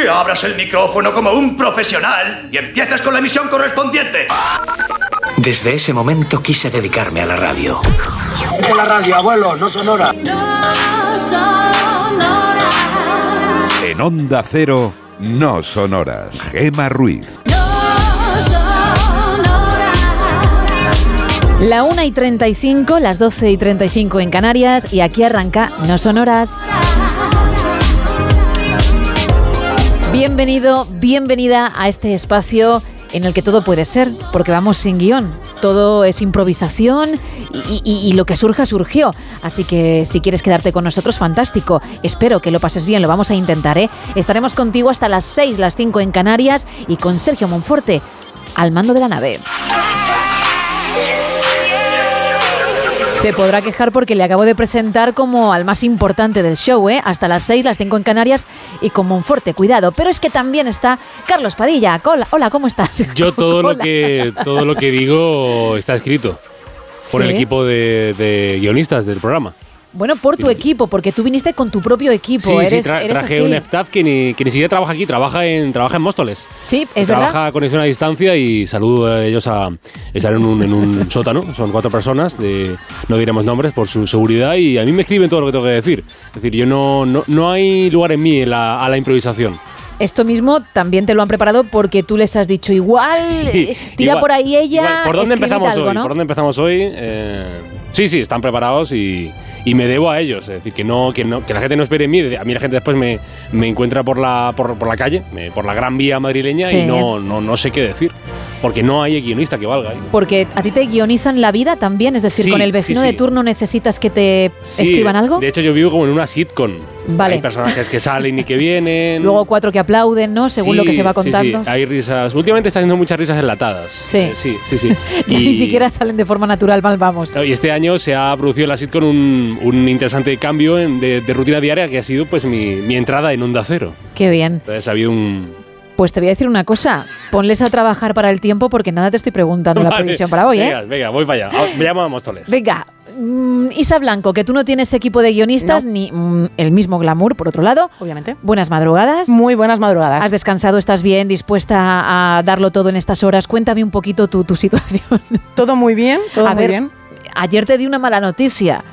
que abras el micrófono como un profesional y empieces con la emisión correspondiente. Desde ese momento quise dedicarme a la radio. la radio, abuelo, no sonora. En Onda Cero, no sonoras. Gema Ruiz. La 1 y 35, las 12 y 35 en Canarias y aquí arranca No Sonoras. Bienvenido, bienvenida a este espacio en el que todo puede ser, porque vamos sin guion. Todo es improvisación y, lo que surja, surgió. Así que si quieres quedarte con nosotros, fantástico. Espero que lo pases bien, lo vamos a intentar, ¿eh? Estaremos contigo hasta las 6, las 5 en Canarias y con Sergio Monforte al mando de la nave. Se podrá quejar porque le acabo de presentar como al más importante del show, ¿eh? Hasta las 6, las 5 en Canarias y con Monforte, cuidado. Pero es que también está Carlos Padilla. Hola, hola ¿cómo estás? Yo todo lo que todo lo que digo está escrito por el equipo de, de guionistas del programa. Bueno, por tu equipo, porque tú viniste con tu propio equipo. Sí, eres, sí, tra- eres traje así. un staff que ni, que ni siquiera trabaja aquí, trabaja en, trabaja en Móstoles. Sí, es trabaja verdad. a conexión a distancia y saludo a ellos a estar en un, en un sótano. Son cuatro personas, de, no diremos nombres por su seguridad y a mí me escriben todo lo que tengo que decir. Es decir, yo no, no, no hay lugar en mí en la- a la improvisación. Esto mismo también te lo han preparado porque tú les has dicho igual, eh, tira Igual- por ahí ella. igual, ¿Por dónde empezamos algo, hoy? ¿no? ¿Por dónde empezamos hoy? Eh, sí, sí, están preparados y, y me debo a ellos. Es decir, que no, que no, que la gente no espere en mí. A mí la gente después me, me encuentra por la, por, por la calle, me- por la gran vía madrileña Sí. y no, no, no sé qué decir. Porque no hay guionista que valga. ahí. Porque a ti te guionizan la vida también, es decir, Sí, con el vecino sí, de turno necesitas que te escriban algo. De hecho, yo vivo como en una sitcom. Vale. Hay personajes que salen y que vienen. Luego cuatro que aplauden, ¿no? Según lo que se va Sí, sí, contando. hay risas. Últimamente está haciendo muchas risas enlatadas. Sí. Eh, sí, sí, sí. Ya Y- ni siquiera salen de forma natural, mal vamos. Y este año se ha producido en la sitcom un, un interesante cambio en- de, de rutina diaria que ha sido pues mi, mi entrada en Onda Cero. Qué bien. Entonces ha habido un... Pues te voy a decir una cosa. Ponles a trabajar para el tiempo porque nada te estoy preguntando la previsión para hoy, ¿eh? Venga, venga, voy para allá. Ah, Me llamo a Móstoles. Venga. Mm, Isa Blanco, que tú no tienes equipo de guionistas ni mm, el mismo glamour, por otro lado. Obviamente. Buenas madrugadas. Muy buenas madrugadas. ¿Has descansado? ¿Estás bien? ¿Dispuesta a darlo todo en estas horas? Cuéntame un poquito tu, tu situación. Todo muy bien, todo A muy ver, bien. Ayer te di una mala noticia.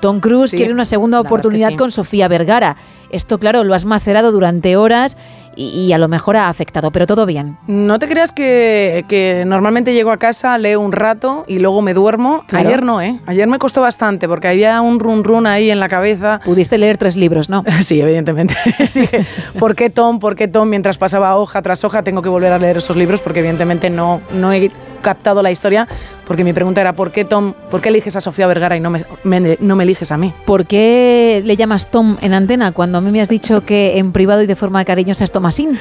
Tom Cruise Sí, quiere una segunda es que oportunidad sí. con Sofía Vergara. Esto, claro, lo has macerado durante horas y, y a lo mejor ha afectado, pero todo bien. No te creas que, que normalmente llego a casa, leo un rato y luego me duermo. Claro. Ayer no, ¿eh? Ayer me costó bastante porque había un run run ahí en la cabeza. Pudiste leer tres libros, ¿no? Sí, evidentemente. ¿Por qué Tom? ¿Por qué Tom? Mientras pasaba hoja tras hoja tengo que volver a leer esos libros porque evidentemente no, no he captado la historia porque mi pregunta era ¿por qué Tom? ¿Por qué eliges a Sofía Vergara y no me, me- no me eliges a mí? ¿Por qué le llamas Tom en antena cuando a mí me has dicho que en privado y de forma cariñosa es Tomasín?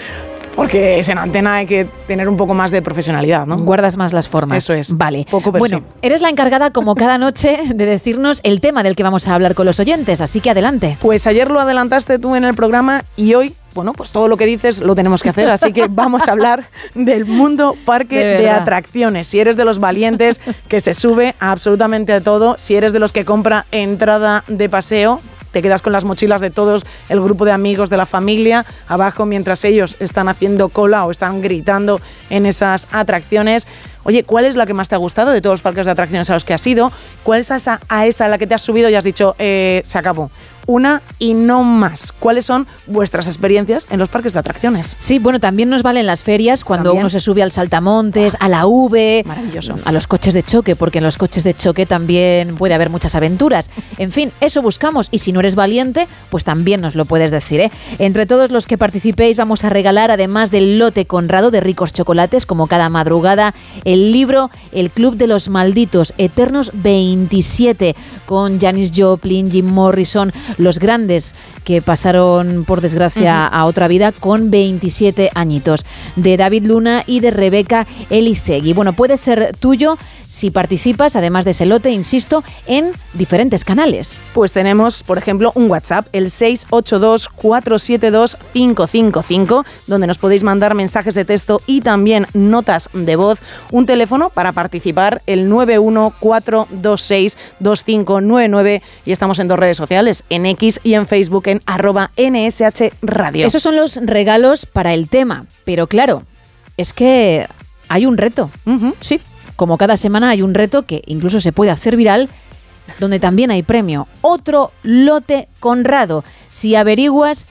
Porque es en antena hay que tener un poco más de profesionalidad, ¿no? Guardas más las formas. Eso es. Vale. Poco, bueno, sí. eres la encargada, como cada noche, de decirnos el tema del que vamos a hablar con los oyentes, así que adelante. Pues ayer lo adelantaste tú en el programa y hoy, bueno, pues todo lo que dices lo tenemos que hacer, así que vamos a hablar del mundo parque De atracciones. Si eres de los valientes que se sube a absolutamente todo, si eres de los que compra entrada de paseo, te quedas con las mochilas de todos el grupo de amigos de la familia abajo mientras ellos están haciendo cola o están gritando en esas atracciones. Oye, ¿cuál es la que más te ha gustado de todos los parques de atracciones a los que has ido? ¿Cuál es esa, a esa a la que te has subido y has dicho, eh, se acabó? Una y no más. ¿Cuáles son vuestras experiencias en los parques de atracciones? Sí, bueno, también nos valen las ferias cuando También. uno se sube al saltamontes, a la V, a los coches de choque, porque en los coches de choque también puede haber muchas aventuras. En fin, eso buscamos y si no eres valiente, pues también nos lo puedes decir. ¿eh? Entre todos los que participéis vamos a regalar, además del lote Conrado de ricos chocolates, como cada madrugada, el libro El Club de los Malditos, Eternos 27, con Janis Joplin, Jim Morrison, los grandes que pasaron, por desgracia, a otra vida con 27 añitos, de David Luna y de Rebeca Elisegui. Bueno, puede ser tuyo si participas, además de ese lote, insisto, en diferentes canales. Pues tenemos, por ejemplo, un WhatsApp, el 682-472-555, donde nos podéis mandar mensajes de texto y también notas de voz. Un teléfono para participar, el 914262599. Y estamos en dos redes sociales, en X y en Facebook, en arroba NSH Radio. Esos son los regalos para el tema, pero claro, es que hay un reto. Sí, como cada semana hay un reto que incluso se puede hacer viral, donde también hay premio. Otro lote Conrado. Si averiguas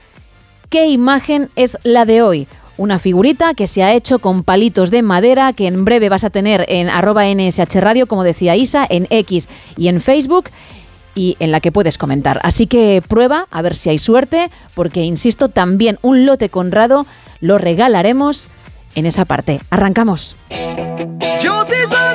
qué imagen es la de hoy. Una figurita que se ha hecho con palitos de madera que en breve vas a tener en arroba NSH Radio, como decía Isa, en X y en Facebook y en la que puedes comentar. Así que prueba a ver si hay suerte, porque insisto, también un lote Conrado lo regalaremos en esa parte. Arrancamos. A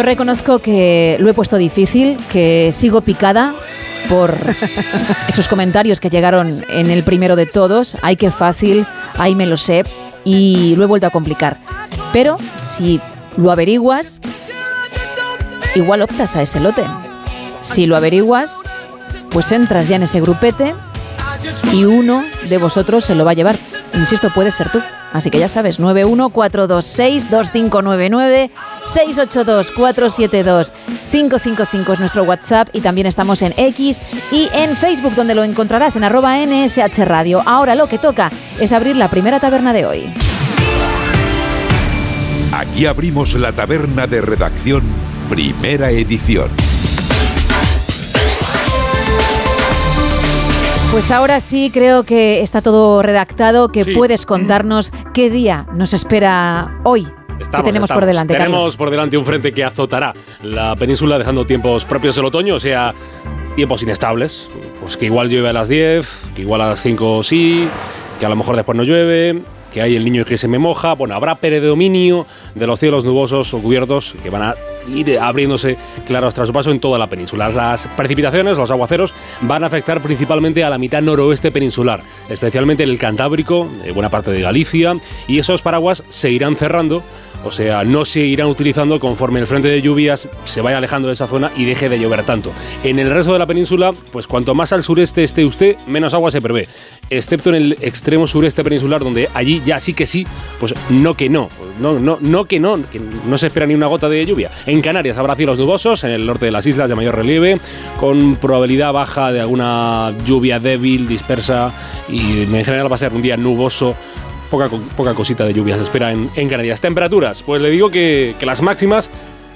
Yo reconozco que lo he puesto difícil, que sigo picada por esos comentarios que llegaron en el primero de todos. Ay, qué fácil, ay, me lo sé, y lo he vuelto a complicar. Pero si lo averiguas, igual optas a ese lote. Si lo averiguas, pues entras ya en ese grupete y uno de vosotros se lo va a llevar. Insisto, puede ser tú. Así que ya sabes, 914262599, 682472555 es nuestro WhatsApp y también estamos en X y en Facebook donde lo encontrarás en arroba NSH Radio. Ahora lo que toca es abrir la primera taberna de hoy. Aquí abrimos la taberna de redacción, primera edición. Pues ahora sí creo que está todo redactado, que Sí. puedes contarnos qué día nos espera hoy. Estamos, tenemos por delante, Tenemos Carlos? por delante un frente que azotará la península dejando tiempos propios del otoño, o sea, tiempos inestables. Pues que igual llueve a las 10, que igual a las 5 sí, que a lo mejor después no llueve, que hay el niño que se me moja. Bueno, habrá predominio de los cielos nubosos o cubiertos que van a ir abriéndose claros tras su paso en toda la península. Las precipitaciones, los aguaceros, van a afectar principalmente a la mitad noroeste peninsular, especialmente en el Cantábrico, eh, buena parte de Galicia, y esos paraguas se irán cerrando o sea, no se irán utilizando conforme el frente de lluvias se vaya alejando de esa zona y deje de llover tanto. En el resto de la península, pues cuanto más al sureste esté usted, menos agua se prevé. Excepto en el extremo sureste peninsular, donde allí ya sí que sí, pues no que no. No, no, no que no, que no se espera ni una gota de lluvia. En Canarias habrá cielos nubosos, en el norte de las islas de mayor relieve, con probabilidad baja de alguna lluvia débil, dispersa, y en general va a ser un día nuboso poca, co- poca cosita de lluvia se espera en, Canarias. Temperaturas, pues le digo que las máximas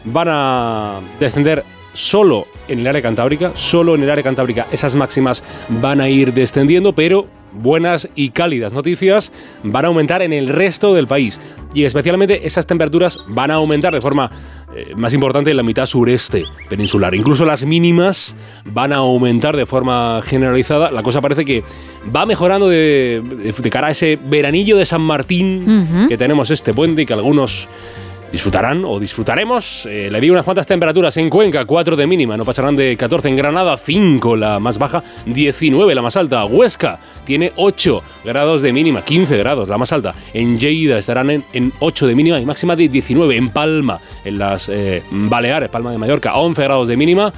van a descender solo en el área cantábrica, solo en el área cantábrica esas máximas van a ir descendiendo, pero buenas y cálidas noticias van a aumentar en el resto del país y especialmente esas temperaturas van a aumentar de forma eh, más importante en la mitad sureste peninsular. Incluso las mínimas van a aumentar de forma generalizada. La cosa parece que va mejorando de, de- de cara a ese veranillo de San Martín que tenemos este puente y que algunos disfrutarán o disfrutaremos. Eh, le digo unas cuantas temperaturas en Cuenca, 4 de mínima, no pasarán de 14 en Granada, 5 la más baja, 19 la más alta. Huesca tiene 8 grados de mínima, 15 grados la más alta. En Lleida estarán en, en 8 de mínima y máxima de 19. En Palma, en las eh, Baleares, Palma de Mallorca, 11 grados de mínima.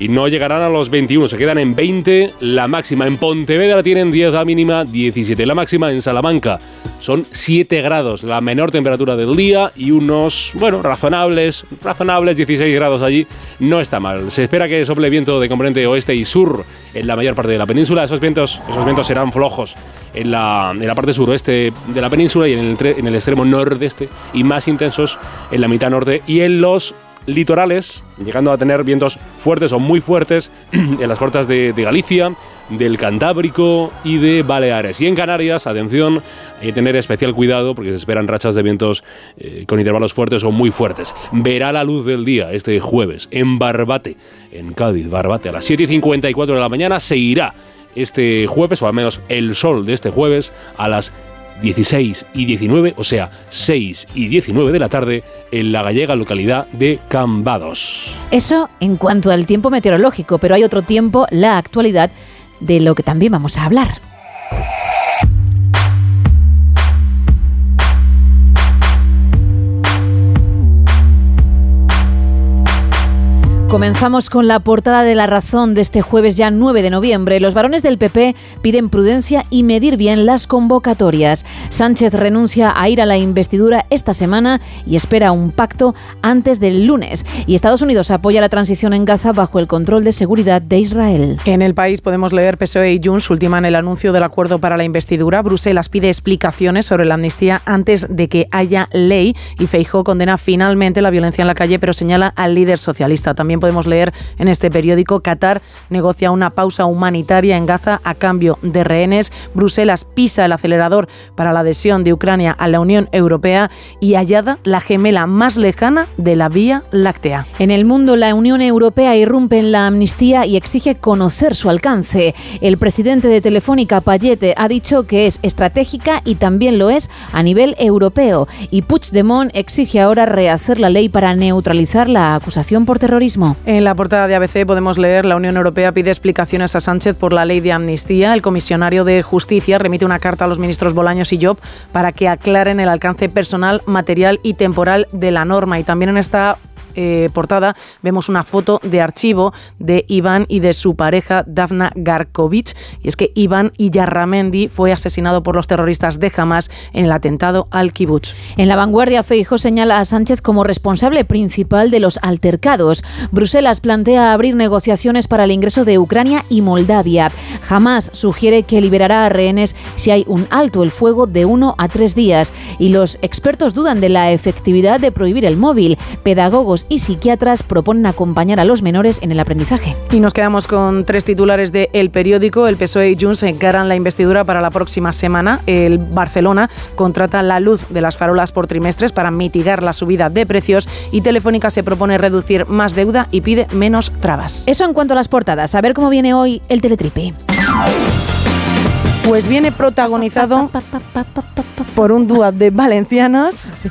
Y no llegarán a los 21, se quedan en 20 la máxima. En Pontevedra tienen 10 la mínima, 17 la máxima. En Salamanca son 7 grados la menor temperatura del día y unos, bueno, razonables, razonables 16 grados allí. No está mal. Se espera que sople viento de componente oeste y sur en la mayor parte de la península. Esos vientos, esos vientos serán flojos en la, en la parte suroeste de la península y en el, en el extremo nordeste y más intensos en la mitad norte y en los litorales, llegando a tener vientos fuertes o muy fuertes en las costas de, Galicia, del Cantábrico y de Baleares. Y en Canarias, atención, hay que tener especial cuidado porque se esperan rachas de vientos eh, con intervalos fuertes o muy fuertes. Verá la luz del día este jueves en Barbate, en Cádiz, Barbate, a las 7 y 54 de la mañana se irá este jueves, o al menos el sol de este jueves, a las 16 y 19, o sea, 6 y 19 de la tarde, en la gallega localidad de Cambados. Eso en cuanto al tiempo meteorológico, pero hay otro tiempo, la actualidad, de lo que también vamos a hablar. Comenzamos con la portada de La Razón de este jueves ya 9 de noviembre. Los varones del PP piden prudencia y medir bien las convocatorias. Sánchez renuncia a ir a la investidura esta semana y espera un pacto antes del lunes. Y Estados Unidos apoya la transición en Gaza bajo el control de seguridad de Israel. En el país podemos leer PSOE y Junts ultiman el anuncio del acuerdo para la investidura. Bruselas pide explicaciones sobre la amnistía antes de que haya ley y Feijó condena finalmente la violencia en la calle, pero señala al líder socialista. También podemos leer en este periódico Qatar negocia una pausa humanitaria en Gaza a cambio de rehenes. Bruselas pisa el acelerador para la adhesión de Ucrania a la Unión Europea y hallada la gemela más lejana de la Vía Láctea. En el mundo, la Unión Europea irrumpe en la amnistía y exige conocer su alcance. El presidente de Telefónica, Payete, ha dicho que es estratégica y también lo es a nivel europeo. Y Puigdemont exige ahora rehacer la ley para neutralizar la acusación por terrorismo. En la portada de ABC podemos leer la Unión Europea pide explicaciones a Sánchez por la ley de amnistía. El comisionario de Justicia remite una carta a los ministros Bolaños y Job para que aclaren el alcance personal, material y temporal de la norma. Y también en esta eh, portada vemos una foto de archivo de Iván y de su pareja Dafna Garkovic. Y es que Iván Iyarramendi fue asesinado por los terroristas de Hamas en el atentado al kibutz. En la vanguardia, Feijóo señala a Sánchez como responsable principal de los altercados. Bruselas plantea abrir negociaciones para el ingreso de Ucrania y Moldavia. Jamás sugiere que liberará a rehenes si hay un alto el fuego de uno a tres días. Y los expertos dudan de la efectividad de prohibir el móvil. Pedagogos y psiquiatras proponen acompañar a los menores en el aprendizaje. Y nos quedamos con tres titulares de El Periódico. El PSOE y Junts encaran la investidura para la próxima semana. El Barcelona contrata la luz de las farolas por trimestres para mitigar la subida de precios y Telefónica se propone reducir más deuda y pide menos trabas. Eso en cuanto a las portadas. A ver cómo viene hoy el Teletripi. Pues viene protagonizado por un dúo de valencianas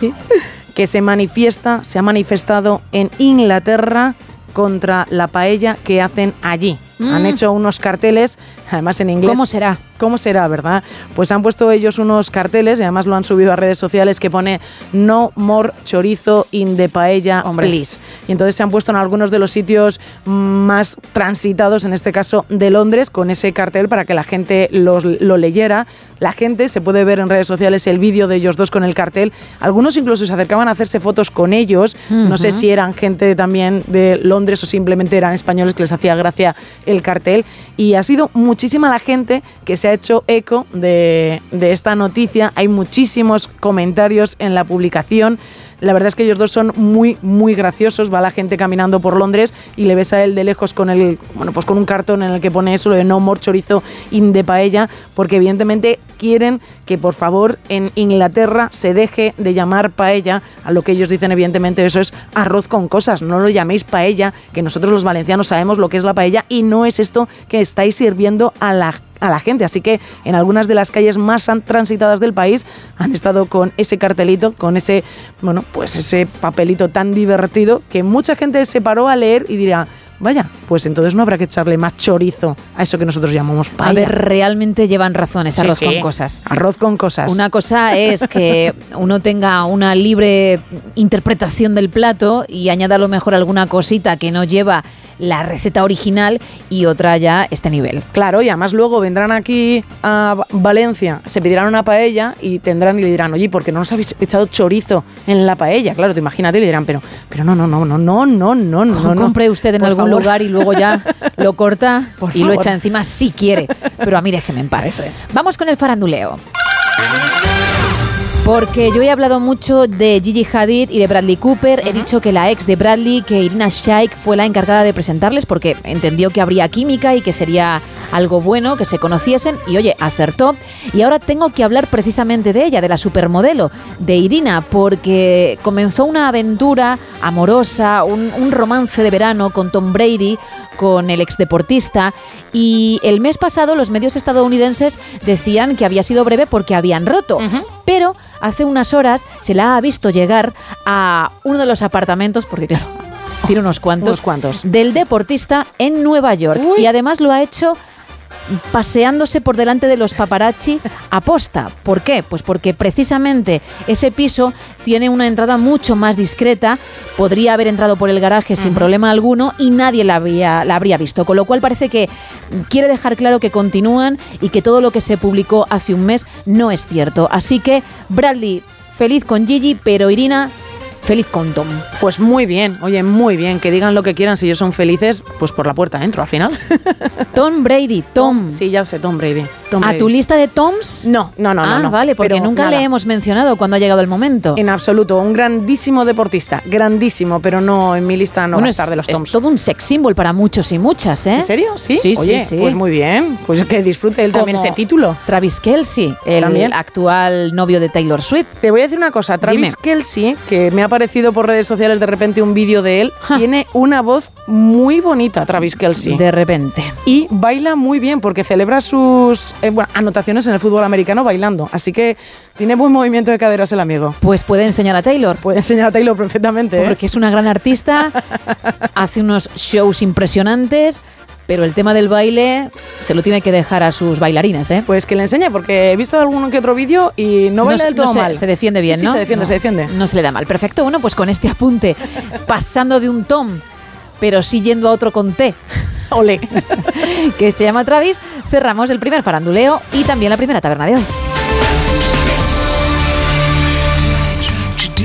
que se manifiesta, se ha manifestado en Inglaterra contra la paella que hacen allí. Mm. Han hecho unos carteles, además en inglés. ¿Cómo será? ¿Cómo será, verdad? Pues han puesto ellos unos carteles y además lo han subido a redes sociales que pone No more chorizo in the paella, please. Y entonces se han puesto en algunos de los sitios más transitados, en este caso de Londres, con ese cartel para que la gente los- lo leyera. La gente se puede ver en redes sociales el vídeo de ellos dos con el cartel. Algunos incluso se acercaban a hacerse fotos con ellos. No sé si eran gente también de Londres o simplemente eran españoles que les hacía gracia el cartel. Y ha sido muchísima la gente que se ha hecho eco de, de esta noticia. Hay muchísimos comentarios en la publicación. La verdad es que ellos dos son muy, muy graciosos. Va la gente caminando por Londres y le ves a él de lejos con el, bueno, pues con un cartón en el que pone eso, lo de no more chorizo in de paella, porque evidentemente quieren que por favor en Inglaterra se deje de llamar paella a lo que ellos dicen, evidentemente, eso es arroz con cosas. No lo llaméis paella, que nosotros los valencianos sabemos lo que es la paella y no es esto que estáis sirviendo a la a la gente. Así que en algunas de las calles más an- transitadas del país han estado con ese cartelito, con ese, bueno, pues ese papelito tan divertido que mucha gente se paró a leer y dirá, vaya, pues entonces no habrá que echarle más chorizo a eso que nosotros llamamos A paella. ver, realmente llevan razones, Sí, arroz sí. con cosas. Arroz con cosas. Una cosa es que uno tenga una libre interpretación del plato y añada a lo mejor alguna cosita que no lleva la receta original y otra ya este nivel. Claro, y además luego vendrán aquí a Va- Valencia, se pedirán una paella y tendrán y le dirán, oye, ¿por qué no nos habéis echado chorizo en la paella? Claro, te imagínate y le dirán, pero, pero no, no, no, no, no, no, no, no. compre usted en Por algún favor. lugar y luego ya lo corta Por y lo echa encima si quiere. Pero a mí déjeme en paz. Eso es. Vamos con el faranduleo. Porque yo he hablado mucho de Gigi Hadid y de Bradley Cooper. He dicho que la ex de Bradley, que Irina Shayk, fue la encargada de presentarles porque entendió que habría química y que sería algo bueno, que se conociesen. Y oye, acertó. Y ahora tengo que hablar precisamente de ella, de la supermodelo, de Irina, porque comenzó una aventura amorosa, un, un romance de verano con Tom Brady, con el exdeportista. Y el mes pasado los medios estadounidenses decían que había sido breve porque habían roto. Pero hace unas horas se la ha visto llegar a uno de los apartamentos, porque claro, tiene unos cuantos, Unos cuantos. del deportista en Nueva York. Y además lo ha hecho paseándose por delante de los paparazzi aposta. ¿Por qué? Pues porque precisamente ese piso tiene una entrada mucho más discreta, podría haber entrado por el garaje sin problema alguno y nadie la habría, la habría visto, con lo cual parece que quiere dejar claro que continúan y que todo lo que se publicó hace un mes no es cierto. Así que Bradley, feliz con Gigi, pero Irina, feliz con Tom. Pues muy bien, oye, muy bien, que digan lo que quieran, si ellos son felices, pues por la puerta entro al final. Tom Brady, Tom. Sí, ya sé, Tom Brady. Tom ¿A Brady. tu lista de Toms? No, no, no, ah, no, no. vale, porque Pero nunca nada. le hemos mencionado cuando ha llegado el momento. En absoluto, un grandísimo deportista, grandísimo, pero no en mi lista no Bueno, va a es, estar de los es Toms. todo un sex symbol para muchos y muchas, ¿eh? ¿En serio? ¿Sí? Sí, Oye, sí, sí. pues muy bien, pues que disfrute él también Como ese título. Travis Kelsey, el También. actual novio de Taylor Swift. Te voy a decir una cosa, Travis Dime. Kelsey, que me ha aparecido por redes sociales de repente un vídeo de él, tiene una voz muy bonita, Travis Kelsey. De repente. y baila muy bien porque celebra sus eh, bueno, anotaciones en el fútbol americano bailando. Así que tiene buen movimiento de caderas el amigo. Pues puede enseñar a Taylor. Puede enseñar a Taylor perfectamente. ¿eh? Porque es una gran artista, hace unos shows impresionantes, pero el tema del baile se lo tiene que dejar a sus bailarinas, ¿eh? Pues que le enseñe, porque he visto algún que otro vídeo y no baila se- del todo se, mal. se defiende Sí, bien, sí, ¿no? se defiende, No, se defiende. No se le da mal. Perfecto. Bueno, pues con este apunte, pasando de un Tom, pero sí yendo a otro con T, Ole. que se llama Travis, cerramos el primer faranduleo y también la primera taberna de hoy.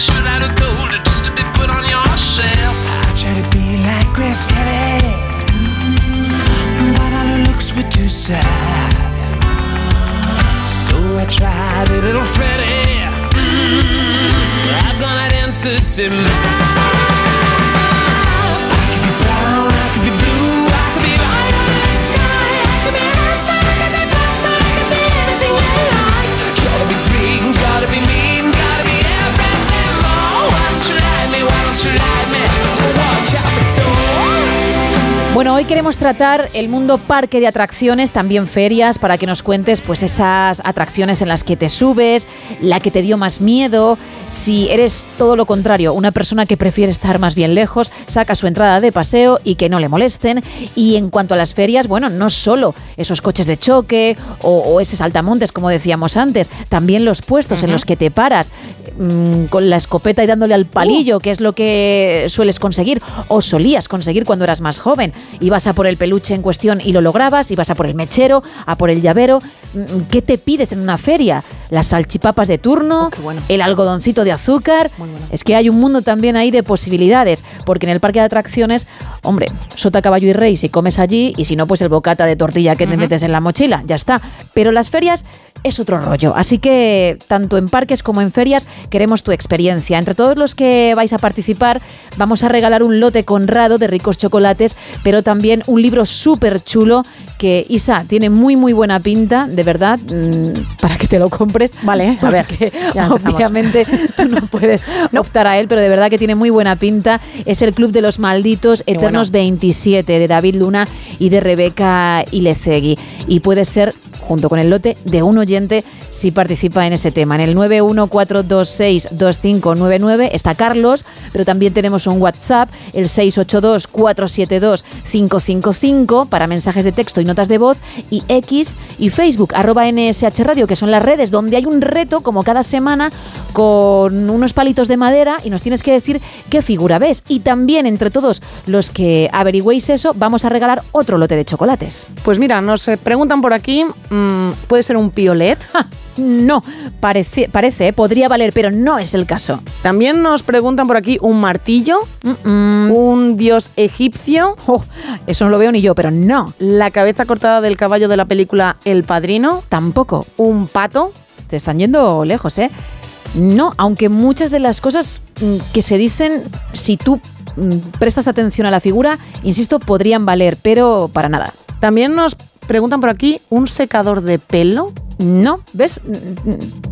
Should have had gold just to be put on your shelf. I try to be like Grace Kelly, mm, but all her looks were too sad. So I tried a little Freddie. Mm, I've got an entity mind. Bueno, hoy queremos tratar el mundo parque de atracciones, también ferias, para que nos cuentes pues esas atracciones en las que te subes, la que te dio más miedo, si eres todo lo contrario, una persona que prefiere estar más bien lejos, saca su entrada de paseo y que no le molesten. Y en cuanto a las ferias, bueno, no solo esos coches de choque o, o ese saltamontes, como decíamos antes, también los puestos en los que te paras mm, con la escopeta y dándole al palillo, que es lo que sueles conseguir o solías conseguir cuando eras más joven. Ibas a por el peluche en cuestión y lo lograbas, ibas a por el mechero, a por el llavero. Mm, ¿Qué te pides en una feria? Las salchipapas de turno, el algodoncito de azúcar. Es que hay un mundo también ahí de posibilidades, porque en el parque de atracciones, hombre, sota, caballo y rey, si comes allí, y si no, pues el bocata de tortilla que te metes en la mochila, ya está. Pero las ferias es otro rollo. Así que tanto en parques como en ferias queremos tu experiencia. Entre todos los que vais a participar, vamos a regalar un lote conrado de ricos chocolates, pero también un libro súper chulo que Isa tiene muy muy buena pinta, de verdad, mm, para que te lo compres. Vale, a ver, obviamente tú no puedes optar a él, pero de verdad que tiene muy buena pinta. Es el Club de los Malditos Eternos 27 de David Luna y de Rebeca Ilecegui. Y puede ser junto con el lote de un oyente si participa en ese tema. En el 914262599 está Carlos, pero también tenemos un WhatsApp, el 682472555 para mensajes de texto y notas de voz y X y Facebook, arroba NSH Radio, que son las redes donde hay un reto como cada semana con unos palitos de madera y nos tienes que decir qué figura ves. Y también entre todos los que averigüéis eso, vamos a regalar otro lote de chocolates. Pues mira, nos eh, preguntan por aquí, mm, ¿puede ser un piolet? no, parece, parece, eh, podría valer, pero no es el caso. También nos preguntan por aquí, ¿un martillo? ¿Un dios egipcio? Oh, eso no lo veo ni yo, pero no. ¿La cabeza cortada del caballo de la película El Padrino? Tampoco. ¿Un pato? Te están yendo lejos, ¿eh? No, aunque muchas de las cosas mm, que se dicen, si tú mm, prestas atención a la figura, insisto, podrían valer, pero para nada. También nos preguntan por aquí, ¿un secador de pelo? No, ¿ves?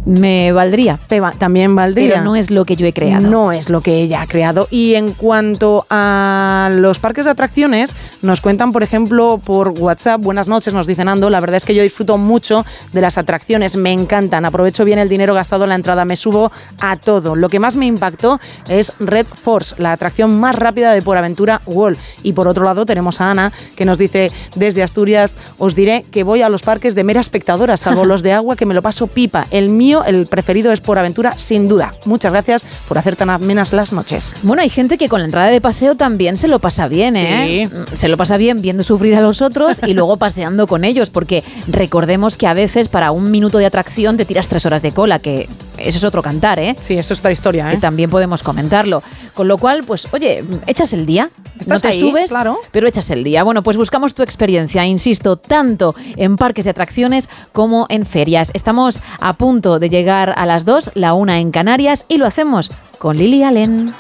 Me valdría. Te va- también valdría. Pero no es lo que yo he creado. No es lo que ella ha creado. Y en cuanto a los parques de atracciones, nos cuentan, por ejemplo, por WhatsApp, buenas noches, nos dicen Ando, la verdad es que yo disfruto mucho de las atracciones, me encantan, aprovecho bien el dinero gastado en la entrada, me subo a todo. Lo que más me impactó es Red Force, la atracción más rápida de Por Aventura World. Y por otro lado tenemos a Ana, que nos dice, desde Asturias, os diré que voy a los parques de mera espectadora, salvo los de agua, que me lo paso pipa. El mío, el preferido es Por Aventura, sin duda. Muchas gracias por hacer tan amenas las noches. Bueno, hay gente que con la entrada de paseo también se lo pasa bien, ¿eh? Mm, Se lo pasa bien viendo sufrir a los otros y luego paseando con ellos, porque recordemos que a veces para un minuto de atracción te tiras tres horas de cola, que eso es otro cantar, ¿eh? Sí, eso es otra historia, Que ¿eh? también podemos comentarlo. Con lo cual, pues, oye, echas el día. Estás no te ahí, subes, claro. pero echas el día. Bueno, pues buscamos tu experiencia, insisto, tanto en parques de atracciones como en ferias. Estamos a punto de llegar a las dos, la una en Canarias, y lo hacemos con Lily Allen.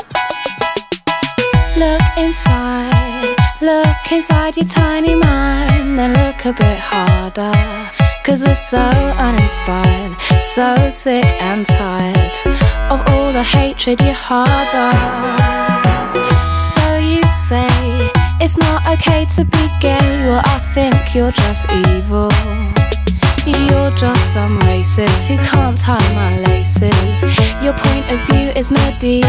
Look inside, look inside your tiny mind, then look a bit harder. Cause we're so uninspired, so sick and tired of all the hatred you harbor. So you say it's not okay to be gay, well, I think you're just evil. You're just some racist who can't tie my laces. Your point of view is medieval.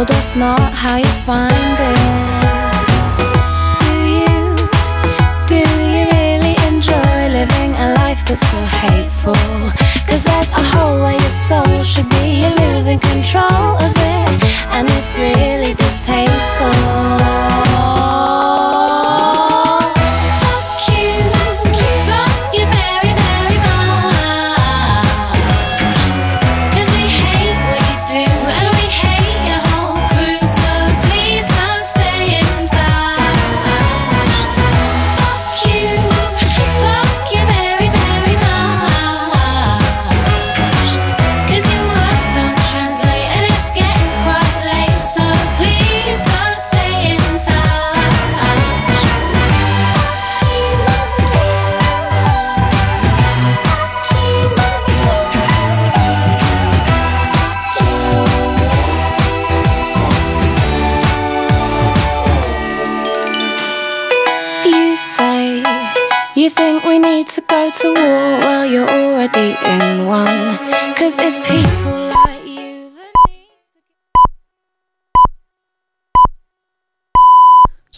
Well, that's not how you find it. Do you, do you really enjoy living a life that's so hateful? Cause there's a hole where your soul should be, you're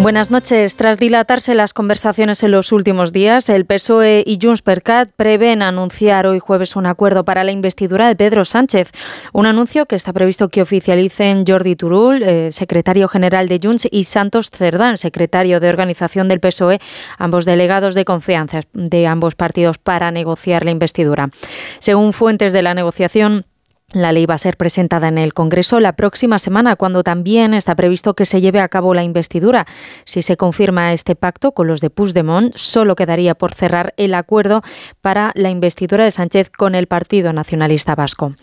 Buenas noches. Tras dilatarse las conversaciones en los últimos días, el PSOE y Junts per Cat prevén anunciar hoy jueves un acuerdo para la investidura de Pedro Sánchez. Un anuncio que está previsto que oficialicen Jordi Turul, eh, secretario general de Junts, y Santos Cerdán, secretario de organización del PSOE, ambos delegados de confianza de ambos partidos para negociar la investidura. Según fuentes de la negociación, la ley va a ser presentada en el Congreso la próxima semana, cuando también está previsto que se lleve a cabo la investidura. Si se confirma este pacto con los de Puigdemont, solo quedaría por cerrar el acuerdo para la investidura de Sánchez con el Partido Nacionalista Vasco.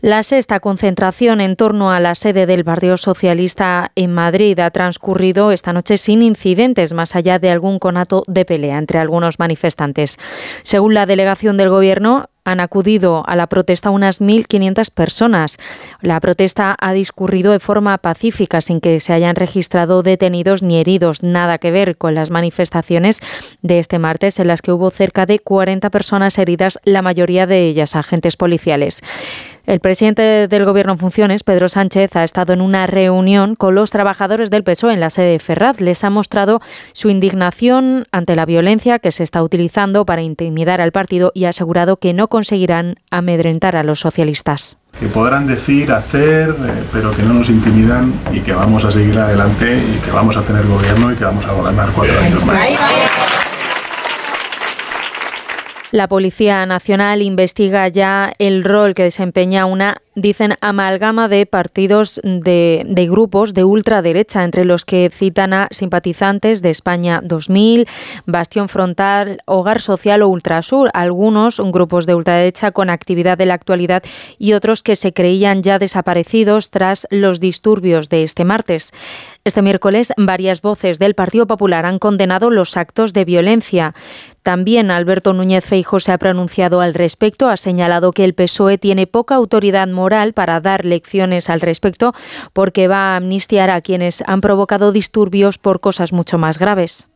La sexta concentración en torno a la sede del Partido Socialista en Madrid ha transcurrido esta noche sin incidentes, más allá de algún conato de pelea entre algunos manifestantes. Según la delegación del Gobierno, han acudido a la protesta unas 1.500 personas. La protesta ha discurrido de forma pacífica, sin que se hayan registrado detenidos ni heridos. Nada que ver con las manifestaciones de este martes, en las que hubo cerca de 40 personas heridas, la mayoría de ellas agentes policiales. El presidente del Gobierno en funciones, Pedro Sánchez, ha estado en una reunión con los trabajadores del PSOE en la sede de Ferraz. Les ha mostrado su indignación ante la violencia que se está utilizando para intimidar al partido y ha asegurado que no conseguirán amedrentar a los socialistas. Que podrán decir, hacer, eh, pero que no nos intimidan y que vamos a seguir adelante y que vamos a tener gobierno y que vamos a gobernar cuatro años más. La Policía Nacional investiga ya el rol que desempeña una, dicen, amalgama de partidos de, grupos de ultraderecha, entre los que citan a simpatizantes de España 2000, Bastión Frontal, Hogar Social o Ultrasur, algunos grupos de ultraderecha con actividad de la actualidad y otros que se creían ya desaparecidos tras los disturbios de este martes. Este miércoles, varias voces del Partido Popular han condenado los actos de violencia. También Alberto Núñez Feijo se ha pronunciado al respecto, ha señalado que el PSOE tiene poca autoridad moral para dar lecciones al respecto porque va a amnistiar a quienes han provocado disturbios por cosas mucho más graves.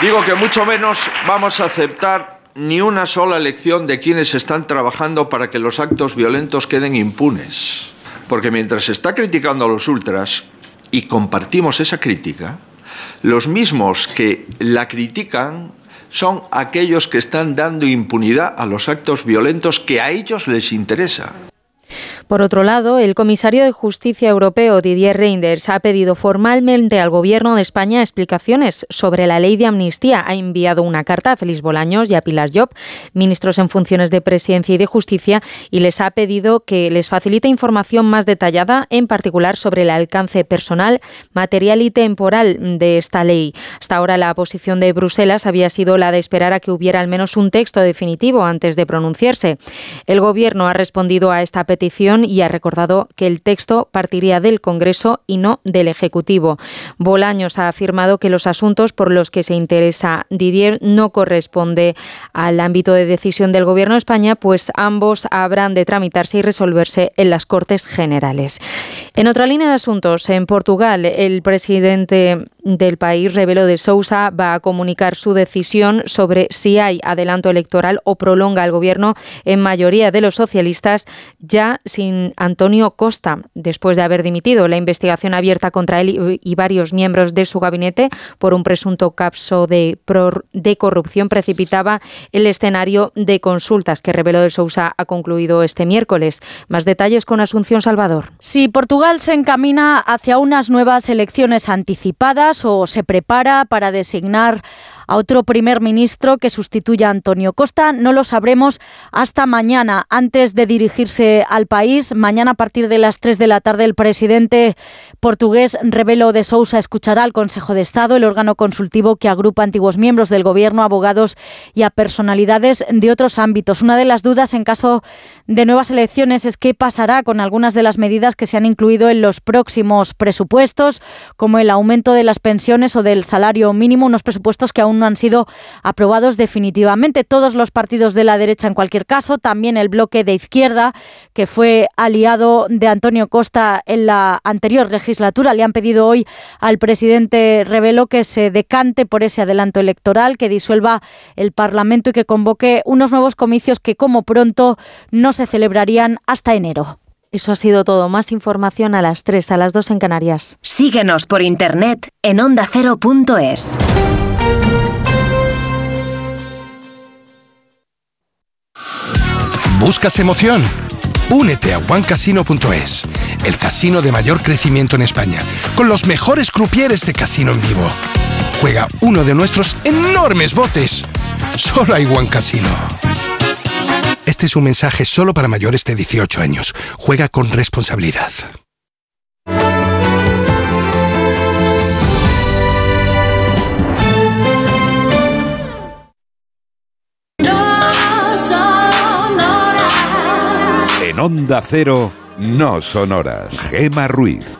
Digo que mucho menos vamos a aceptar ni una sola lección de quienes están trabajando para que los actos violentos queden impunes. Porque mientras se está criticando a los ultras, y compartimos esa crítica, los mismos que la critican son aquellos que están dando impunidad a los actos violentos que a ellos les interesa. Por otro lado, el comisario de Justicia Europeo, Didier Reinders, ha pedido formalmente al Gobierno de España explicaciones sobre la ley de amnistía. Ha enviado una carta a Félix Bolaños y a Pilar Job, ministros en funciones de Presidencia y de Justicia, y les ha pedido que les facilite información más detallada, en particular sobre el alcance personal, material y temporal de esta ley. Hasta ahora la posición de Bruselas había sido la de esperar a que hubiera al menos un texto definitivo antes de pronunciarse. El Gobierno ha respondido a esta petición y ha recordado que el texto partiría del Congreso y no del Ejecutivo. Bolaños ha afirmado que los asuntos por los que se interesa Didier no corresponde al ámbito de decisión del Gobierno de España, pues ambos habrán de tramitarse y resolverse en las Cortes Generales. En otra línea de asuntos, en Portugal, el presidente del país, Rebelo de Sousa, va a comunicar su decisión sobre si hay adelanto electoral o prolonga el gobierno en mayoría de los socialistas, ya sin Antonio Costa, después de haber dimitido la investigación abierta contra él y varios miembros de su gabinete por un presunto capso de, corrupción, precipitaba el escenario de consultas que Rebelo de Sousa ha concluido este miércoles. Más detalles con Asunción Salvador. Si Portugal se encamina hacia unas nuevas elecciones anticipadas o se prepara para designar a otro primer ministro que sustituya a Antonio Costa. No lo sabremos hasta mañana, antes de dirigirse al país. Mañana a partir de las 3 de la tarde el presidente portugués Rebelo de Sousa escuchará al Consejo de Estado, el órgano consultivo que agrupa antiguos miembros del gobierno, abogados y a personalidades de otros ámbitos. Una de las dudas en caso de nuevas elecciones es qué pasará con algunas de las medidas que se han incluido en los próximos presupuestos, como el aumento de las pensiones o del salario mínimo, unos presupuestos que aún no han sido aprobados definitivamente. Todos los partidos de la derecha, en cualquier caso, también el bloque de izquierda, que fue aliado de Antonio Costa en la anterior legislatura, le han pedido hoy al presidente Revelo que se decante por ese adelanto electoral, que disuelva el Parlamento y que convoque unos nuevos comicios que, como pronto, no se celebrarían hasta enero. Eso ha sido todo. Más información a las 3, a las 2 en Canarias. Síguenos por internet en ondacero.es. ¿Buscas emoción? Únete a OneCasino.es, el casino de mayor crecimiento en España, con los mejores crupieres de casino en vivo. Juega uno de nuestros enormes botes. Solo hay One Casino. Este es un mensaje solo para mayores de 18 años. Juega con responsabilidad. En Onda Cero, no son horas. Gema Ruiz.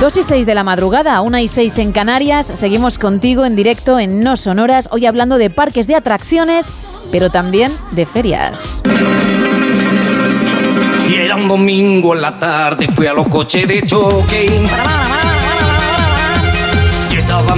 2 y 6 de la madrugada, 1 y 6 en Canarias. Seguimos contigo en directo en No Sonoras, hoy hablando de parques de atracciones, pero también de ferias. Y era un domingo en la tarde, fui a los coches de choque.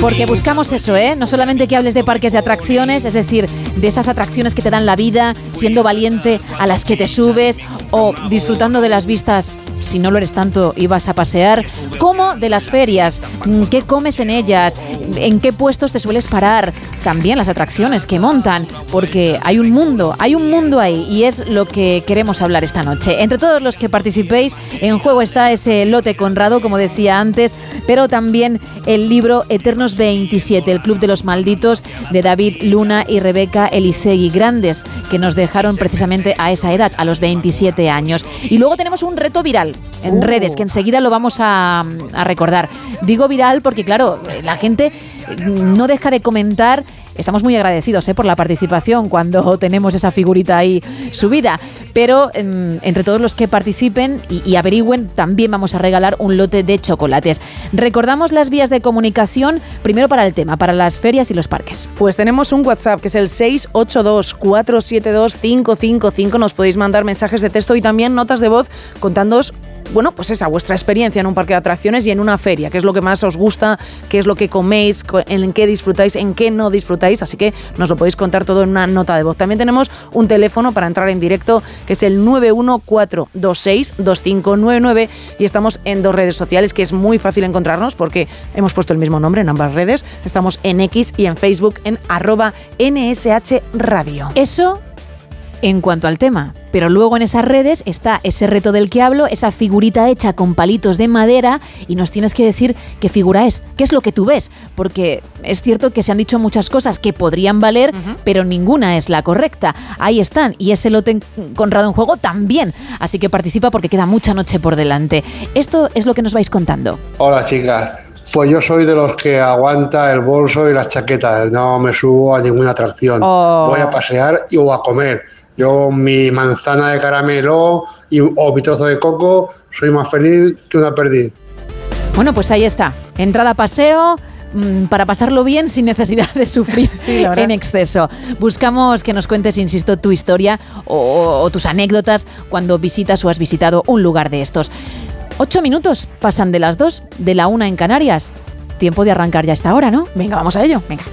Porque buscamos eso, ¿eh? No solamente que hables de parques de atracciones, es decir, de esas atracciones que te dan la vida, siendo valiente a las que te subes o disfrutando de las vistas. Si no lo eres tanto y vas a pasear, como de las ferias, Mm, qué comes en ellas, en qué puestos te sueles parar, también las atracciones que montan, porque hay un mundo, hay un mundo ahí y es lo que queremos hablar esta noche. Entre todos los que participéis, en juego está ese lote Conrado, como decía antes, pero también el libro Eternos 27, el Club de los Malditos de David Luna y Rebeca Elisegui, grandes que nos dejaron precisamente a esa edad, a los 27 años. Y luego tenemos un reto viral en redes, que enseguida lo vamos a, a recordar. Digo viral porque, claro, la gente no deja de comentar. Estamos muy agradecidos ¿eh? por la participación cuando tenemos esa figurita ahí subida. Pero em, entre todos los que participen y, y averigüen, también vamos a regalar un lote de chocolates. Recordamos las vías de comunicación, primero para el tema, para las ferias y los parques. Pues tenemos un WhatsApp que es el 682-472-555. Nos podéis mandar mensajes de texto y también notas de voz contándoos bueno, pues esa, vuestra experiencia en un parque de atracciones y en una feria, qué es lo que más os gusta, qué es lo que coméis, co- en qué disfrutáis, en qué no disfrutáis, así que nos lo podéis contar todo en una nota de voz. También tenemos un teléfono para entrar en directo que es el 914262599 y estamos en dos redes sociales que es muy fácil encontrarnos porque hemos puesto el mismo nombre en ambas redes. Estamos en X y en Facebook en arroba NSH Radio. Eso en cuanto al tema. Pero luego en esas redes está ese reto del que hablo, esa figurita hecha con palitos de madera y nos tienes que decir qué figura es, qué es lo que tú ves. Porque es cierto que se han dicho muchas cosas que podrían valer, pero ninguna es la correcta. Ahí están. Y ese lote en- Conrado en juego también. Así que participa porque queda mucha noche por delante. Esto es lo que nos vais contando. Hola chicas, pues yo soy de los que aguanta el bolso y las chaquetas, no me subo a ninguna atracción. Oh. Voy a pasear y o a comer. Yo mi manzana de caramelo y, o mi trozo de coco soy más feliz que una perdiz. Bueno, pues ahí está. Entrada a paseo mm, para pasarlo bien sin necesidad de sufrir en exceso. Buscamos que nos cuentes, insisto, tu historia o, o tus anécdotas cuando visitas o has visitado un lugar de estos. Ocho minutos pasan de las dos, de la una en Canarias. Tiempo de arrancar ya esta hora, ¿no? Venga, vamos a ello. Venga.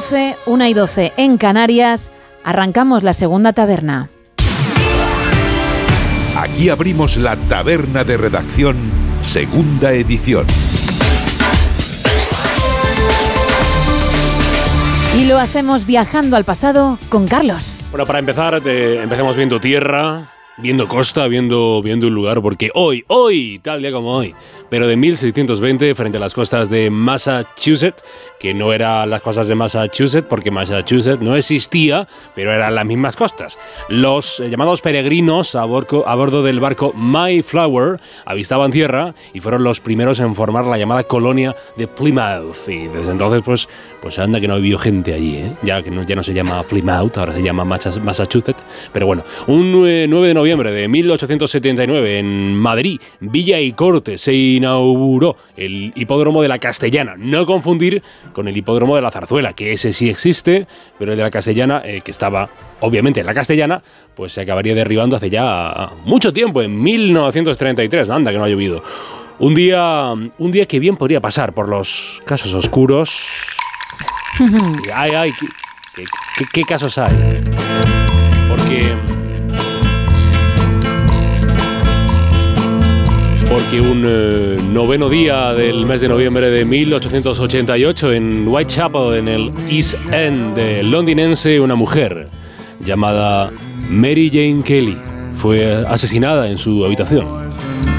12, 1 y 12 en Canarias. Arrancamos la segunda taberna. Aquí abrimos la taberna de redacción, segunda edición. Y lo hacemos viajando al pasado con Carlos. Bueno, para empezar, te- empecemos viendo tierra, viendo costa, viendo, viendo un lugar, porque hoy, hoy, tal día como hoy, pero de 1620, frente a las costas de Massachusetts, no eran las costas de Massachusetts, porque Massachusetts no existía, pero eran las mismas costas. Los eh, llamados peregrinos a, bordo del barco Mayflower avistaban tierra y fueron los primeros en formar la llamada colonia de Plymouth. Y desde entonces, pues, pues anda que no ha gente allí, ¿eh? ya que no, ya no se llama Plymouth, ahora se llama Massachusetts. Pero bueno, un eh, 9 de noviembre de 1879 en Madrid, Villa y Corte, se inauguró el hipódromo de la Castellana. No confundir con el hipódromo de la Zarzuela, que ese sí existe, pero el de la Castellana, eh, que estaba obviamente en la Castellana, pues se acabaría derribando hace ya mucho tiempo, en 1933. Anda, que no ha llovido. Un día, un día que bien podría pasar por los casos oscuros. Ay, ay, ¿qué, qué- qué- qué casos hay? Porque un eh, noveno día del mes de noviembre de 1888 en Whitechapel, en el East End de londinense, una mujer llamada Mary Jane Kelly fue asesinada en su habitación.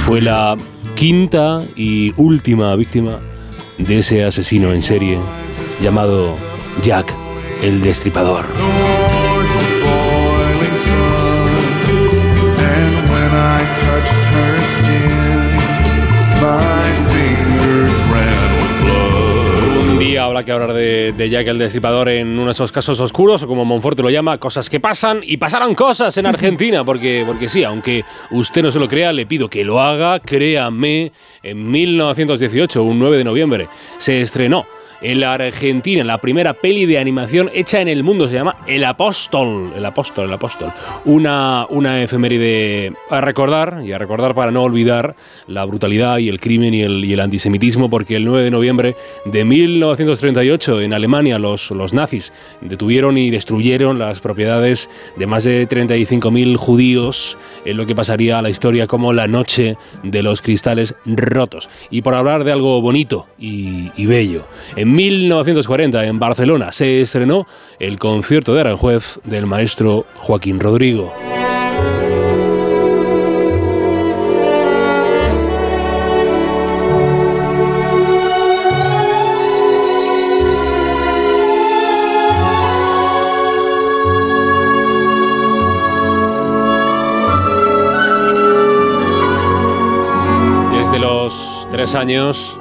Fue la quinta y última víctima de ese asesino en serie llamado Jack el Destripador. Que hablar de, de Jack el Destripador en uno de esos casos oscuros, o como Monforte lo llama, cosas que pasan y pasaron cosas en Argentina, porque, porque sí, aunque usted no se lo crea, le pido que lo haga, créame, en 1918, un 9 de noviembre, se estrenó en la Argentina, la primera peli de animación hecha en el mundo, se llama El Apóstol, El Apóstol, El Apóstol. Una, una efeméride a recordar, y a recordar para no olvidar la brutalidad y el crimen y el, antisemitismo, porque el 9 de noviembre de 1938 en Alemania los, los nazis detuvieron y destruyeron las propiedades de más de 35.000 judíos, en lo que pasaría a la historia como la noche de los cristales rotos. Y por hablar de algo bonito y, bello, 1940 en Barcelona se estrenó el concierto de Aranjuez del maestro Joaquín Rodrigo. Desde los tres años,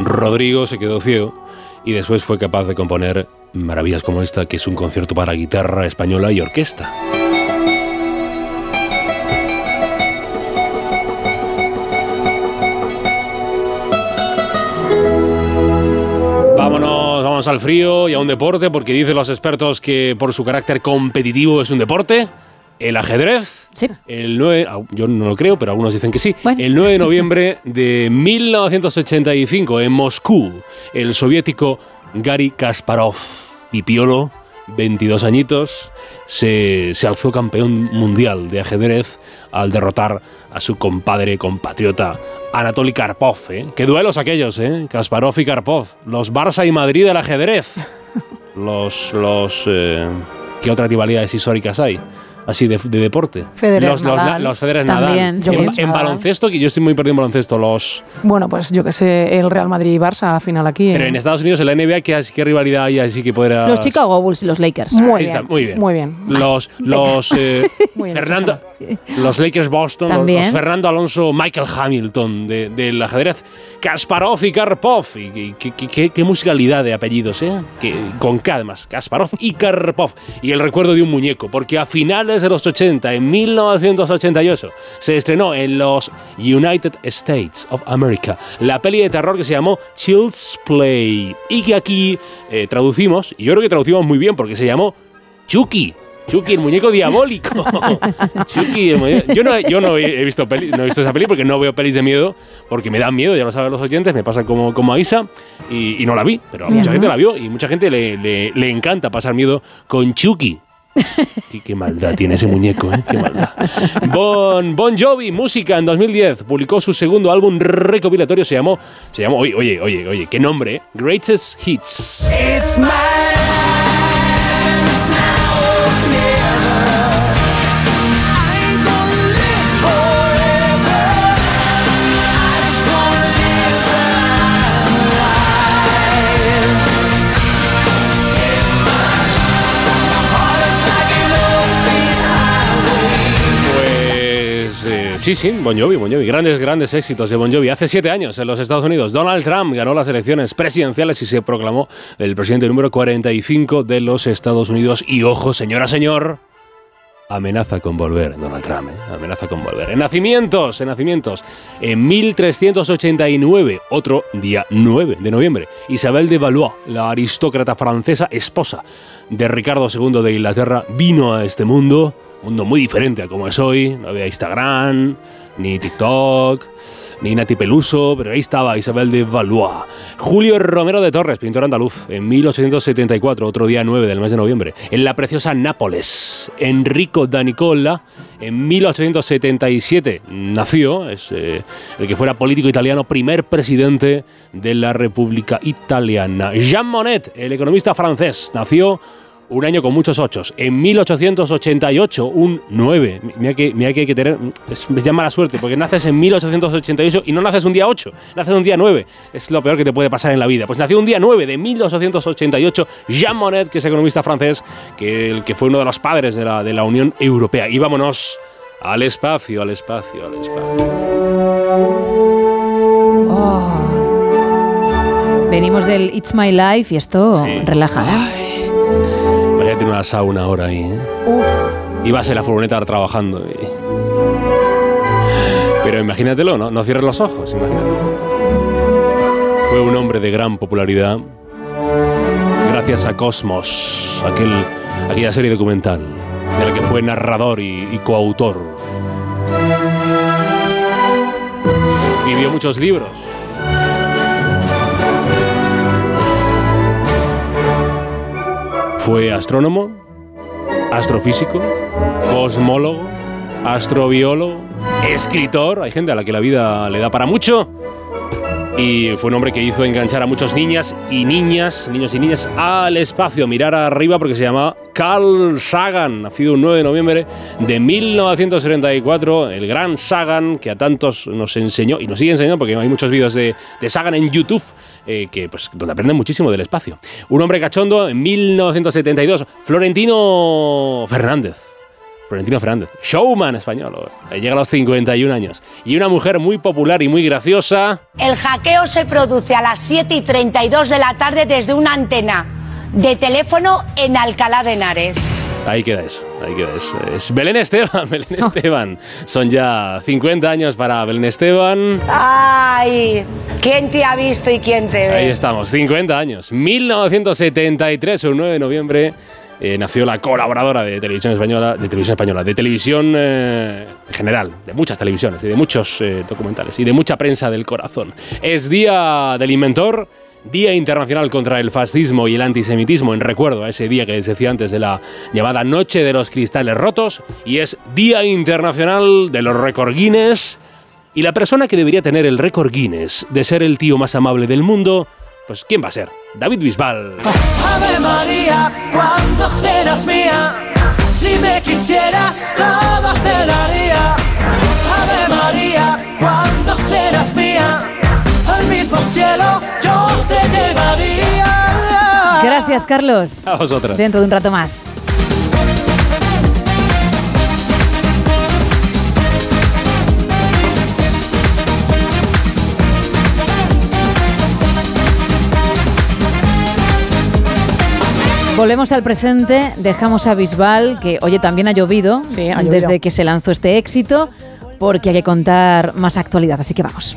Rodrigo se quedó ciego y después fue capaz de componer maravillas como esta, que es un concierto para guitarra española y orquesta. Vámonos, vamos al frío y a un deporte, porque dicen los expertos que por su carácter competitivo es un deporte. El ajedrez. Sí. El 9, au- yo no lo creo, pero algunos dicen que sí. El 9 de noviembre de 1985 en Moscú, el soviético Gary Kasparov, pipiolo, 22 añitos, se, se alzó campeón mundial de ajedrez al derrotar a su compadre compatriota Anatoly Karpov. ¿eh? Qué duelos aquellos, ¿eh? Kasparov y Karpov. Los Barça y Madrid del ajedrez. Los. los eh, ¿Qué otras rivalidades históricas hay? Así de, de deporte. Federer, los, los, Nadal. los Federer También, Nadal. sí. En, Nadal. en baloncesto, que yo estoy muy perdido en baloncesto, los. Bueno, pues yo que sé, el Real Madrid y Barça final aquí. Pero ¿eh? en Estados Unidos, en la NBA, ¿qué, qué rivalidad hay así que podrás. Los Chicago Bulls y los Lakers. Muy Ahí bien, está, muy bien. Muy bien. Los, los eh, Muy bien, Fernando, los Lakers Boston, los, También. los Fernando Alonso, Michael Hamilton de- del ajedrez, Kasparov y Karpov. Y, y- qué- qué- qué- qué musicalidad de apellidos, ¿eh? Que, con K además, Kasparov y Karpov. Y el recuerdo de un muñeco, porque a finales de los 80, en 1988, se estrenó en los United States of America la peli de terror que se llamó Child's Play. Y que aquí eh, traducimos, y yo creo que traducimos muy bien, porque se llamó Chucky. Chucky, el muñeco diabólico. Chucky, el muñeco- Yo no, he- yo no he visto peli- no he visto esa peli porque no veo pelis de miedo, porque me dan miedo, ya lo saben los oyentes, me pasa como, como a Isa, y, y no la vi, pero a mucha Ajá. gente la vio y mucha gente le, le- le encanta pasar miedo con Chucky. Qué, maldad tiene ese muñeco, ¿eh? Qué maldad. Bon, bon Jovi, música, en 2010, publicó su segundo álbum recopilatorio, se llamó, se llamó, oye, oye, oye, oye, qué nombre, ¿eh? Greatest Hits. It's my sí, sí, Bon Jovi, Bon Jovi. Grandes, grandes éxitos de Bon Jovi. Hace siete años en los Estados Unidos, Donald Trump ganó las elecciones presidenciales y se proclamó el presidente número 45 de los Estados Unidos. Y ojo, señora, señor, amenaza con volver, Donald Trump, ¿eh? amenaza con volver. En nacimientos, en nacimientos, en 1389, otro día 9 de noviembre, Isabel de Valois, la aristócrata francesa, esposa de Ricardo II de Inglaterra, vino a este mundo, mundo muy diferente a como es hoy, no había Instagram, ni TikTok, ni Nati Peluso, pero ahí estaba Isabel de Valois. Julio Romero de Torres, pintor andaluz, en 1874, otro día 9 del mes de noviembre, en la preciosa Nápoles. Enrico da Nicola, en 1877, nació, es eh, el que fuera político italiano, primer presidente de la República Italiana. Jean Monnet, el economista francés, nació un año con muchos ochos. En 1888, un 9. Mira que, mira que hay que tener. Es, es ya mala suerte, porque naces en 1888 y no naces un día 8, naces un día 9. Es lo peor que te puede pasar en la vida. Pues nació un día 9 de 1888, Jean Monnet, que es economista francés, que, el que fue uno de los padres de la, de la Unión Europea. Y vámonos al espacio, al espacio, al espacio. Venimos del It's My Life y esto Sí. relaja, ¿eh? Imagínate una sauna ahora ahí, ¿eh? Ibas en la furgoneta trabajando. y- Pero imagínatelo, ¿no? No cierres los ojos, imagínate. Fue un hombre de gran popularidad gracias a Cosmos, aquel, aquella serie documental de la que fue narrador y, y coautor. Escribió muchos libros. Fue astrónomo, astrofísico, cosmólogo, astrobiólogo, escritor. Hay gente a la que la vida le da para mucho. Y fue un hombre que hizo enganchar a muchas niñas y niñas, niños y niñas, al espacio, mirar arriba, porque se llamaba Carl Sagan, nacido un 9 de noviembre de 1974, el gran Sagan que a tantos nos enseñó y nos sigue enseñando, porque hay muchos vídeos de, de Sagan en YouTube, eh, que, pues, donde aprenden muchísimo del espacio. Un hombre cachondo en 1972, Florentino Fernández. Florentino Fernández, showman español, eh, llega a los 51 años. Y una mujer muy popular y muy graciosa, El hackeo se produce a las 7 y 32 de la tarde desde una antena de teléfono en Alcalá de Henares. Ahí queda eso, ahí queda eso. Es Belén Esteban, Belén Esteban. Son ya 50 años para Belén Esteban. Ay, ¿quién te ha visto y quién te ve? Ahí estamos, 50 años. 1973, el 9 de noviembre, eh, nació la colaboradora de televisión española, de televisión española, de televisión eh, en general, de muchas televisiones y de muchos eh, documentales y de mucha prensa del corazón. Es Día del Inventor. Día Internacional contra el Fascismo y el Antisemitismo, en recuerdo a ese día que les decía antes de la llamada Noche de los Cristales Rotos, y es Día Internacional de los Récord Guinness. Y la persona que debería tener el récord Guinness de ser el tío más amable del mundo, pues ¿quién va a ser? David Bisbal. Ave María, cuando serás mía, si me quisieras todo te daría. Ave María, cuando serás mía, al mismo cielo yo te llevaría. Gracias, Carlos. A vosotras. Dentro de un rato más. Volvemos al presente, dejamos a Bisbal, que oye también ha llovido, ha llovido. desde que se lanzó este éxito, porque hay que contar más actualidad, así que vamos.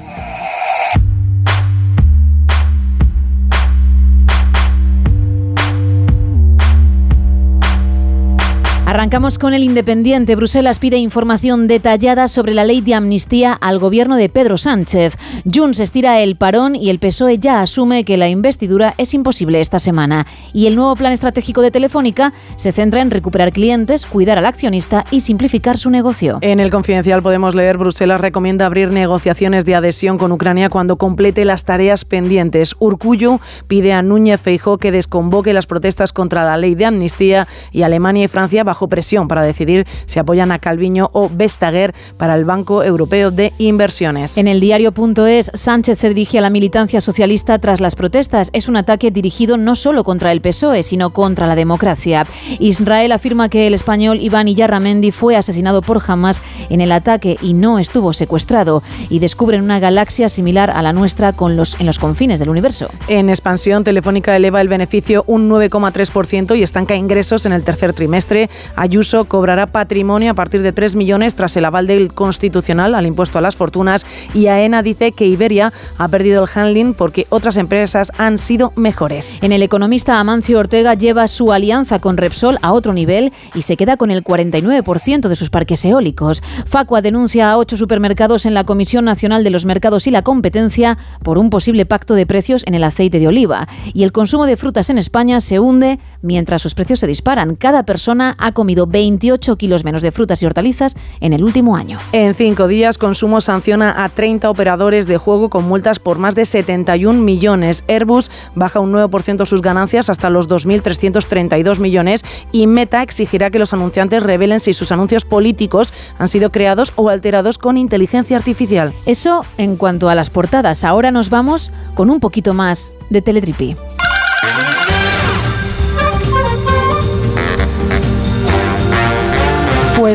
Arrancamos con el Independiente. Bruselas pide información detallada sobre la ley de amnistía al gobierno de Pedro Sánchez. Junts estira el parón y el PSOE ya asume que la investidura es imposible esta semana. Y el nuevo plan estratégico de Telefónica se centra en recuperar clientes, cuidar al accionista y simplificar su negocio. En el Confidencial podemos leer Bruselas recomienda abrir negociaciones de adhesión con Ucrania cuando complete las tareas pendientes. Urcullu pide a Núñez Feijó que desconvoque las protestas contra la ley de amnistía y Alemania y Francia bajo presión para decidir si apoyan a Calviño o Vestager para el Banco Europeo de Inversiones. En el diario.es, Sánchez se dirige a la militancia socialista tras las protestas. Es un ataque dirigido no solo contra el PSOE, sino contra la democracia. Israel afirma que el español Iván Iyarramendi fue asesinado por Hamas en el ataque y no estuvo secuestrado. Y descubren una galaxia similar a la nuestra con los, en los confines del universo. En expansión, Telefónica eleva el beneficio un 9,3% y estanca ingresos en el tercer trimestre. Ayuso cobrará patrimonio a partir de 3 millones tras el aval del Constitucional al impuesto a las fortunas y AENA dice que Iberia ha perdido el handling porque otras empresas han sido mejores. En el economista Amancio Ortega lleva su alianza con Repsol a otro nivel y se queda con el 49% de sus parques eólicos. Facua denuncia a ocho supermercados en la Comisión Nacional de los Mercados y la Competencia por un posible pacto de precios en el aceite de oliva. Y el consumo de frutas en España se hunde mientras sus precios se disparan. Cada persona ha comido 28 kilos menos de frutas y hortalizas en el último año. En cinco días, Consumo sanciona a 30 operadores de juego con multas por más de 71 millones. Airbus baja un 9% sus ganancias hasta los 2.332 millones y Meta exigirá que los anunciantes revelen si sus anuncios políticos han sido creados o alterados con inteligencia artificial. Eso en cuanto a las portadas. Ahora nos vamos con un poquito más de Teletripi.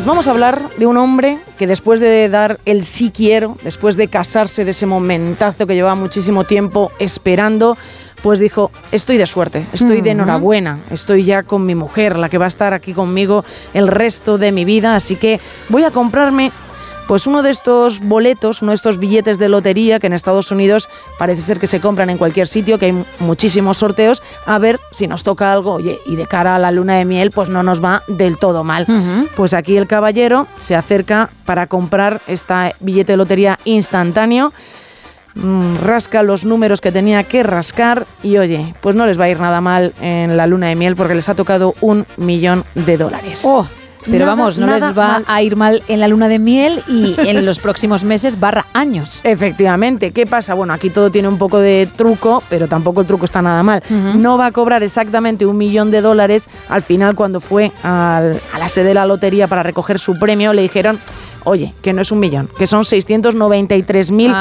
Pues vamos a hablar de un hombre que después de dar el sí quiero, después de casarse de ese momentazo que llevaba muchísimo tiempo esperando, pues dijo, estoy de suerte, estoy de enhorabuena, estoy ya con mi mujer, la que va a estar aquí conmigo el resto de mi vida, así que voy a comprarme pues uno de estos boletos, uno de estos billetes de lotería que en Estados Unidos parece ser que se compran en cualquier sitio, que hay muchísimos sorteos, a ver si nos toca algo, oye, y de cara a la luna de miel, pues no nos va del todo mal. Pues aquí el caballero se acerca para comprar este billete de lotería instantáneo mm, rasca los números que tenía que rascar y oye, pues no les va a ir nada mal en la luna de miel porque les ha tocado un millón de dólares. Oh, pero Nada, vamos, no les va mal. a ir mal en la luna de miel y en los próximos meses barra años. Efectivamente, ¿qué pasa? Bueno, aquí todo tiene un poco de truco, pero tampoco el truco está nada mal. No va a cobrar exactamente un millón de dólares. Al final, cuando fue al- a la sede de la lotería para recoger su premio, le dijeron, oye, que no es un millón, que son 693 mil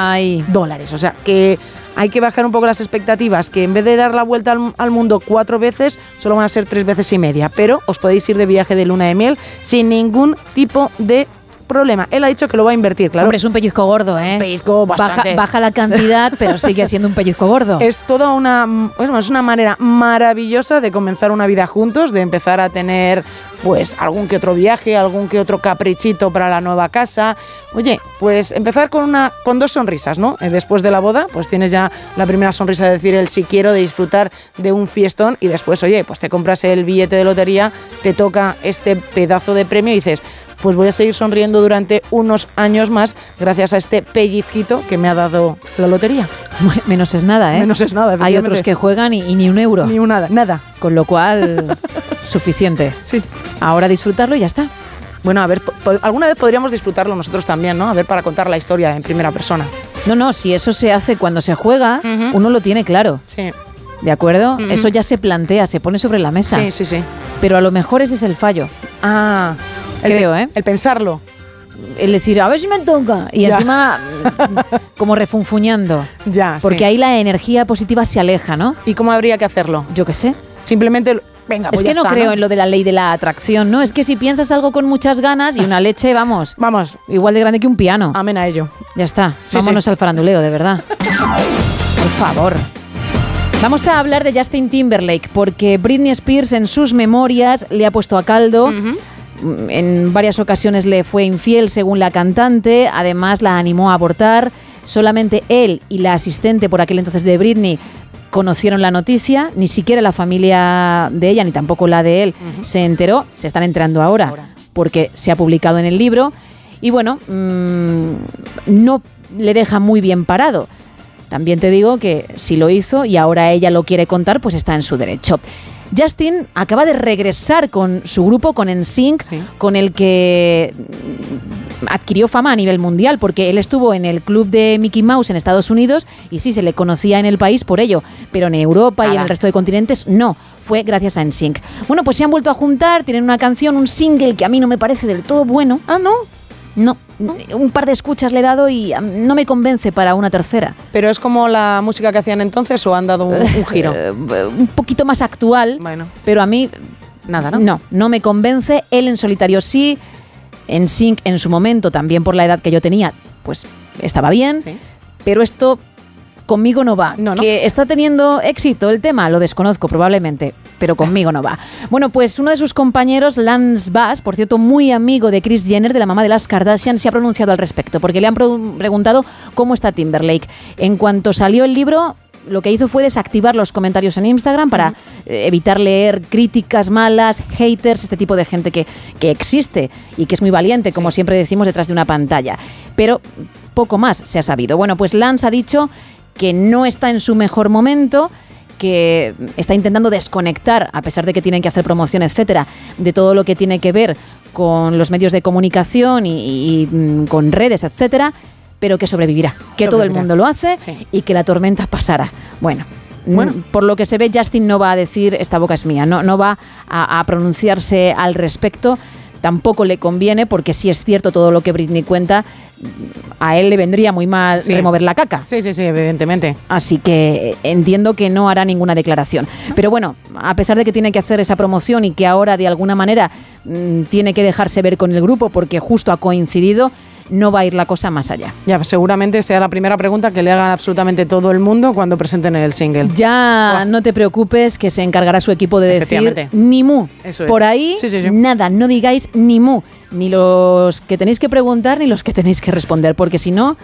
dólares. O sea, que hay que bajar un poco las expectativas, que en vez de dar la vuelta al, al mundo cuatro veces, solo van a ser tres veces y media. Pero os podéis ir de viaje de luna de miel sin ningún tipo de problema. Él ha dicho que lo va a invertir, claro. Hombre, es un pellizco gordo, ¿eh? pellizco Baja, bastante. baja la cantidad, pero sigue siendo un pellizco gordo. Es toda una, es una manera maravillosa de comenzar una vida juntos, de empezar a tener pues algún que otro viaje, algún que otro caprichito para la nueva casa. Oye, pues empezar con una con dos sonrisas, ¿no? Eh, Después de la boda, pues tienes ya la primera sonrisa de decir el si quiero, de disfrutar de un fiestón y después, oye, pues te compras el billete de lotería, te toca este pedazo de premio y dices, pues voy a seguir sonriendo durante unos años más gracias a este pellizquito que me ha dado la lotería. Menos es nada, ¿eh? Menos es nada, Hay otros que juegan y, y ni un euro. Ni un nada, nada. Con lo cual, suficiente. Sí. Ahora disfrutarlo y ya está. Bueno, a ver, alguna vez podríamos disfrutarlo nosotros también, ¿no? A ver, para contar la historia en primera persona. No, no, si eso se hace cuando se juega, uno lo tiene claro. Sí. ¿De acuerdo? Eso ya se plantea, se pone sobre la mesa. Sí, sí, sí. Pero a lo mejor ese es el fallo. Ah, creo, ¿eh? El pensarlo. El decir, a ver si me toca. Y Ya. encima, como refunfuñando. Ya, Porque sí. ahí la energía positiva se aleja, ¿no? ¿Y cómo habría que hacerlo? Yo qué sé. Simplemente, venga, Es pues que ya no está, creo en lo de la ley de la atracción, ¿no? Es que si piensas algo con muchas ganas y una leche, vamos. Vamos. Igual de grande que un piano. Amén a ello. Ya está. Sí, Vámonos sí. al faranduleo, de verdad. Por favor. Vamos a hablar de Justin Timberlake, porque Britney Spears en sus memorias le ha puesto a caldo. En varias ocasiones le fue infiel, según la cantante. Además, la animó a abortar. Solamente él y la asistente por aquel entonces de Britney conocieron la noticia. Ni siquiera la familia de ella, ni tampoco la de él, se enteró. Se están enterando ahora, porque se ha publicado en el libro. Y bueno, mm, no le deja muy bien parado. También te digo que si lo hizo y ahora ella lo quiere contar, pues está en su derecho. Justin acaba de regresar con su grupo, con NSYNC, con el que mm, adquirió fama a nivel mundial, porque él estuvo en el club de Mickey Mouse en Estados Unidos y sí, se le conocía en el país por ello, pero en Europa y en el resto de continentes no. Fue gracias a NSYNC. Bueno, pues se han vuelto a juntar, tienen una canción, un single que a mí no me parece del todo bueno. Ah, no. No, un par de escuchas le he dado y no me convence para una tercera. ¿Pero es como la música que hacían entonces o han dado un, un giro? Eh, un poquito más actual, Bueno. pero a mí Nada, ¿no? no, no me convence. Él en solitario sí, en Sync en su momento, también por la edad que yo tenía, pues estaba bien, pero esto conmigo no va. No, no. Que está teniendo éxito el tema, lo desconozco probablemente, pero conmigo no va. Bueno, pues uno de sus compañeros, Lance Bass, por cierto, muy amigo de Kris Jenner, de la mamá de las Kardashian, se ha pronunciado al respecto, porque le han preguntado cómo está Timberlake. En cuanto salió el libro, lo que hizo fue desactivar los comentarios en Instagram para eh, evitar leer críticas malas, haters, este tipo de gente que, que existe y que es muy valiente, como siempre decimos, detrás de una pantalla. Pero poco más se ha sabido. Bueno, pues Lance ha dicho que no está en su mejor momento que está intentando desconectar, a pesar de que tienen que hacer promoción, etcétera, de todo lo que tiene que ver con los medios de comunicación y, y, mm, con redes, etcétera, pero que sobrevivirá, que todo el mundo lo hace y que la tormenta pasará. Bueno. Bueno. mm, Por lo que se ve, Justin no va a decir esta boca es mía, no, no va a, a pronunciarse al respecto. Tampoco le conviene, porque si es cierto todo lo que Britney cuenta, a él le vendría muy mal Sí. remover la caca. Sí, sí, sí, evidentemente. Así que entiendo que no hará ninguna declaración. Pero bueno, a pesar de que tiene que hacer esa promoción y que ahora de alguna manera mm, tiene que dejarse ver con el grupo porque justo ha coincidido, no va a ir la cosa más allá. Ya, seguramente sea la primera pregunta que le hagan absolutamente todo el mundo cuando presenten el single. Ya no te preocupes que se encargará su equipo de decir ni mu. Eso es. Por ahí Sí, sí, sí. nada, no digáis ni mu. Ni los que tenéis que preguntar ni los que tenéis que responder, porque si no,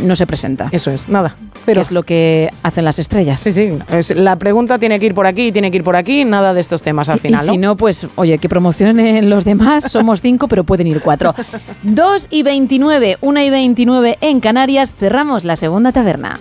no se presenta. Eso es, nada. Que es lo que hacen las estrellas. Sí, sí. es- la pregunta tiene que ir por aquí, tiene que ir por aquí, nada de estos temas al final. y si no, pues, oye, que promocionen los demás. Somos cinco, pero pueden ir cuatro. 2 y 29, 1 y 29 en Canarias. Cerramos la segunda taberna.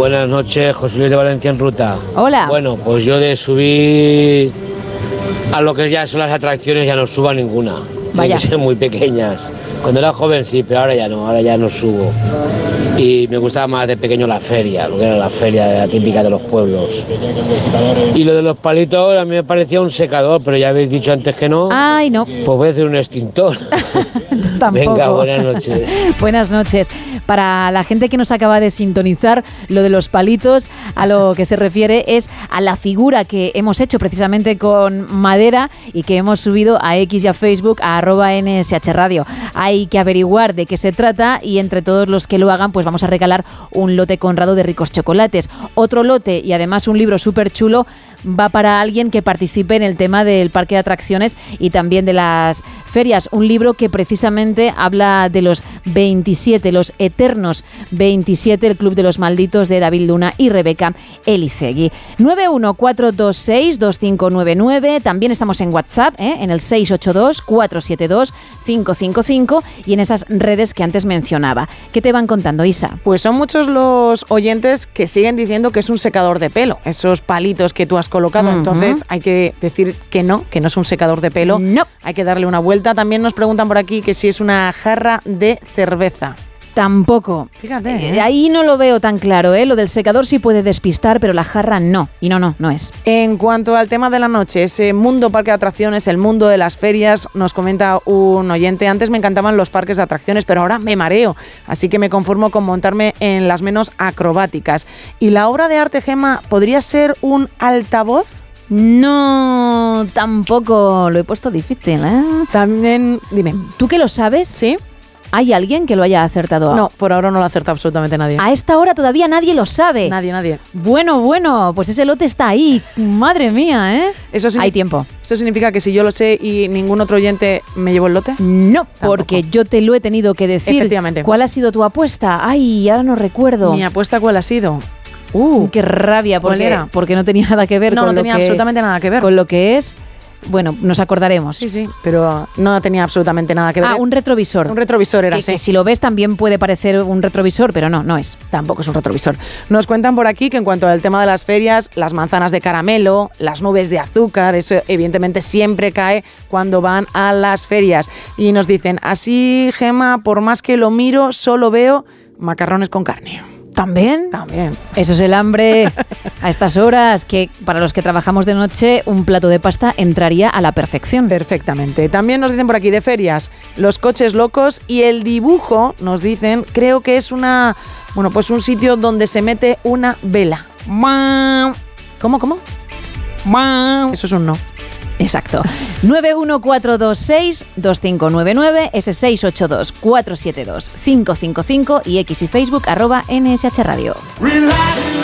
Buenas noches, José Luis de Valencia en ruta. Hola. Bueno, pues yo de subir a lo que ya son las atracciones ya no subo a ninguna. Tienen Vaya. que ser muy pequeñas. Cuando era joven sí, pero ahora ya no, ahora ya no subo. Y me gustaba más de pequeño la feria, lo que era la feria la típica de los pueblos. Y lo de los palitos a mí me parecía un secador, pero ya habéis dicho antes que no. Ay, no. Pues voy a hacer un extintor. Tampoco. Venga, buenas noches. Buenas noches. Para la gente que nos acaba de sintonizar, lo de los palitos a lo que se refiere es a la figura que hemos hecho precisamente con madera y que hemos subido a X y a Facebook a arroba NSH Radio. Hay que averiguar de qué se trata y entre todos los que lo hagan pues vamos a regalar un lote conrado de ricos chocolates. Otro lote y además un libro súper chulo va para alguien que participe en el tema del parque de atracciones y también de las ferias. Un libro que precisamente habla de los 27, los eternos 27, el Club de los Malditos de David Luna y Rebeca Elicegui. 914262599. También estamos en WhatsApp, ¿eh? en el 682-472-555 y en esas redes que antes mencionaba. ¿Qué te van contando, Isa? Pues son muchos los oyentes que siguen diciendo que es un secador de pelo, esos palitos que tú has colocado. Entonces hay que decir que no, que no es un secador de pelo. No. Hay que darle una vuelta. También nos preguntan por aquí que si es una jarra de cerveza. Tampoco. Fíjate. Eh, ¿eh? ahí no lo veo tan claro, ¿eh? Lo del secador sí puede despistar, pero la jarra no. Y no, no, no es. En cuanto al tema de la noche, ese mundo parque de atracciones, el mundo de las ferias, nos comenta un oyente, antes me encantaban los parques de atracciones, pero ahora me mareo, así que me conformo con montarme en las menos acrobáticas. ¿Y la obra de arte Gema podría ser un altavoz? No, tampoco lo he puesto difícil, ¿eh? También, dime. ¿Tú que lo sabes? Sí. ¿Hay alguien que lo haya acertado? No, por ahora no lo acerta absolutamente nadie. A esta hora todavía nadie lo sabe. Nadie, nadie. Bueno, bueno, pues ese lote está ahí. Madre mía, ¿eh? Eso Hay tiempo. ¿Eso significa que si yo lo sé y ningún otro oyente me llevó el lote? No, porque yo te lo he tenido que decir. Efectivamente. ¿Cuál ha sido tu apuesta? Ay, ahora no recuerdo. ¿Mi apuesta cuál ha sido? Uh, qué rabia, ¿cuál porque, era? porque no tenía nada que ver No, con no lo tenía que- absolutamente nada que ver. Con lo que es. Bueno, nos acordaremos. Sí, sí, pero no tenía absolutamente nada que ver. Ah, un retrovisor. Un retrovisor era, que, sí. que si lo ves también puede parecer un retrovisor, pero no, no es. Tampoco es un retrovisor. Nos cuentan por aquí que en cuanto al tema de las ferias, las manzanas de caramelo, las nubes de azúcar, eso evidentemente siempre cae cuando van a las ferias. Y nos dicen, así Gema, por más que lo miro, solo veo macarrones con carne. ¿También? También. Eso es el hambre a estas horas, que para los que trabajamos de noche, un plato de pasta entraría a la perfección. Perfectamente. También nos dicen por aquí de ferias, los coches locos y el dibujo, nos dicen, creo que es una, bueno, pues un sitio donde se mete una vela. ¿Cómo, cómo? Eso es un no. Exacto. 914262599, ese 682472555 y X y Facebook arroba NSH Radio. Relax,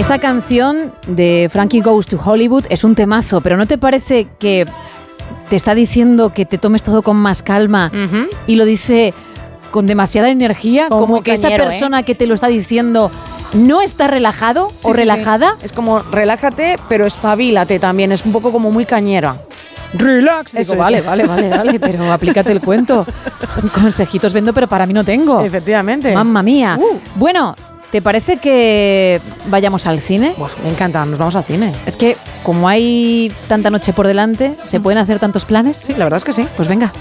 Esta canción de Frankie Goes to Hollywood es un temazo, pero ¿no te parece que te está diciendo que te tomes todo con más calma y lo dice con demasiada energía, Como que cañero, ¿eh? esa persona que te lo está diciendo no está relajado Sí, o sí, sí. relajada. Es como relájate, pero espabilate también. Es un poco como muy cañera. Relax. Eso Digo, es. vale, vale, vale, vale, pero aplícate el cuento. Consejitos vendo, pero para mí no tengo. Efectivamente. Mamma mía. Uh. Bueno, ¿te parece que vayamos al cine? me encanta, nos vamos al cine. Es que como hay tanta noche por delante, ¿se pueden hacer tantos planes? Sí, la verdad es que sí. Pues venga.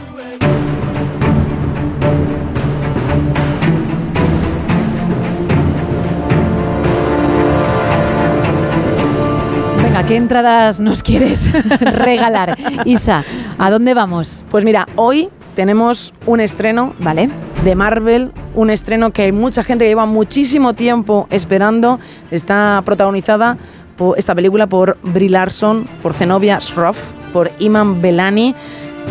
Venga, ¿qué entradas nos quieres regalar? Isa, ¿a dónde vamos? Pues mira, hoy tenemos un estreno, ¿vale? De Marvel, un estreno que hay mucha gente que lleva muchísimo tiempo esperando. Está protagonizada por esta película por Brie Larson, por Zenobia Shroff, por Iman Belani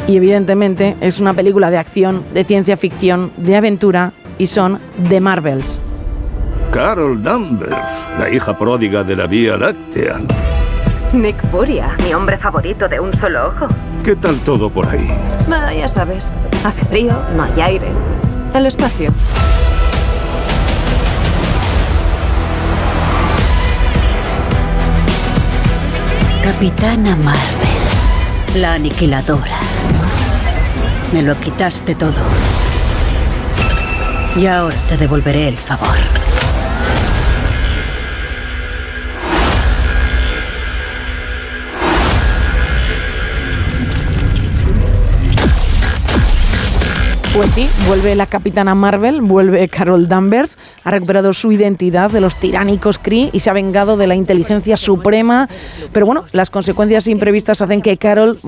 y evidentemente es una película de acción, de ciencia ficción, de aventura y son The Marvels. Carol Danvers, la hija pródiga de la Vía Láctea. Nick Furia, mi hombre favorito de un solo ojo. ¿Qué tal todo por ahí? Ah, ya sabes, hace frío, no hay aire. El espacio. Capitana Marvel, la aniquiladora. Me lo quitaste todo. Y ahora te devolveré el favor. Pues sí, vuelve la capitana Marvel, vuelve Carol Danvers, ha recuperado su identidad de los tiránicos Kree y se ha vengado de la inteligencia suprema. Pero bueno, las consecuencias imprevistas hacen que Carol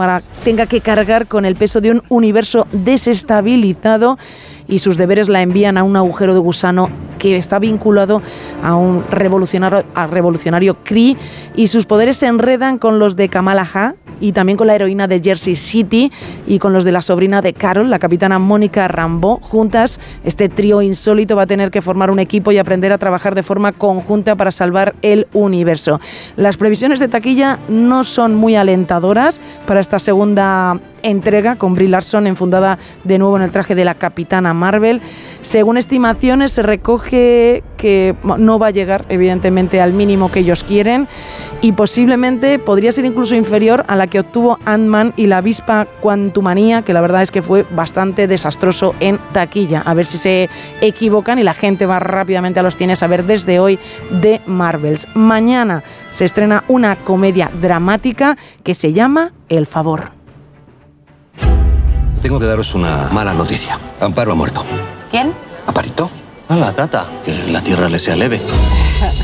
tenga que cargar con el peso de un universo desestabilizado y sus deberes la envían a un agujero de gusano que está vinculado a un revolucionario, revolucionario Kree y sus poderes se enredan con los de Kamala Ha y también con la heroína de Jersey City y con los de la sobrina de Carol, la capitana Mónica Rambo. Juntas, este trío insólito va a tener que formar un equipo y aprender a trabajar de forma conjunta para salvar el universo. Las previsiones de taquilla no son muy alentadoras para esta segunda entrega con Brie Larson enfundada de nuevo en el traje de la capitana Marvel. Según estimaciones se recoge que no va a llegar evidentemente al mínimo que ellos quieren y posiblemente podría ser incluso inferior a la que obtuvo Ant-Man y la avispa Quantumania, que la verdad es que fue bastante desastroso en taquilla. A ver si se equivocan y la gente va rápidamente a los cines a ver desde hoy de Marvels. Mañana se estrena una comedia dramática que se llama El favor. Tengo que daros una mala noticia. Amparo ha muerto. ¿Quién? ¿Amparito? A la tata. Que la tierra le sea leve.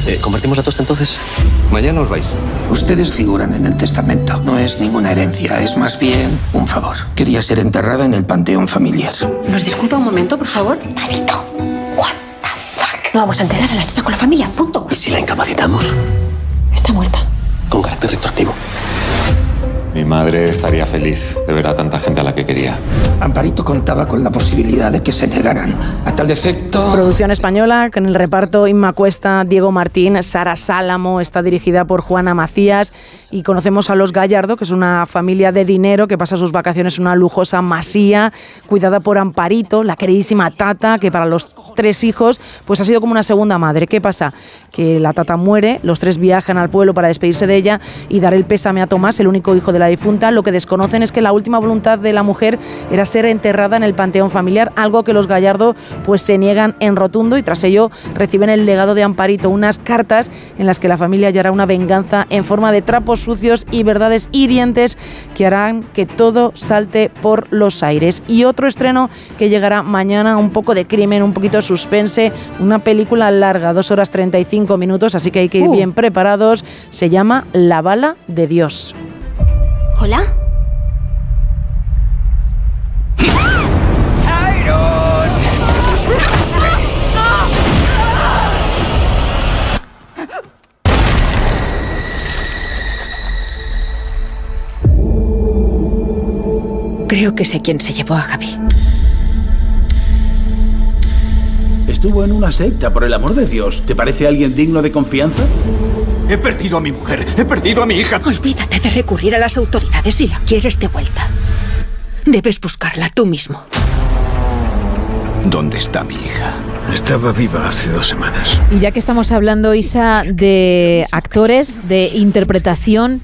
Eh, ¿Convertimos la tosta entonces? Mañana os vais. Ustedes figuran en el testamento. No es ninguna herencia, es más bien un favor. Quería ser enterrada en el panteón familiar. ¿Nos disculpa un momento, por favor? Marito, what the fuck? No vamos a enterar a la chica con la familia, punto. ¿Y si la incapacitamos? Está muerta. Con carácter retroactivo. Mi madre estaría feliz de ver a tanta gente a la que quería. Amparito contaba con la posibilidad de que se negaran. A tal efecto... Producción española, con el reparto Inma Cuesta, Diego Martín, Sara Sálamo, está dirigida por Juana Macías y conocemos a los Gallardo, que es una familia de dinero que pasa sus vacaciones en una lujosa masía, cuidada por Amparito, la queridísima Tata, que para los tres hijos pues ha sido como una segunda madre. ¿Qué pasa? Que la Tata muere, los tres viajan al pueblo para despedirse de ella y dar el pésame a Tomás, el único hijo de la difunta. Lo que desconocen es que la última voluntad de la mujer era ser enterrada en el panteón familiar, algo que los Gallardo pues se niegan en rotundo y tras ello reciben el legado de Amparito, unas cartas en las que la familia hallará una venganza en forma de trapos sucios y verdades hirientes que harán que todo salte por los aires. Y otro estreno que llegará mañana, un poco de crimen, un poquito de suspense, una película larga, dos horas 35 minutos, así que hay que ir Uh. bien preparados. Se llama La bala de Dios. ¿Hola? Creo que sé quién se llevó a Javi. Estuvo en una secta, por el amor de Dios. ¿Te parece alguien digno de confianza? He perdido a mi mujer, he perdido a mi hija. Olvídate de recurrir a las autoridades si la quieres de vuelta. Debes buscarla tú mismo. ¿Dónde está mi hija? Estaba viva hace dos semanas. Y ya que estamos hablando, Isa, de actores, de interpretación,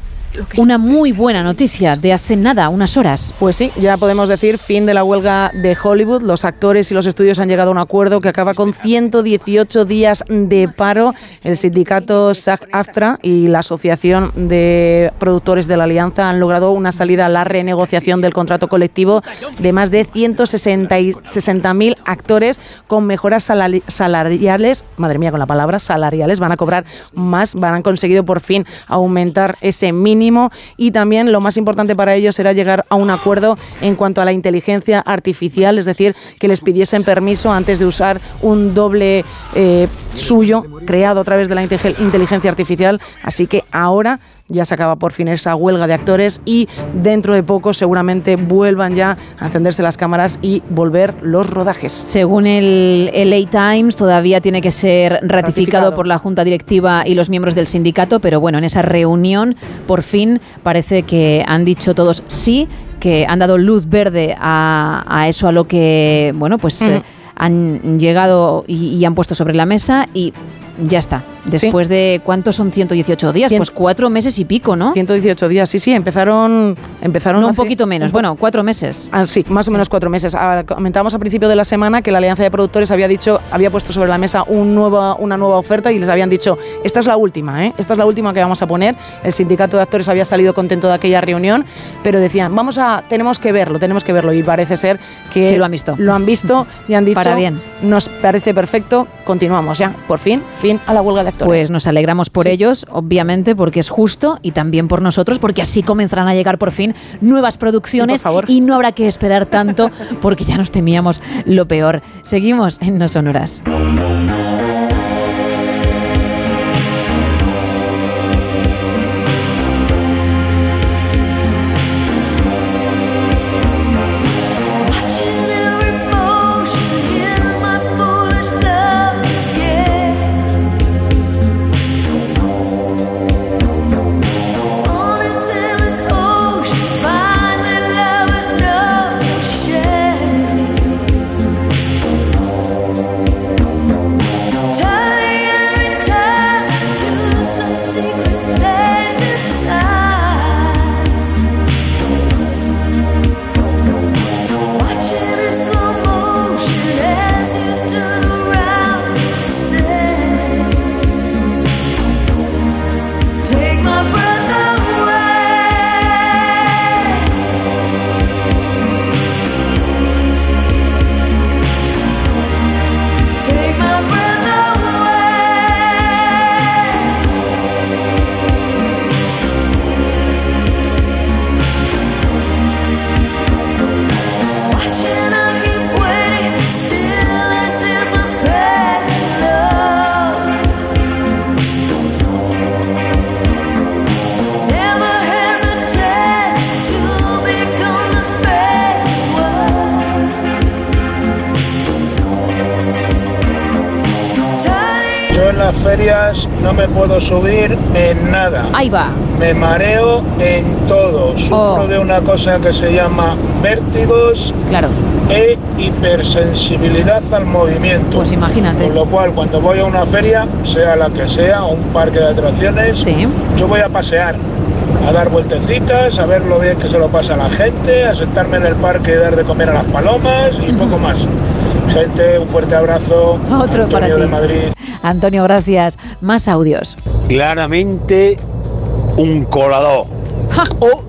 una muy buena noticia de hace nada, unas horas. Pues sí, ya podemos decir fin de la huelga de Hollywood. Los actores y los estudios han llegado a un acuerdo que acaba con 118 días de paro. El sindicato SAG-AFTRA y la Asociación de Productores de la Alianza han logrado una salida a la renegociación del contrato colectivo de más de 160.000 actores con mejoras salari- salariales. Madre mía, con la palabra salariales. Van a cobrar más, van han conseguido por fin aumentar ese mínimo y también lo más importante para ellos era llegar a un acuerdo en cuanto a la inteligencia artificial, es decir, que les pidiesen permiso antes de usar un doble eh, suyo creado a través de la inte- inteligencia artificial. Así que ahora ya se acaba por fin esa huelga de actores y dentro de poco seguramente vuelvan ya a encenderse las cámaras y volver los rodajes. Según el LA Times, todavía tiene que ser ratificado, Ratificado. por la Junta Directiva y los miembros del sindicato, pero bueno, en esa reunión por fin parece que han dicho todos sí, que han dado luz verde a, a eso, a lo que, bueno, pues eh, han llegado y, y han puesto sobre la mesa y ya está. Después de, ¿cuántos son 118 días? Cien- Pues cuatro meses y pico, ¿no? 118 días, sí, sí, empezaron, empezaron No, un hace- poquito menos, un po- bueno, cuatro meses. Ah, sí, más o menos cuatro meses. Ah, comentábamos a principio de la semana que la Alianza de Productores había dicho, había puesto sobre la mesa un nueva, una nueva oferta y les habían dicho, esta es la última, ¿eh? esta es la última que vamos a poner. El sindicato de actores había salido contento de aquella reunión, pero decían, vamos a, tenemos que verlo, tenemos que verlo. Y parece ser que, Que lo han visto. Lo han visto y han dicho, Para bien. nos parece perfecto, continuamos ya, por fin, fin a la huelga de actores. Pues nos alegramos por ellos, obviamente, porque es justo y también por nosotros, porque así comenzarán a llegar por fin nuevas producciones y no habrá que esperar tanto, porque ya nos temíamos lo peor. Seguimos en No Sonoras. Mareo en todo. Sufro Oh. de una cosa que se llama vértigos claro. e hipersensibilidad al movimiento. Pues imagínate. Con lo cual, cuando voy a una feria, sea la que sea, un parque de atracciones, yo voy a pasear, a dar vueltecitas, a ver lo bien que se lo pasa a la gente, a sentarme en el parque y dar de comer a las palomas y poco más. Gente, un fuerte abrazo. Otro Antonio para ti. de Madrid. Antonio, gracias. Más audios. Claramente un colador o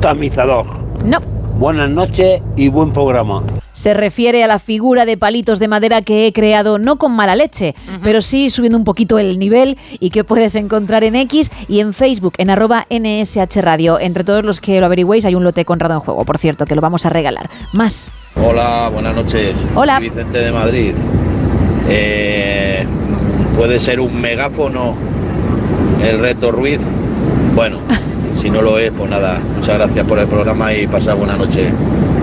tamizador. No. Buenas noches y buen programa. Se refiere a la figura de palitos de madera que he creado no con mala leche, pero sí subiendo un poquito el nivel y que puedes encontrar en X y en Facebook en arroba NSH Radio. Entre todos los que lo averigüéis hay un lote Conrado en juego, por cierto, que lo vamos a regalar. Más. Hola, buenas noches. Hola. Soy Vicente de Madrid. Eh, ¿Puede ser un megáfono el reto Ruiz? Bueno, si no lo es, pues nada. Muchas gracias por el programa y pasar buena noche.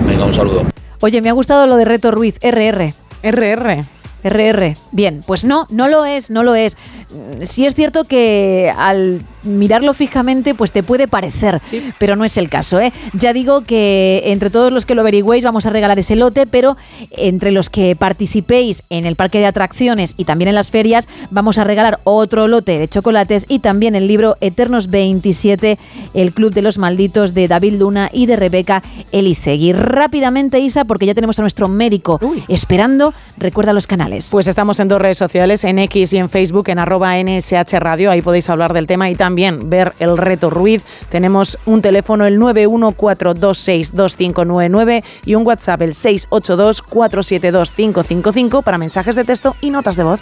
Venga, un saludo. Oye, me ha gustado lo de Reto Ruiz, RR. RR. RR. Bien, pues no, no lo es, no lo es. Mm, Sí es cierto que al mirarlo fijamente pues te puede parecer, pero no es el caso. ¿eh? Ya digo que entre todos los que lo averigüéis vamos a regalar ese lote, pero entre los que participéis en el parque de atracciones y también en las ferias vamos a regalar otro lote de chocolates y también el libro Eternos 27, el Club de los Malditos de David Luna y de Rebeca Elicegui. Rápidamente, Isa, porque ya tenemos a nuestro médico esperando. Recuerda los canales. Pues estamos en dos redes sociales, en X y en Facebook, en arroba NSH Radio. Ahí podéis hablar del tema y también ver el reto Ruiz. Tenemos un teléfono, el 914262599 y un WhatsApp, el 682472555 para mensajes de texto y notas de voz.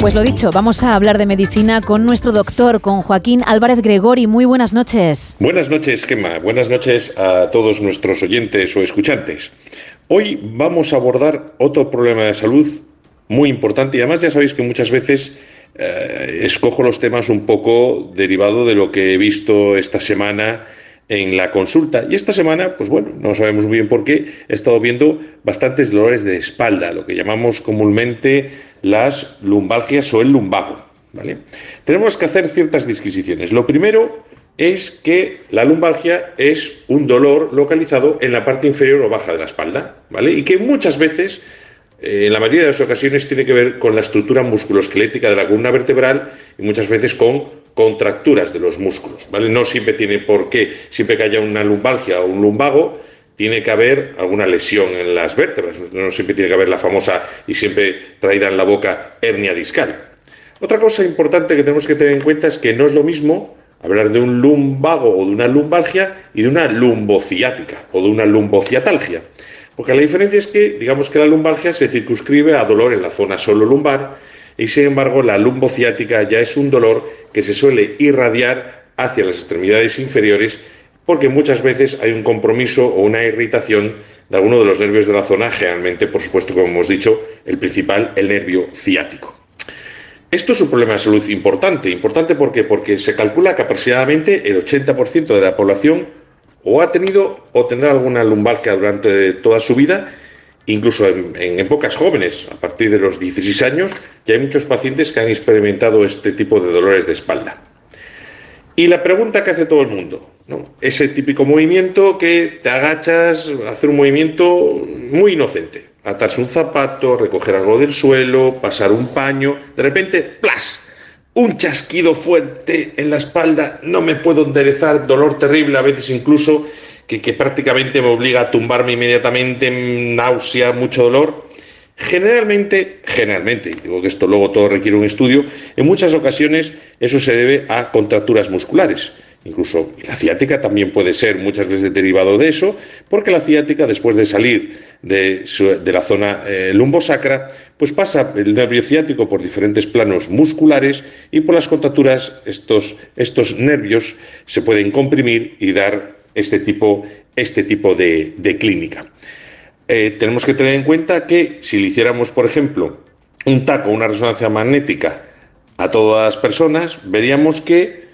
Pues lo dicho, vamos a hablar de medicina con nuestro doctor, con Joaquín Álvarez Gregori. Muy buenas noches. Buenas noches, Gemma. Buenas noches a todos nuestros oyentes o escuchantes. Hoy vamos a abordar otro problema de salud muy importante y además ya sabéis que muchas veces eh, escojo los temas un poco derivado de lo que he visto esta semana en la consulta. Y esta semana, pues bueno, no sabemos muy bien por qué, he estado viendo bastantes dolores de espalda, lo que llamamos comúnmente las lumbalgias o el lumbago. ¿vale? Tenemos que hacer ciertas disquisiciones. Lo primero es que la lumbalgia es un dolor localizado en la parte inferior o baja de la espalda, ¿vale? Y que muchas veces, en la mayoría de las ocasiones, tiene que ver con la estructura musculoesquelética de la columna vertebral y muchas veces con contracturas de los músculos, ¿vale? No siempre tiene por qué, siempre que haya una lumbalgia o un lumbago, tiene que haber alguna lesión en las vértebras, no siempre tiene que haber la famosa y siempre traída en la boca hernia discal. Otra cosa importante que tenemos que tener en cuenta es que no es lo mismo hablar de un lumbago o de una lumbalgia y de una lumbociática o de una lumbociatalgia. Porque la diferencia es que, digamos que la lumbalgia se circunscribe a dolor en la zona solo lumbar y sin embargo la lumbociática ya es un dolor que se suele irradiar hacia las extremidades inferiores porque muchas veces hay un compromiso o una irritación de alguno de los nervios de la zona, generalmente, por supuesto, como hemos dicho, el principal, el nervio ciático. Esto es un problema de salud importante. Importante ¿por qué? porque se calcula que aproximadamente el 80% de la población o ha tenido o tendrá alguna lumbalgia durante toda su vida, incluso en, épocas jóvenes, a partir de los 16 años, ya hay muchos pacientes que han experimentado este tipo de dolores de espalda. Y la pregunta que hace todo el mundo, ¿no? ese típico movimiento que te agachas, hacer un movimiento muy inocente atarse un zapato, recoger algo del suelo, pasar un paño, de repente, ¡plas! Un chasquido fuerte en la espalda, no me puedo enderezar, dolor terrible, a veces incluso que, que prácticamente me obliga a tumbarme inmediatamente, náusea, mucho dolor. Generalmente, generalmente, digo que esto luego todo requiere un estudio, en muchas ocasiones eso se debe a contracturas musculares. Incluso la ciática también puede ser muchas veces derivado de eso, porque la ciática, después de salir de, la zona eh, lumbosacra, pues pasa el nervio ciático por diferentes planos musculares y por las contracturas estos, estos nervios se pueden comprimir y dar este tipo, este tipo de, clínica. Eh, tenemos que tener en cuenta que si le hiciéramos, por ejemplo, un taco, una resonancia magnética a todas las personas, veríamos que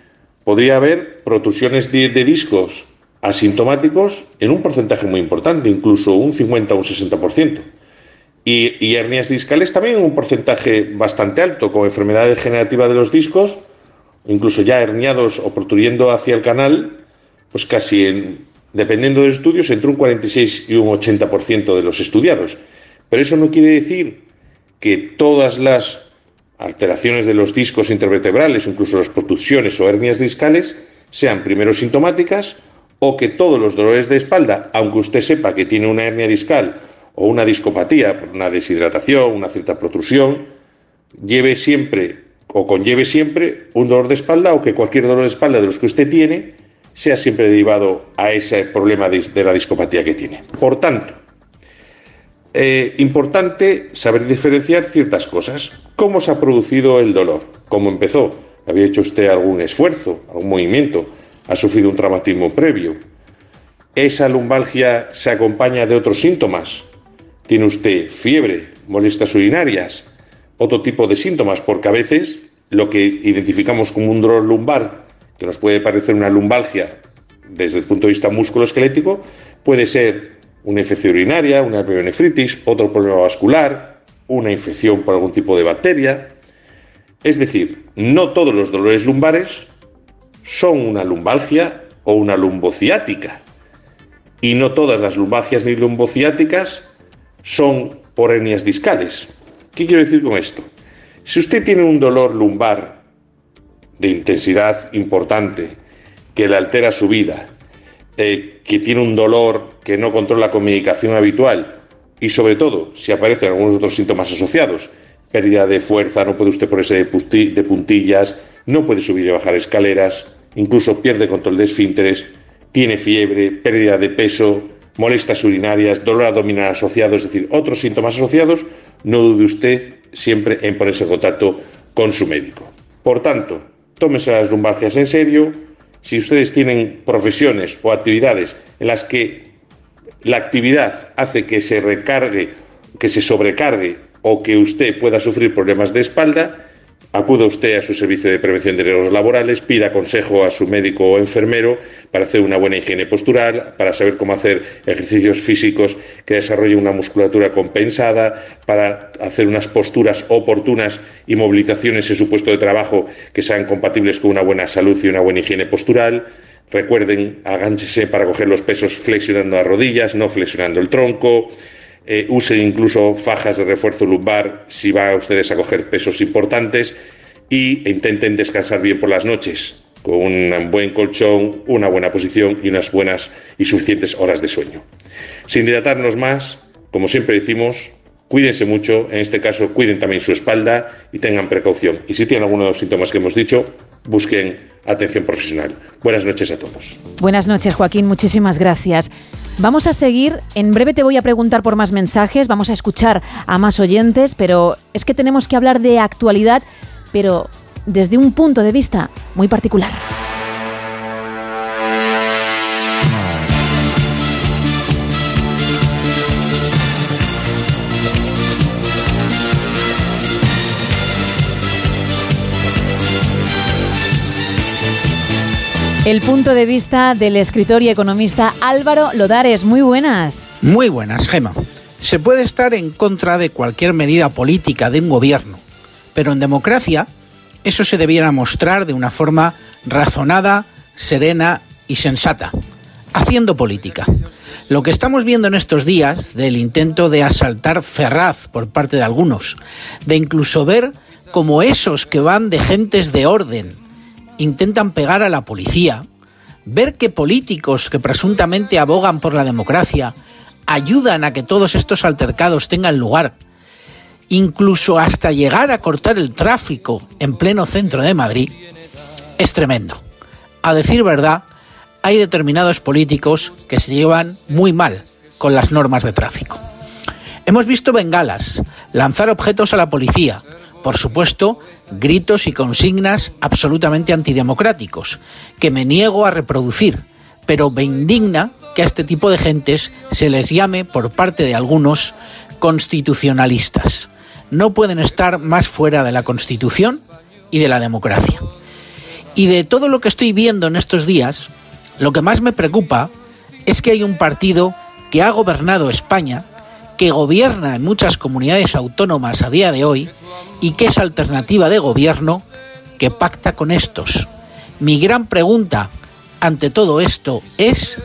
podría haber protusiones de, discos asintomáticos en un porcentaje muy importante, incluso un 50 o un 60%. Y, y, hernias discales también en un porcentaje bastante alto, con enfermedad degenerativa de los discos, incluso ya herniados o protuyendo hacia el canal, pues casi en, dependiendo de los estudios, entre un 46 y un 80% de los estudiados. Pero eso no quiere decir que todas las alteraciones de los discos intervertebrales, incluso las protusiones o hernias discales, sean primero sintomáticas o que todos los dolores de espalda, aunque usted sepa que tiene una hernia discal o una discopatía una deshidratación, una cierta protrusión, lleve siempre o conlleve siempre un dolor de espalda o que cualquier dolor de espalda de los que usted tiene sea siempre derivado a ese problema de, de la discopatía que tiene. Por tanto, eh, importante saber diferenciar ciertas cosas. ¿Cómo se ha producido el dolor? ¿Cómo empezó? ¿Había hecho usted algún esfuerzo, algún movimiento? ¿Ha sufrido un traumatismo previo? ¿Esa lumbalgia se acompaña de otros síntomas? ¿Tiene usted fiebre, molestias urinarias, otro tipo de síntomas? Porque a veces lo que identificamos como un dolor lumbar, que nos puede parecer una lumbalgia desde el punto de vista musculoesquelético, puede ser una infección urinaria, una pionefritis, otro problema vascular, una infección por algún tipo de bacteria. Es decir, no todos los dolores lumbares son una lumbalgia o una lumbociática. Y no todas las lumbalgias ni lumbociáticas son por hernias discales. ¿Qué quiero decir con esto? Si usted tiene un dolor lumbar de intensidad importante, que le altera su vida, eh, que tiene un dolor que no controla con medicación habitual y sobre todo si aparecen algunos otros síntomas asociados, pérdida de fuerza, no puede usted ponerse de, puntillas, no puede subir y bajar escaleras, incluso pierde control de esfínteres, tiene fiebre, pérdida de peso, molestias urinarias, dolor abdominal asociado, es decir, otros síntomas asociados, no dude usted siempre en ponerse en contacto con su médico. Por tanto, tómese las lumbalgias en serio. Si ustedes tienen profesiones o actividades en las que la actividad hace que se recargue, que se sobrecargue o que usted pueda sufrir problemas de espalda, acuda usted a su servicio de prevención de riesgos laborales, pida consejo a su médico o enfermero para hacer una buena higiene postural, para saber cómo hacer ejercicios físicos que desarrollen una musculatura compensada, para hacer unas posturas oportunas y movilizaciones en su puesto de trabajo que sean compatibles con una buena salud y una buena higiene postural. Recuerden, agánchese para coger los pesos flexionando las rodillas, no flexionando el tronco. Eh, usen incluso fajas de refuerzo lumbar si van ustedes a coger pesos importantes y intenten descansar bien por las noches con un buen colchón, una buena posición y unas buenas y suficientes horas de sueño. Sin dilatarnos más, como siempre decimos, cuídense mucho, en este caso cuiden también su espalda y tengan precaución. Y si tienen alguno de los síntomas que hemos dicho, busquen atención profesional. Buenas noches a todos. Buenas noches, Joaquín. Muchísimas gracias. Vamos a seguir. En breve te voy a preguntar por más mensajes. Vamos a escuchar a más oyentes, pero es que tenemos que hablar de actualidad, pero desde un punto de vista muy particular. El punto de vista del escritor y economista Álvaro Lodares. Muy buenas. Muy buenas, Gema. Se puede estar en contra de cualquier medida política de un gobierno, pero en democracia eso se debiera mostrar de una forma razonada, serena y sensata, haciendo política. Lo que estamos viendo en estos días del intento de asaltar Ferraz por parte de algunos, de incluso ver como esos que van de gentes de orden intentan pegar a la policía, ver que políticos que presuntamente abogan por la democracia ayudan a que todos estos altercados tengan lugar, incluso hasta llegar a cortar el tráfico en pleno centro de Madrid, es tremendo. A decir verdad, hay determinados políticos que se llevan muy mal con las normas de tráfico. Hemos visto bengalas, lanzar objetos a la policía, por supuesto, gritos y consignas absolutamente antidemocráticos, que me niego a reproducir, pero me indigna que a este tipo de gentes se les llame por parte de algunos constitucionalistas. No pueden estar más fuera de la Constitución y de la democracia. Y de todo lo que estoy viendo en estos días, lo que más me preocupa es que hay un partido que ha gobernado España, que gobierna en muchas comunidades autónomas a día de hoy y que es alternativa de gobierno que pacta con estos. Mi gran pregunta ante todo esto es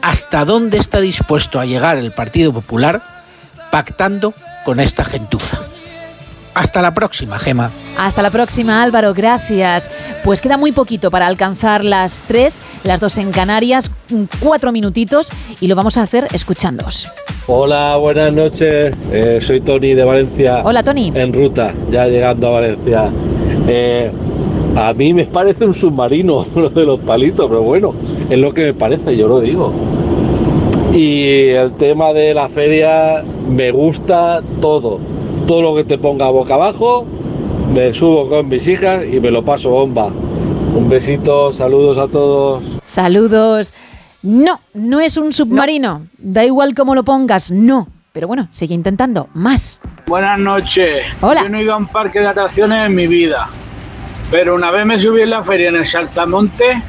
hasta dónde está dispuesto a llegar el Partido Popular pactando con esta gentuza. Hasta la próxima, Gema. Hasta la próxima, Álvaro, gracias. Pues queda muy poquito para alcanzar las tres, las dos en Canarias, cuatro minutitos y lo vamos a hacer escuchándoos. Hola, buenas noches. Eh, soy Tony de Valencia. Hola, Tony. En ruta, ya llegando a Valencia. Eh, a mí me parece un submarino lo de los palitos, pero bueno, es lo que me parece, yo lo digo. Y el tema de la feria, me gusta todo. Todo lo que te ponga boca abajo, me subo con mis hijas y me lo paso bomba. Un besito, saludos a todos. Saludos. No, no es un submarino. Da igual cómo lo pongas, no. Pero bueno, sigue intentando. Más. Buenas noches. Hola. Yo no he ido a un parque de atracciones en mi vida. Pero una vez me subí en la feria en el Saltamonte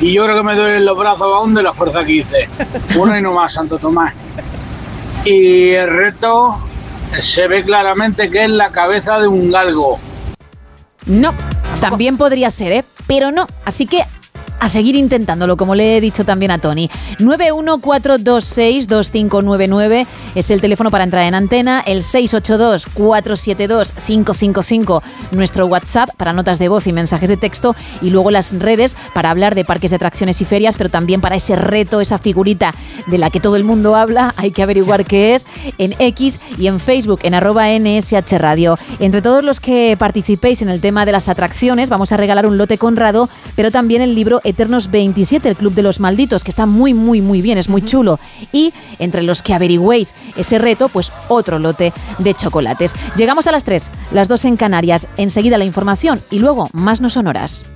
y yo creo que me duelen los brazos aún de la fuerza que hice. Uno y no más, Santo Tomás. Y el reto se ve claramente que es la cabeza de un galgo. No, también podría ser, ¿eh? Pero no. Así que a seguir intentándolo, como le he dicho también a Tony. 914262599 es el teléfono para entrar en antena, el 682472555 nuestro WhatsApp para notas de voz y mensajes de texto y luego las redes para hablar de parques de atracciones y ferias, pero también para ese reto, esa figurita de la que todo el mundo habla, hay que averiguar qué es en X y en Facebook en arroba NSH Radio. Entre todos los que participéis en el tema de las atracciones, vamos a regalar un lote Conrado, pero también el libro Eternos 27, el Club de los Malditos, que está muy, muy, muy bien, es muy chulo. Y entre los que averigüéis ese reto, pues otro lote de chocolates. Llegamos a las 3, las 2 en Canarias. Enseguida la información y luego más no sonoras.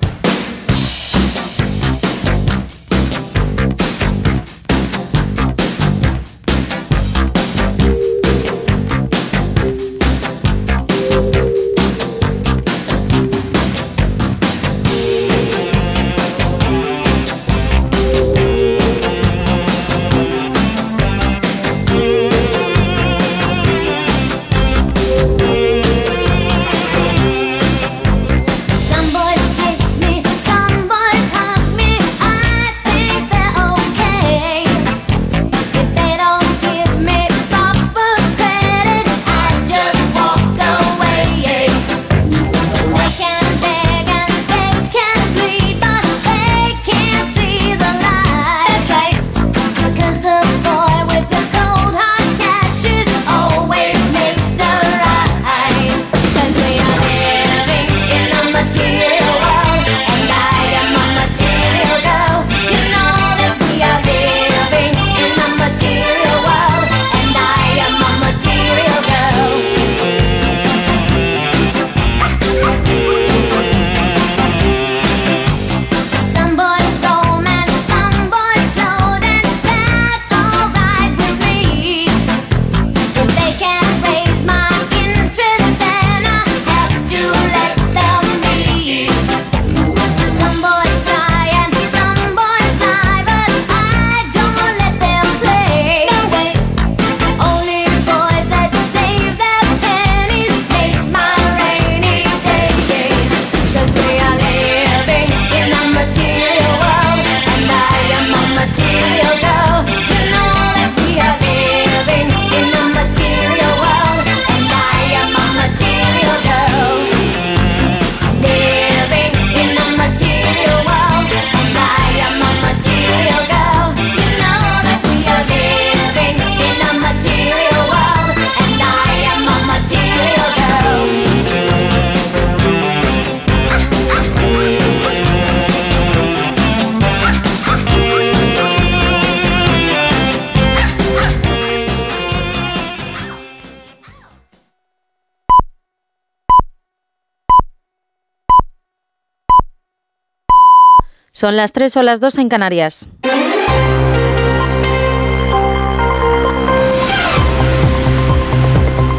Son las 3 o las 2 en Canarias.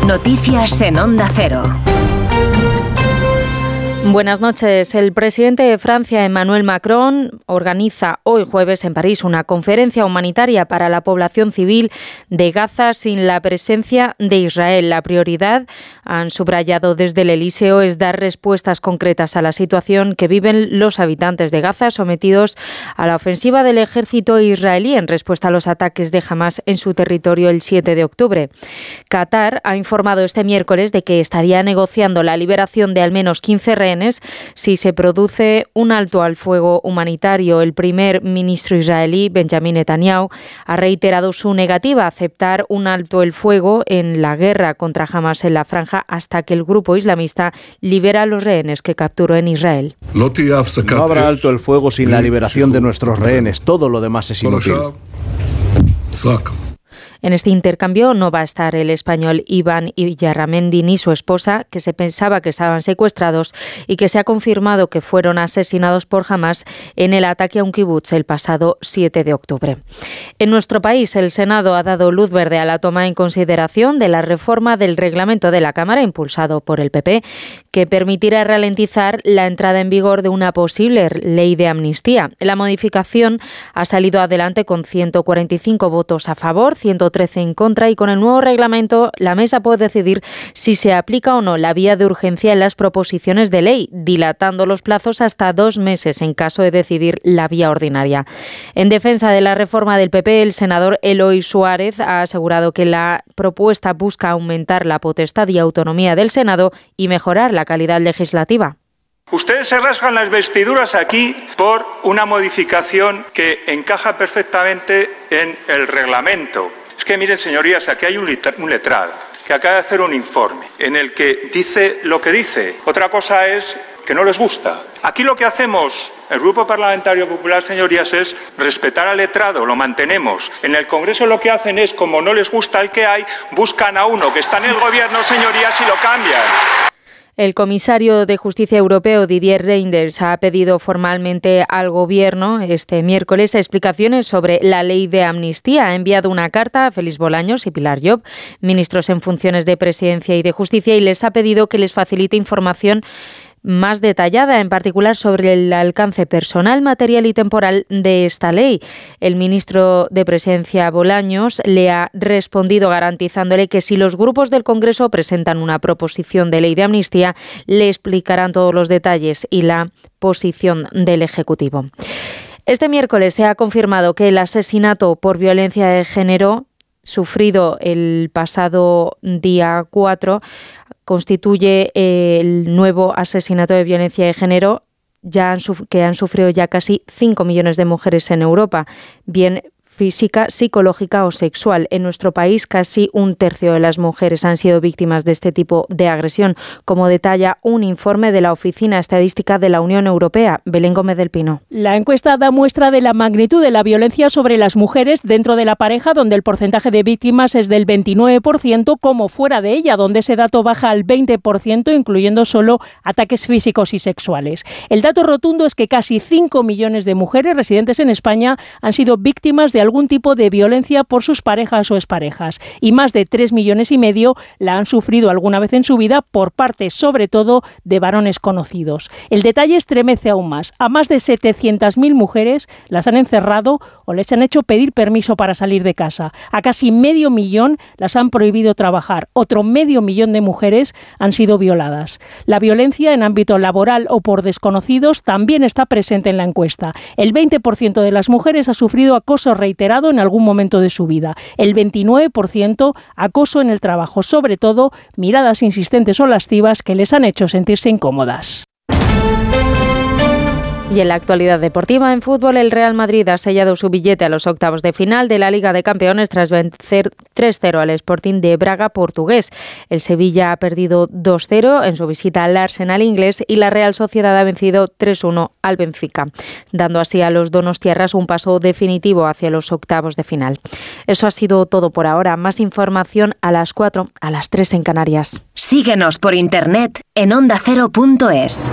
Noticias en Onda Cero. Buenas noches. El presidente de Francia, Emmanuel Macron, organiza hoy jueves en París una conferencia humanitaria para la población civil de Gaza sin la presencia de Israel. La prioridad, han subrayado desde el Elíseo, es dar respuestas concretas a la situación que viven los habitantes de Gaza sometidos a la ofensiva del ejército israelí en respuesta a los ataques de Hamas en su territorio el 7 de octubre. Qatar ha informado este miércoles de que estaría negociando la liberación de al menos 15 rehenes si se produce un alto al fuego humanitario. El primer ministro israelí, Benjamin Netanyahu, ha reiterado su negativa aceptar un alto el fuego en la guerra contra Hamas en la franja hasta que el grupo islamista libera a los rehenes que capturó en Israel. No habrá alto el fuego sin la liberación de nuestros rehenes. Todo lo demás es inútil. En este intercambio no va a estar el español Iván Villarramendi ni su esposa, que se pensaba que estaban secuestrados y que se ha confirmado que fueron asesinados por Hamas en el ataque a un kibutz el pasado 7 de octubre. En nuestro país, el Senado ha dado luz verde a la toma en consideración de la reforma del reglamento de la Cámara impulsado por el PP, que permitirá ralentizar la entrada en vigor de una posible ley de amnistía. La modificación ha salido adelante con 145 votos a favor, 130 113 en contra y con el nuevo reglamento la mesa puede decidir si se aplica o no la vía de urgencia en las proposiciones de ley, dilatando los plazos hasta dos meses en caso de decidir la vía ordinaria. En defensa de la reforma del PP, el senador Eloy Suárez ha asegurado que la propuesta busca aumentar la potestad y autonomía del Senado y mejorar la calidad legislativa. Ustedes se rasgan las vestiduras aquí por una modificación que encaja perfectamente en el reglamento. Es que miren, señorías, aquí hay un, letrado que acaba de hacer un informe en el que dice lo que dice. Otra cosa es que no les gusta. Aquí lo que hacemos, el Grupo Parlamentario Popular, señorías, es respetar al letrado, lo mantenemos. En el Congreso lo que hacen es, como no les gusta el que hay, buscan a uno que está en el Gobierno, señorías, y lo cambian. El comisario de Justicia Europeo, Didier Reinders, ha pedido formalmente al Gobierno este miércoles explicaciones sobre la ley de amnistía. Ha enviado una carta a Félix Bolaños y Pilar Job, ministros en funciones de Presidencia y de Justicia, y les ha pedido que les facilite información más detallada, en particular sobre el alcance personal, material y temporal de esta ley. El ministro de Presidencia Bolaños le ha respondido garantizándole que si los grupos del Congreso presentan una proposición de ley de amnistía, le explicarán todos los detalles y la posición del Ejecutivo. Este miércoles se ha confirmado que el asesinato por violencia de género sufrido el pasado día 4 constituye el nuevo asesinato de violencia de género ya que han sufrido ya casi 5 millones de mujeres en Europa, bien física, psicológica o sexual. En nuestro país, casi un tercio de las mujeres han sido víctimas de este tipo de agresión, como detalla un informe de la Oficina Estadística de la Unión Europea. Belén Gómez del Pino. La encuesta da muestra de la magnitud de la violencia sobre las mujeres dentro de la pareja, donde el porcentaje de víctimas es del 29%, como fuera de ella, donde ese dato baja al 20%, incluyendo solo ataques físicos y sexuales. El dato rotundo es que casi 5 millones de mujeres residentes en España han sido víctimas de algún tipo de violencia por sus parejas o exparejas y más de 3 millones y medio la han sufrido alguna vez en su vida por parte sobre todo de varones conocidos. El detalle estremece aún más. A más de 700.000 mujeres las han encerrado o les han hecho pedir permiso para salir de casa. A casi medio millón las han prohibido trabajar. Otro medio millón de mujeres han sido violadas. La violencia en ámbito laboral o por desconocidos también está presente en la encuesta. El 20% de las mujeres ha sufrido acoso reiterado en algún momento de su vida. El 29% acoso en el trabajo, sobre todo miradas insistentes o lascivas que les han hecho sentirse incómodas. Y en la actualidad deportiva en fútbol, el Real Madrid ha sellado su billete a los octavos de final de la Liga de Campeones tras vencer 3-0 al Sporting de Braga portugués. El Sevilla ha perdido 2-0 en su visita al Arsenal inglés y la Real Sociedad ha vencido 3-1 al Benfica, dando así a los Donostiarras un paso definitivo hacia los octavos de final. Eso ha sido todo por ahora. Más información a las 4, a las 3 en Canarias. Síguenos por internet en ondacero.es.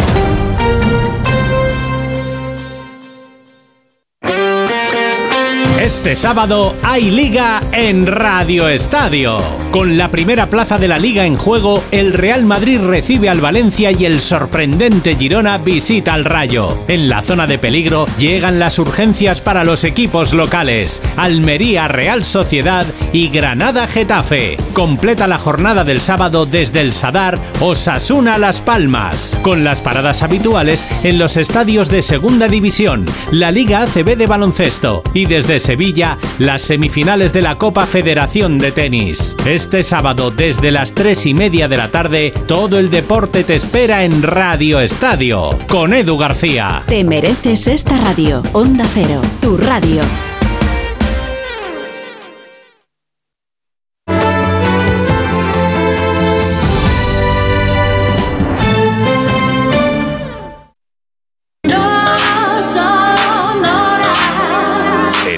Este sábado hay liga en Radio Estadio. Con la primera plaza de la liga en juego, el Real Madrid recibe al Valencia y el sorprendente Girona visita al Rayo. En la zona de peligro llegan las urgencias para los equipos locales. Almería Real Sociedad y Granada Getafe. Completa la jornada del sábado desde el Sadar Osasuna Las Palmas. Con las paradas habituales en los estadios de Segunda División, la Liga ACB de baloncesto y desde Sevilla las semifinales de la Copa Federación de Tenis. Este sábado desde las 3 y media de la tarde, todo el deporte te espera en Radio Estadio con Edu García. Te mereces esta radio. Onda Cero, tu radio.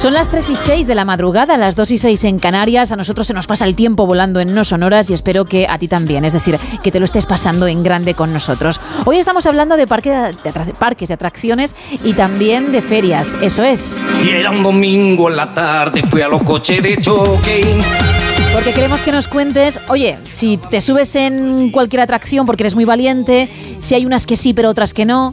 Son las 3 y 6 de la madrugada, las 2 y 6 en Canarias. A nosotros se nos pasa el tiempo volando en No Sonoras y espero que a ti también. Es decir, que te lo estés pasando en grande con nosotros. Hoy estamos hablando de, parque de parques de atracciones y también de ferias. Eso es. Y era un domingo en la tarde, fui a los coches de choque. Porque queremos que nos cuentes, oye, si te subes en cualquier atracción porque eres muy valiente, si hay unas que sí pero otras que no,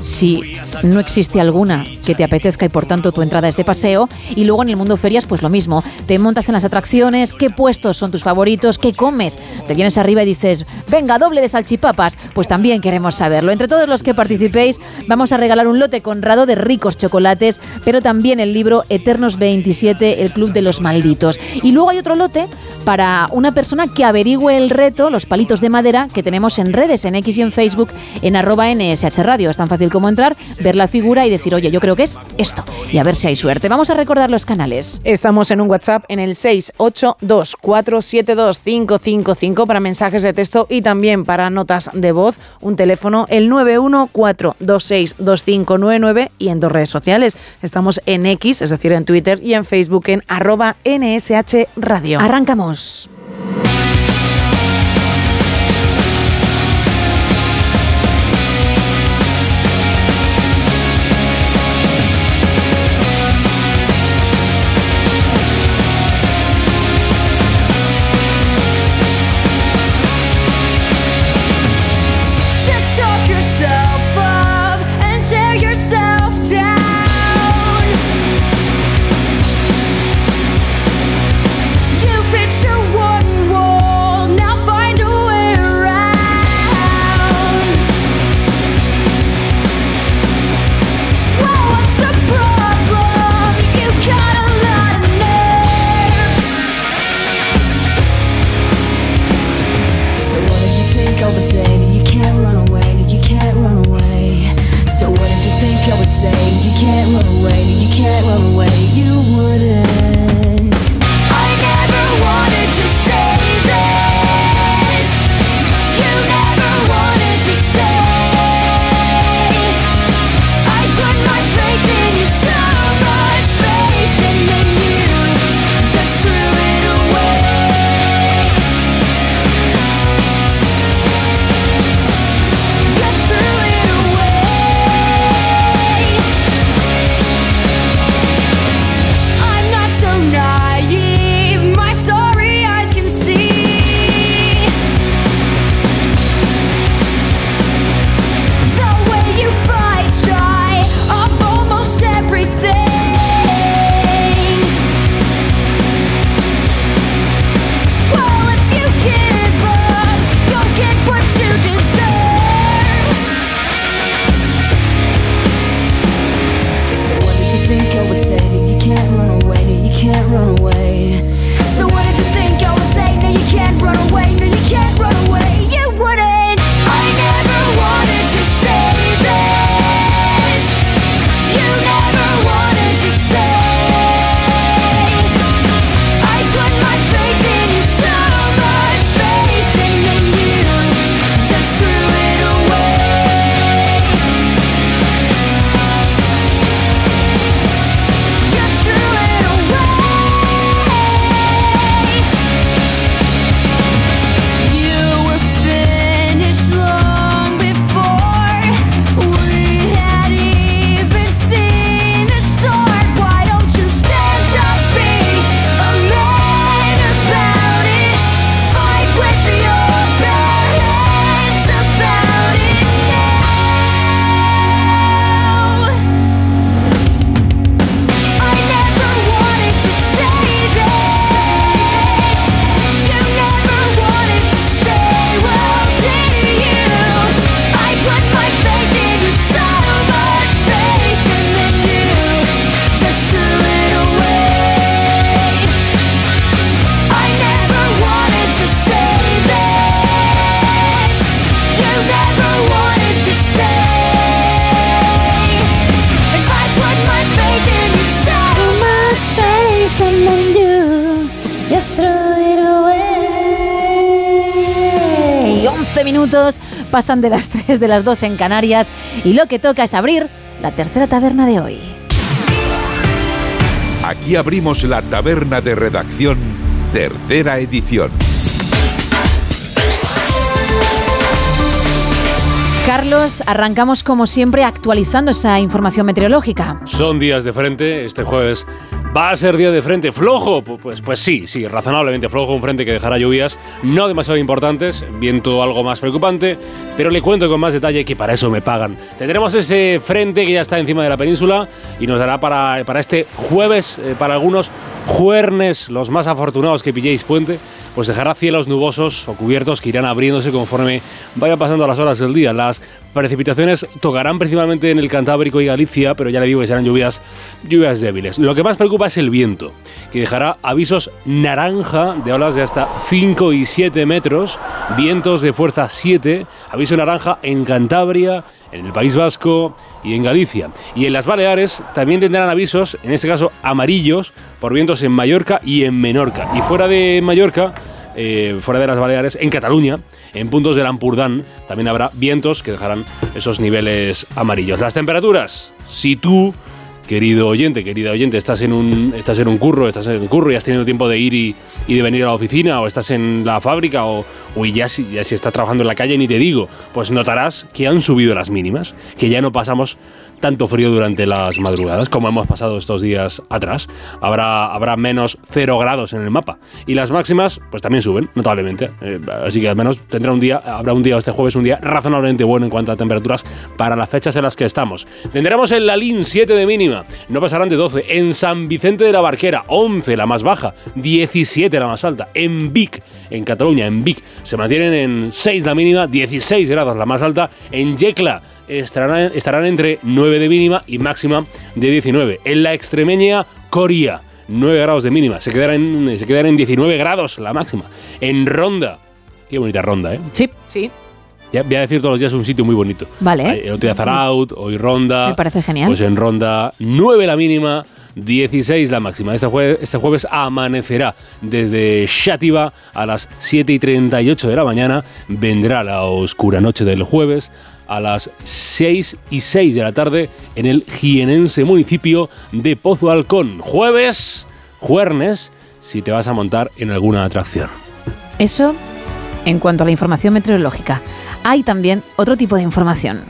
si no existe alguna que te apetezca y por tanto tu entrada es de paseo, y luego en el mundo ferias pues lo mismo, te montas en las atracciones, qué puestos son tus favoritos, qué comes, te vienes arriba y dices, venga, doble de salchipapas, pues también queremos saberlo. Entre todos los que participéis vamos a regalar un lote conrado de ricos chocolates, pero también el libro Eternos 27, el Club de los Malditos. Y luego hay otro lote para una persona que averigüe el reto, los palitos de madera que tenemos en redes, en X y en Facebook, en arroba NSH Radio. Es tan fácil como entrar, ver la figura y decir, oye, yo creo que es esto. Y a ver si hay suerte. Vamos a recordar los canales. Estamos en un WhatsApp en el 682472555 para mensajes de texto y también para notas de voz. Un teléfono, el 914262599 y en dos redes sociales. Estamos en X, es decir, en Twitter y en Facebook en arroba NSH Radio. Arrancamos. Pasan de las 3 de las 2 en Canarias y lo que toca es abrir la tercera taberna de hoy. Aquí abrimos la taberna de redacción, tercera edición. Carlos, arrancamos como siempre actualizando esa información meteorológica. Son días de frente, este jueves va a ser día de frente flojo, Pu- pues, pues sí, sí, razonablemente flojo, un frente que dejará lluvias no demasiado importantes, viento algo más preocupante, pero le cuento con más detalle que para eso me pagan. Tendremos ese frente que ya está encima de la península y nos dará para, para este jueves, eh, para algunos juernes, los más afortunados que pilléis puente, pues dejará cielos nubosos o cubiertos que irán abriéndose conforme vaya pasando las horas del día. Las precipitaciones tocarán principalmente en el Cantábrico y Galicia, pero ya le digo que serán lluvias, lluvias débiles. Lo que más preocupa es el viento, que dejará avisos naranja de olas de hasta 5 y 7 metros, vientos de fuerza 7, aviso naranja en Cantabria, en el País Vasco y en Galicia. Y en las Baleares también tendrán avisos, en este caso amarillos, por vientos en Mallorca y en Menorca. Y fuera de Mallorca, eh, fuera de las Baleares, en Cataluña, en puntos del Ampurdán, también habrá vientos que dejarán esos niveles amarillos. Las temperaturas, si tú, querido oyente, querida oyente, estás en un, estás en un curro, estás en un curro y has tenido tiempo de ir y, de venir a la oficina, o estás en la fábrica, o, o ya, si, ya si estás trabajando en la calle, ni te digo, pues notarás que han subido las mínimas, que ya no pasamos tanto frío durante las madrugadas como hemos pasado estos días atrás. Habrá, habrá menos 0 grados en el mapa. Y las máximas, pues también suben, notablemente. Eh, así que al menos tendrá un día, habrá un día este jueves, un día razonablemente bueno en cuanto a temperaturas para las fechas en las que estamos. Tendremos en Lalín 7 de mínima, no pasarán de 12. En San Vicente de la Barquera, 11 la más baja, 17 la más alta. En Vic, en Cataluña, en Vic, se mantienen en 6 la mínima, 16 grados la más alta. En Yecla, estarán, estarán entre 9 de mínima y máxima de 19. En la extremeña Coria, 9 grados de mínima, se quedarán, en- se quedarán en 19 grados la máxima. En Ronda, qué bonita Ronda, ¿eh? Sí, sí. Ya voy a decir todos los días un sitio muy bonito. Vale. El otro día Zaraut, hoy Ronda. Me parece genial. Pues en Ronda, 9 la mínima, 16 la máxima. Este jueves, este jueves amanecerá desde Xátiva a las 7 y 38 de la mañana. Vendrá la oscura noche del jueves a las 6 y 6 de la tarde en el jienense municipio de Pozo Alcón. Jueves, juernes, si te vas a montar en alguna atracción. Eso en cuanto a la información meteorológica. Hay también otro tipo de información.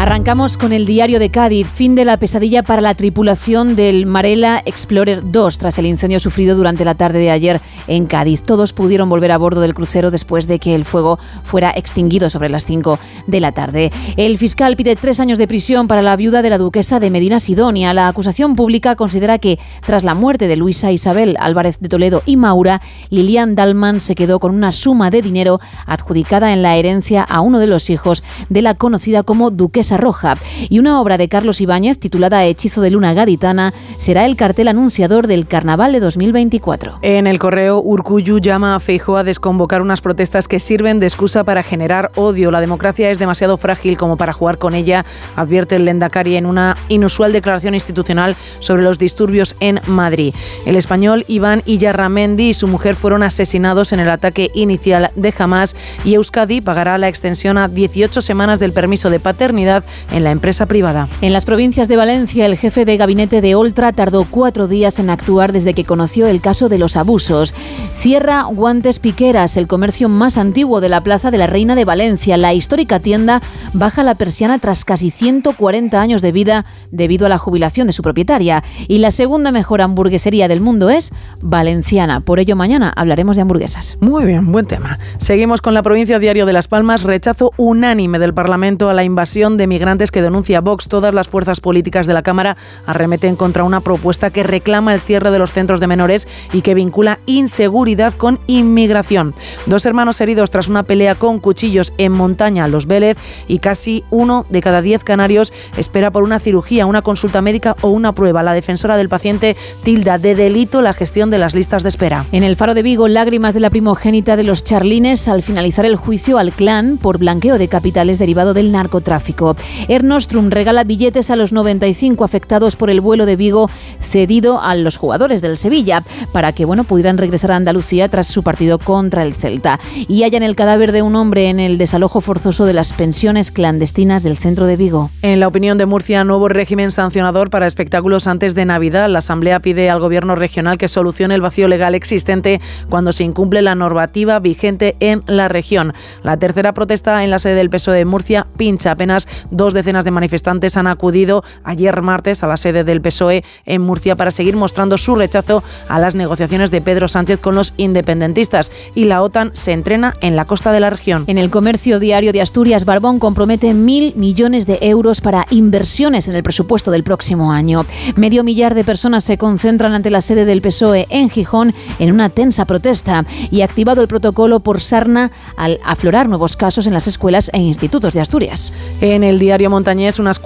Arrancamos con el diario de Cádiz, fin de la pesadilla para la tripulación del Marella Explorer 2 tras el incendio sufrido durante la tarde de ayer en Cádiz. Todos pudieron volver a bordo del crucero después de que el fuego fuera extinguido sobre las 5 de la tarde. El fiscal pide tres años de prisión para la viuda de la duquesa de Medina Sidonia. La acusación pública considera que tras la muerte de Luisa Isabel Álvarez de Toledo y Maura, Lilian Dalman se quedó con una suma de dinero adjudicada en la herencia a uno de los hijos de la conocida como Duquesa Roja. Y una obra de Carlos Ibáñez titulada Hechizo de Luna Gaditana será el cartel anunciador del Carnaval de 2024. En el correo, Urcuyu llama a Feijóo a desconvocar unas protestas que sirven de excusa para generar odio. La democracia es demasiado frágil como para jugar con ella, advierte el Lendakari en una inusual declaración institucional sobre los disturbios en Madrid. El español Iván Iyarramendi y su mujer fueron asesinados en el ataque inicial de Hamas y Euskadi pagará la extensión a 18 semanas del permiso de paternidad en la empresa privada. En las provincias de Valencia, el jefe de gabinete de Oltra tardó cuatro días en actuar desde que conoció el caso de los abusos. Cierra Guantes Piqueras, el comercio más antiguo de la Plaza de la Reina de Valencia. La histórica tienda baja la persiana tras casi 140 años de vida debido a la jubilación de su propietaria. Y la segunda mejor hamburguesería del mundo es valenciana. Por ello, mañana hablaremos de hamburguesas. Muy bien, buen tema. Seguimos con la provincia Diario de Las Palmas. Rechazo unánime del Parlamento a la invasión de migrantes que denuncia Vox. Todas las fuerzas políticas de la Cámara arremeten contra una propuesta que reclama el cierre de los centros de menores y que vincula inseguridad con inmigración. Dos hermanos heridos tras una pelea con cuchillos en montaña, Los Vélez, y casi uno de cada diez canarios espera por una cirugía, una consulta médica o una prueba. La defensora del paciente tilda de delito la gestión de las listas de espera. En el Faro de Vigo, lágrimas de la primogénita de los charlines al finalizar el juicio al clan por blanqueo de capitales derivado del narcotráfico. Air Nostrum regala billetes a los 95 afectados por el vuelo de Vigo cedido a los jugadores del Sevilla para que bueno, pudieran regresar a Andalucía tras su partido contra el Celta. Y hallan el cadáver de un hombre en el desalojo forzoso de las pensiones clandestinas del centro de Vigo. En la opinión de Murcia, nuevo régimen sancionador para espectáculos antes de Navidad. La Asamblea pide al Gobierno regional que solucione el vacío legal existente cuando se incumple la normativa vigente en la región. La tercera protesta en la sede del PSOE de Murcia pincha. Apenas dos decenas de manifestantes han acudido ayer martes a la sede del PSOE en Murcia para seguir mostrando su rechazo a las negociaciones de Pedro Sánchez con los independentistas. Y la OTAN se entrena en la costa de la región. En el comercio diario de Asturias, Barbón compromete mil millones de euros para inversiones en el presupuesto del próximo año. Medio millar de personas se concentran ante la sede del PSOE en Gijón en una tensa protesta y activado el protocolo por sarna al aflorar nuevos casos en las escuelas e institutos de Asturias. En el diario Montañés, unas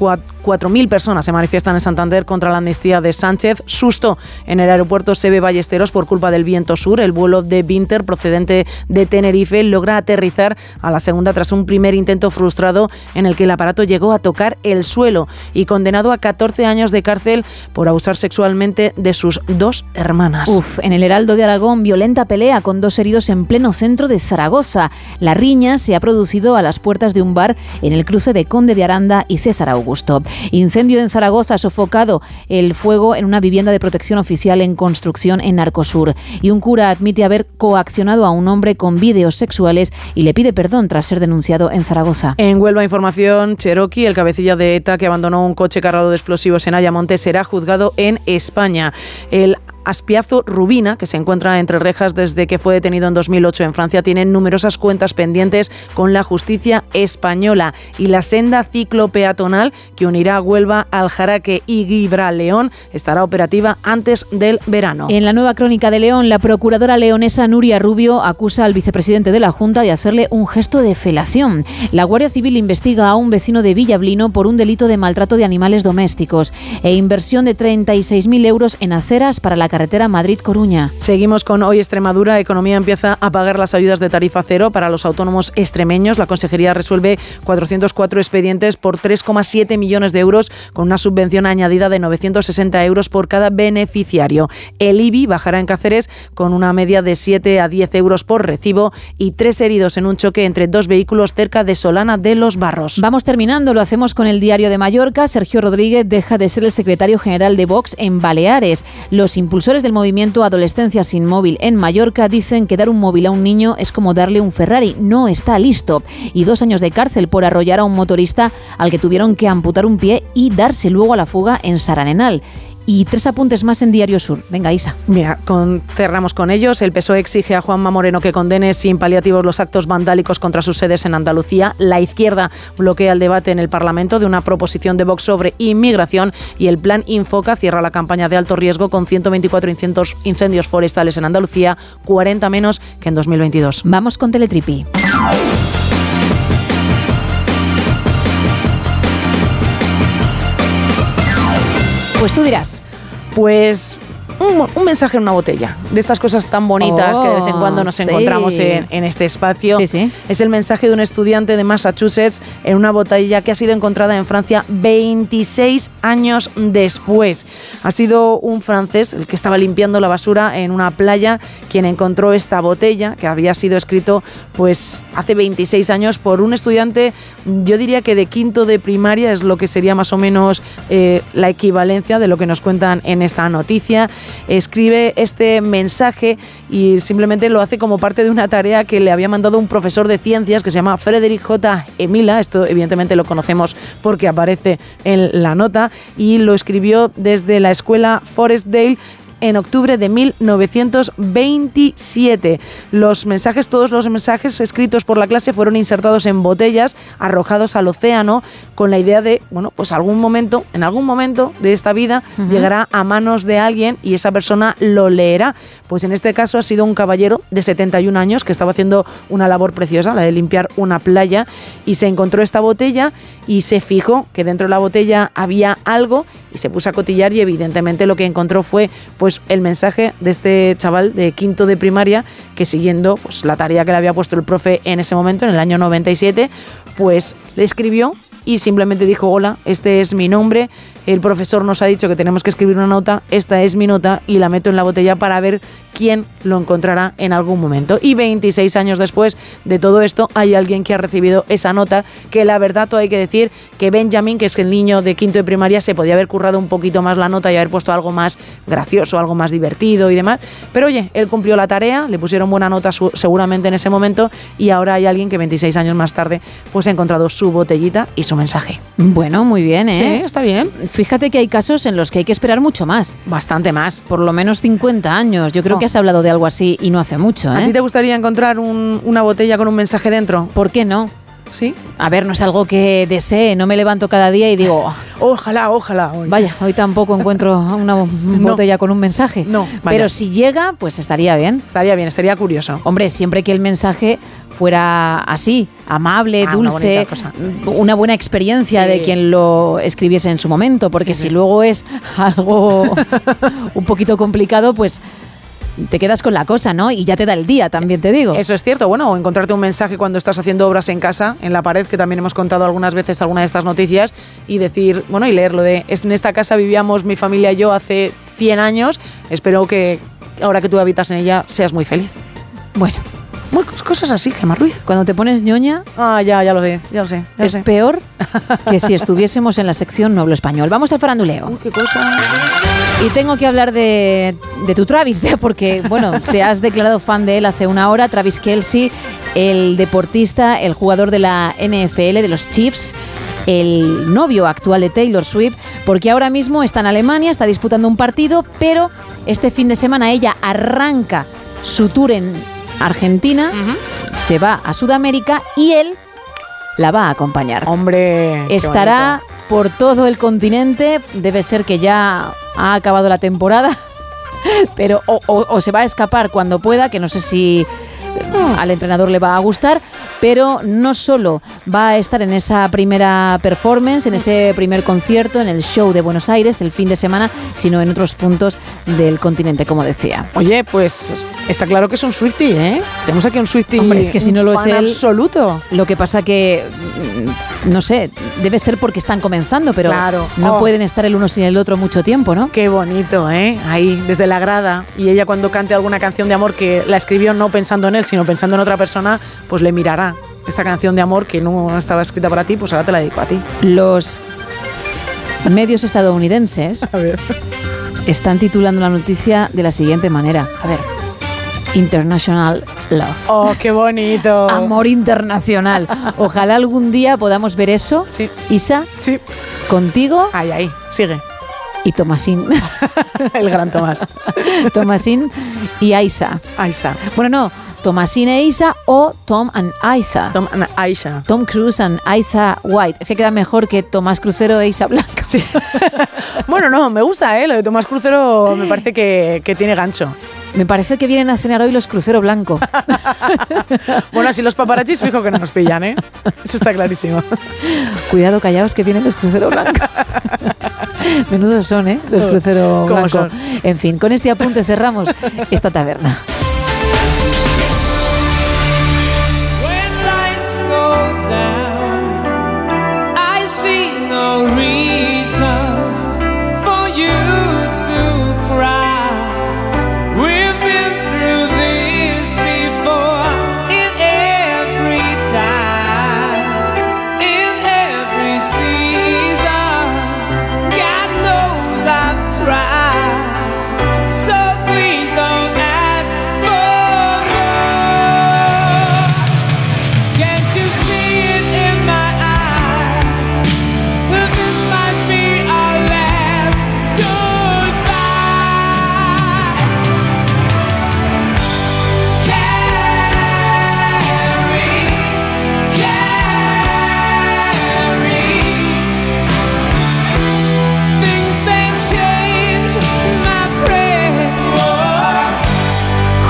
4.000 personas se manifiestan en Santander contra la amnistía de Sánchez. Susto en el aeropuerto Sebe Ballesteros por culpa del viento sur. El vuelo de Winter procedente de Tenerife logra aterrizar a la segunda tras un primer intento frustrado en el que el aparato llegó a tocar el suelo y condenado a 14 años de cárcel por abusar sexualmente de sus dos hermanas. Uf, en el Heraldo de Aragón, violenta pelea con dos heridos en pleno centro de Zaragoza. La riña se ha producido a las puertas de un bar en el cruce de Conde de Aranda y César Augusto. Incendio en Zaragoza sofocado el fuego en una vivienda de protección oficial en construcción en Narcosur. Y un cura admite haber coaccionado a un hombre con vídeos sexuales y le pide perdón tras ser denunciado en Zaragoza. En Huelva Información, Cherokee, el cabecilla de ETA que abandonó un coche cargado de explosivos en Ayamonte, será juzgado en España. El Aspiazo Rubina, que se encuentra entre rejas desde que fue detenido en 2008 en Francia, tiene numerosas cuentas pendientes con la justicia española y la senda ciclopeatonal que unirá Huelva, Aljaraque y Gibraleón estará operativa antes del verano. En la nueva crónica de León, la procuradora leonesa Nuria Rubio acusa al vicepresidente de la Junta de hacerle un gesto de felación. La Guardia Civil investiga a un vecino de Villablino por un delito de maltrato de animales domésticos e inversión de 36.000 euros en aceras para la carretera Madrid-Coruña. Seguimos con hoy Extremadura. Economía empieza a pagar las ayudas de tarifa cero para los autónomos extremeños. La Consejería resuelve 404 expedientes por 3,7 millones de euros con una subvención añadida de 960 euros por cada beneficiario. El IBI bajará en Cáceres con una media de 7 a 10 euros por recibo y tres heridos en un choque entre dos vehículos cerca de Solana de los Barros. Vamos terminando, lo hacemos con el diario de Mallorca. Sergio Rodríguez deja de ser el secretario general de Vox en Baleares. Los impulsores del movimiento Adolescencia sin móvil en Mallorca dicen que dar un móvil a un niño es como darle un Ferrari, no está listo. Y dos años de cárcel por arrollar a un motorista al que tuvieron que amputar un pie y darse luego a la fuga en Saranenal. Y tres apuntes más en Diario Sur. Venga, Isa. Mira, con, cerramos con ellos. El PSOE exige a Juanma Moreno que condene sin paliativos los actos vandálicos contra sus sedes en Andalucía. La izquierda bloquea el debate en el Parlamento de una proposición de Vox sobre inmigración y el plan Infoca cierra la campaña de alto riesgo con 124 incendios, incendios forestales en Andalucía, 40 menos que en 2022. Vamos con Teletripi. Pues tú dirás. Pues un, un, mensaje en una botella, de estas cosas tan bonitas oh, que de vez en cuando nos sí. encontramos en, en, este espacio. Sí, sí. Es el mensaje de un estudiante de Massachusetts en una botella que ha sido encontrada en Francia 26 años después. Ha sido un francés, el que estaba limpiando la basura en una playa, quien encontró esta botella, que había sido escrito pues hace 26 años por un estudiante, yo diría que de quinto de primaria, es lo que sería más o menos eh, la equivalencia de lo que nos cuentan en esta noticia escribe este mensaje y simplemente lo hace como parte de una tarea que le había mandado un profesor de ciencias que se llama Frederick J. Emila. Esto evidentemente lo conocemos porque aparece en la nota y lo escribió desde la escuela Forestdale en octubre de 1927. Los mensajes, todos los mensajes escritos por la clase fueron insertados en botellas, arrojados al océano, con la idea de, bueno, pues algún momento, en algún momento de esta vida, uh -huh. llegará a manos de alguien y esa persona lo leerá. Pues en este caso ha sido un caballero de 71 años que estaba haciendo una labor preciosa, la de limpiar una playa, y se encontró esta botella y se fijó que dentro de la botella había algo y se puso a cotillar y evidentemente lo que encontró fue pues el mensaje de este chaval de quinto de primaria que siguiendo pues la tarea que le había puesto el profe en ese momento en el año 97 pues le escribió y simplemente dijo, hola, este es mi nombre, el profesor nos ha dicho que tenemos que escribir una nota, esta es mi nota y la meto en la botella para ver quién lo encontrará en algún momento. Y 26 años después de todo esto, hay alguien que ha recibido esa nota, que la verdad todo hay que decir que Benjamin, que es el niño de quinto de primaria, se podía haber currado un poquito más la nota y haber puesto algo más gracioso, algo más divertido y demás. Pero oye, él cumplió la tarea, le pusieron buena nota su- seguramente en ese momento y ahora hay alguien que 26 años más tarde pues ha encontrado su botellita y su mensaje. Bueno, muy bien, ¿eh? Sí, está bien. Fíjate que hay casos en los que hay que esperar mucho más. Bastante más. Por lo menos 50 años. Yo creo Oh. que has hablado de algo así y no hace mucho, ¿A ¿eh? ti te gustaría encontrar un- una botella con un mensaje dentro? ¿Por qué no? Sí. A ver, no es algo que desee, no me levanto cada día y digo, "Ah, Ojalá, ojalá. hoy". vaya, hoy tampoco encuentro una bo- botella con un mensaje. No, vaya. Pero si llega, pues estaría bien. Estaría bien, sería curioso. Hombre, siempre que el mensaje fuera así, amable, Ah, dulce, una buena experiencia Sí. de quien lo escribiese en su momento, porque si luego es algo un poquito complicado, pues te quedas con la cosa, ¿no? Y ya te da el día, también te digo. Eso es cierto, bueno, o encontrarte un mensaje cuando estás haciendo obras en casa, en la pared, que también hemos contado algunas veces alguna de estas noticias, y decir, bueno, y leerlo de, es en esta casa vivíamos mi familia y yo hace 100 años, espero que ahora que tú habitas en ella seas muy feliz. Bueno. Cosas así, Gemma Ruiz. Cuando te pones ñoña, Ah, ya, ya lo sé, ya lo sé. ya es sé. peor que si estuviésemos en la sección No hablo español. Vamos al faranduleo. Uy, qué cosa. Y tengo que hablar de, de tu Travis, ¿eh? porque, bueno, te has declarado fan de él hace una hora. Travis Kelsey, el deportista, el jugador de la NFL, de los Chiefs, el novio actual de Taylor Swift, porque ahora mismo está en Alemania, está disputando un partido, pero este fin de semana ella arranca su tour en Argentina, se va a Sudamérica y él la va a acompañar. Hombre, Estará por todo el continente, debe ser que ya ha acabado la temporada, pero o, o- o se va a escapar cuando pueda, que no sé si eh, al entrenador le va a gustar, pero no solo va a estar en esa primera performance, en ese primer concierto, en el show de Buenos Aires el fin de semana, sino en otros puntos del continente, como decía. Oye, pues está claro que es un Swiftie, ¿eh? Tenemos aquí un Swiftie. Hombre, es que si no lo es él- absoluto. Lo que pasa que, mm, no sé, debe ser porque están comenzando, pero Claro. no Oh. pueden estar el uno sin el otro mucho tiempo, ¿no? Qué bonito, ¿eh? Ahí, desde la grada. Y ella cuando cante alguna canción de amor que la escribió no pensando en él, sino pensando en otra persona, pues le mirará. Esta canción de amor que no estaba escrita para ti, pues ahora te la dedico a ti. Los medios estadounidenses A ver. están titulando la noticia de la siguiente manera. A ver. International Love. Oh, qué bonito. Amor internacional. Ojalá algún día podamos ver eso. Sí. Isa. Sí. Contigo Ahí, ahí. Sigue. y Tomasín. El gran Tomás. Tomasín y Aisa. Aisa. Bueno, no. Tomasín e Isa o Tom and Isa. Tom and Aisha. Tom Cruise and Isa White. Es que queda mejor que Tomás Crucero e Isa Blanca. Sí. bueno, no, me gusta, ¿eh? Lo de Tomás Crucero me parece que, que tiene gancho. Me parece que vienen a cenar hoy los Crucero Blanco. Bueno, así los paparachis fijo que no nos pillan, ¿eh? Eso está clarísimo. Cuidado, callaos que vienen los Crucero Blanco. Menudos son, ¿eh? Los Crucero ¿Cómo Blanco. son? En fin, con este apunte cerramos esta taberna.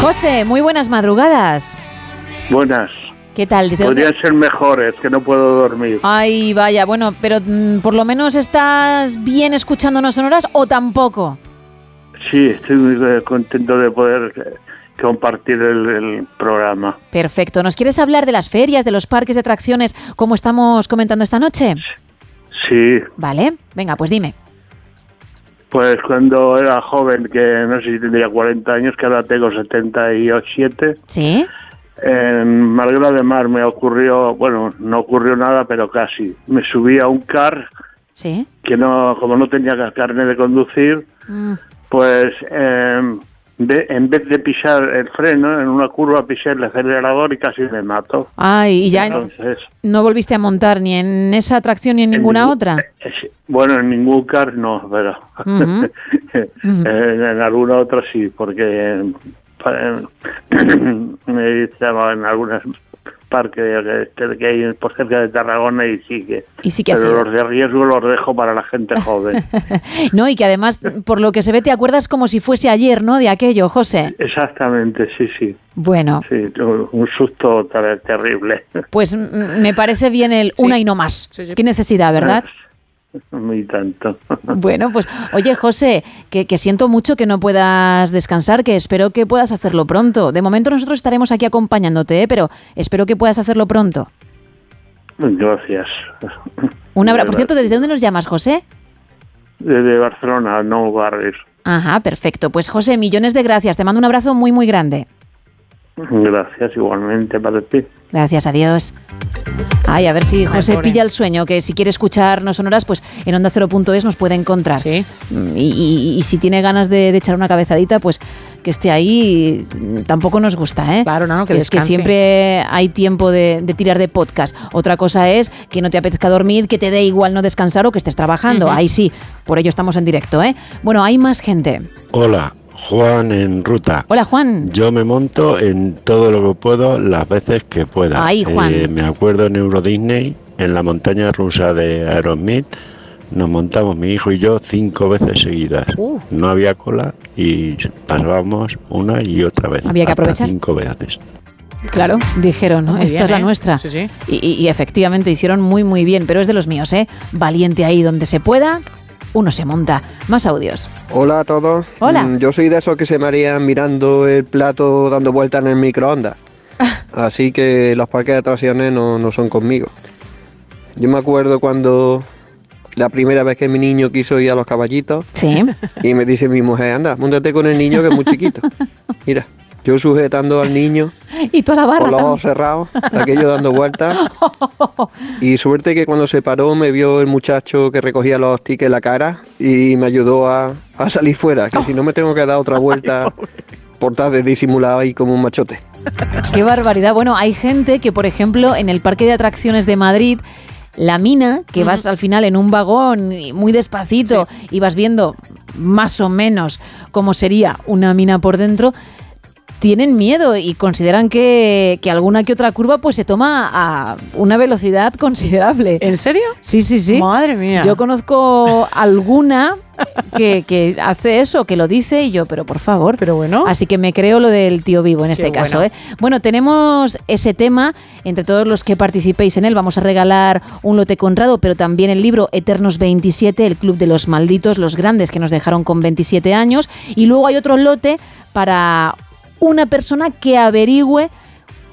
José, muy buenas madrugadas. Buenas. ¿Qué tal? ¿Desde Podría dónde? ser mejores, que no puedo dormir. Ay, vaya, bueno, pero mm, por lo menos estás bien escuchándonos en horas o tampoco. Sí, estoy muy contento de poder eh, compartir el, el programa. Perfecto. ¿Nos quieres hablar de las ferias, de los parques de atracciones, como estamos comentando esta noche? Sí, Vale, venga, pues dime. Pues cuando era joven, que no sé si tendría 40 años, que ahora tengo 77, ¿Sí? en Marguera de Mar me ocurrió, bueno, no ocurrió nada, pero casi. Me subí a un car ¿Sí? que no, como no tenía carne de conducir, Mm. pues eh, de- en vez de pisar el freno, en una curva pisé el acelerador y casi me mato. Ay, y ya Entonces, no volviste a montar ni en esa atracción ni en ninguna otra. es- bueno, en ningún car no, pero en, en alguna otra sí, porque eh, en algunos parques que, que hay por cerca de Tarragona y sí que... Y sí que pero sido. los de riesgo los dejo para la gente joven. No, y que además, por lo que se ve, te acuerdas como si fuese ayer, ¿no? De aquello, José. Exactamente, sí, sí. Bueno, Sí, un susto ter- terrible. pues me parece bien el una y no más. Qué necesidad, ¿verdad? Muy tanto. Bueno, pues oye, José, que, que siento mucho que no puedas descansar, que espero que puedas hacerlo pronto. De momento nosotros estaremos aquí acompañándote, ¿eh? pero espero que puedas hacerlo pronto. Gracias. Un abrazo. Por cierto, ¿desde dónde nos llamas, José? Desde Barcelona, no Barris. Ajá, perfecto. Pues José, millones de gracias. Te mando un abrazo muy, muy grande. Gracias igualmente para ti. Gracias, adiós. Ay, a ver si José pilla el sueño, que si quiere escuchar No Sonoras, pues en onda cero.es nos puede encontrar. Sí. Y, y- y si tiene ganas de, de echar una cabezadita, pues que esté ahí, mm, tampoco nos gusta, ¿eh? Claro, no, que Es que siempre hay tiempo de, de tirar de podcast. Otra cosa es que no te apetezca dormir, que te dé igual no descansar o que estés trabajando. Ahí sí, por ello estamos en directo, ¿eh? Bueno, hay más gente. Hola, Juan en ruta. Hola, Juan. Yo me monto en todo lo que puedo las veces que pueda. Ay, Juan. Eh, me acuerdo en Euro Disney, en la montaña rusa de Aerosmith, nos montamos mi hijo y yo cinco veces seguidas. Uh. No había cola y pasábamos una y otra vez. Había que aprovechar. Cinco veces. Claro, dijeron, Muy esta bien, es la ¿eh? nuestra. Sí, sí. Y, y- y efectivamente hicieron muy, muy bien, pero es de los míos, ¿eh? Valiente ahí donde se pueda, uno se monta. Más audios. Hola a todos. Hola. Mm, Yo soy de esos que se marean mirando el plato dando vueltas en el microondas. Así que los parques de atracciones no, no son conmigo. Yo me acuerdo cuando la primera vez que mi niño quiso ir a los caballitos. Sí. Y me dice mi mujer, anda, montate con el niño que es muy chiquito. Mira, yo sujetando al niño Y toda la barra. con los ojos también. cerrados, aquello dando vueltas. Y suerte que cuando se paró me vio el muchacho que recogía los tickets en la cara y me ayudó a, a salir fuera, que si no me tengo que dar otra vuelta por estar de disimulado ahí como un machote. Qué barbaridad. Bueno, hay gente que, por ejemplo, en el parque de atracciones de Madrid, la mina, que vas al final en un vagón muy despacito y vas viendo más o menos cómo sería una mina por dentro, tienen miedo y consideran que, que alguna que otra curva pues se toma a una velocidad considerable. ¿En serio? Sí, sí, sí. Madre mía. Yo conozco alguna que, que hace eso, que lo dice y yo, pero por favor. Pero bueno. Así que me creo lo del tío vivo en este Qué caso. bueno. ¿eh? Bueno, tenemos ese tema. Entre todos los que participéis en él, vamos a regalar un lote conrado, pero también el libro Eternos 27, el Club de los Malditos, los grandes que nos dejaron con 27 años. Y luego hay otro lote para una persona que averigüe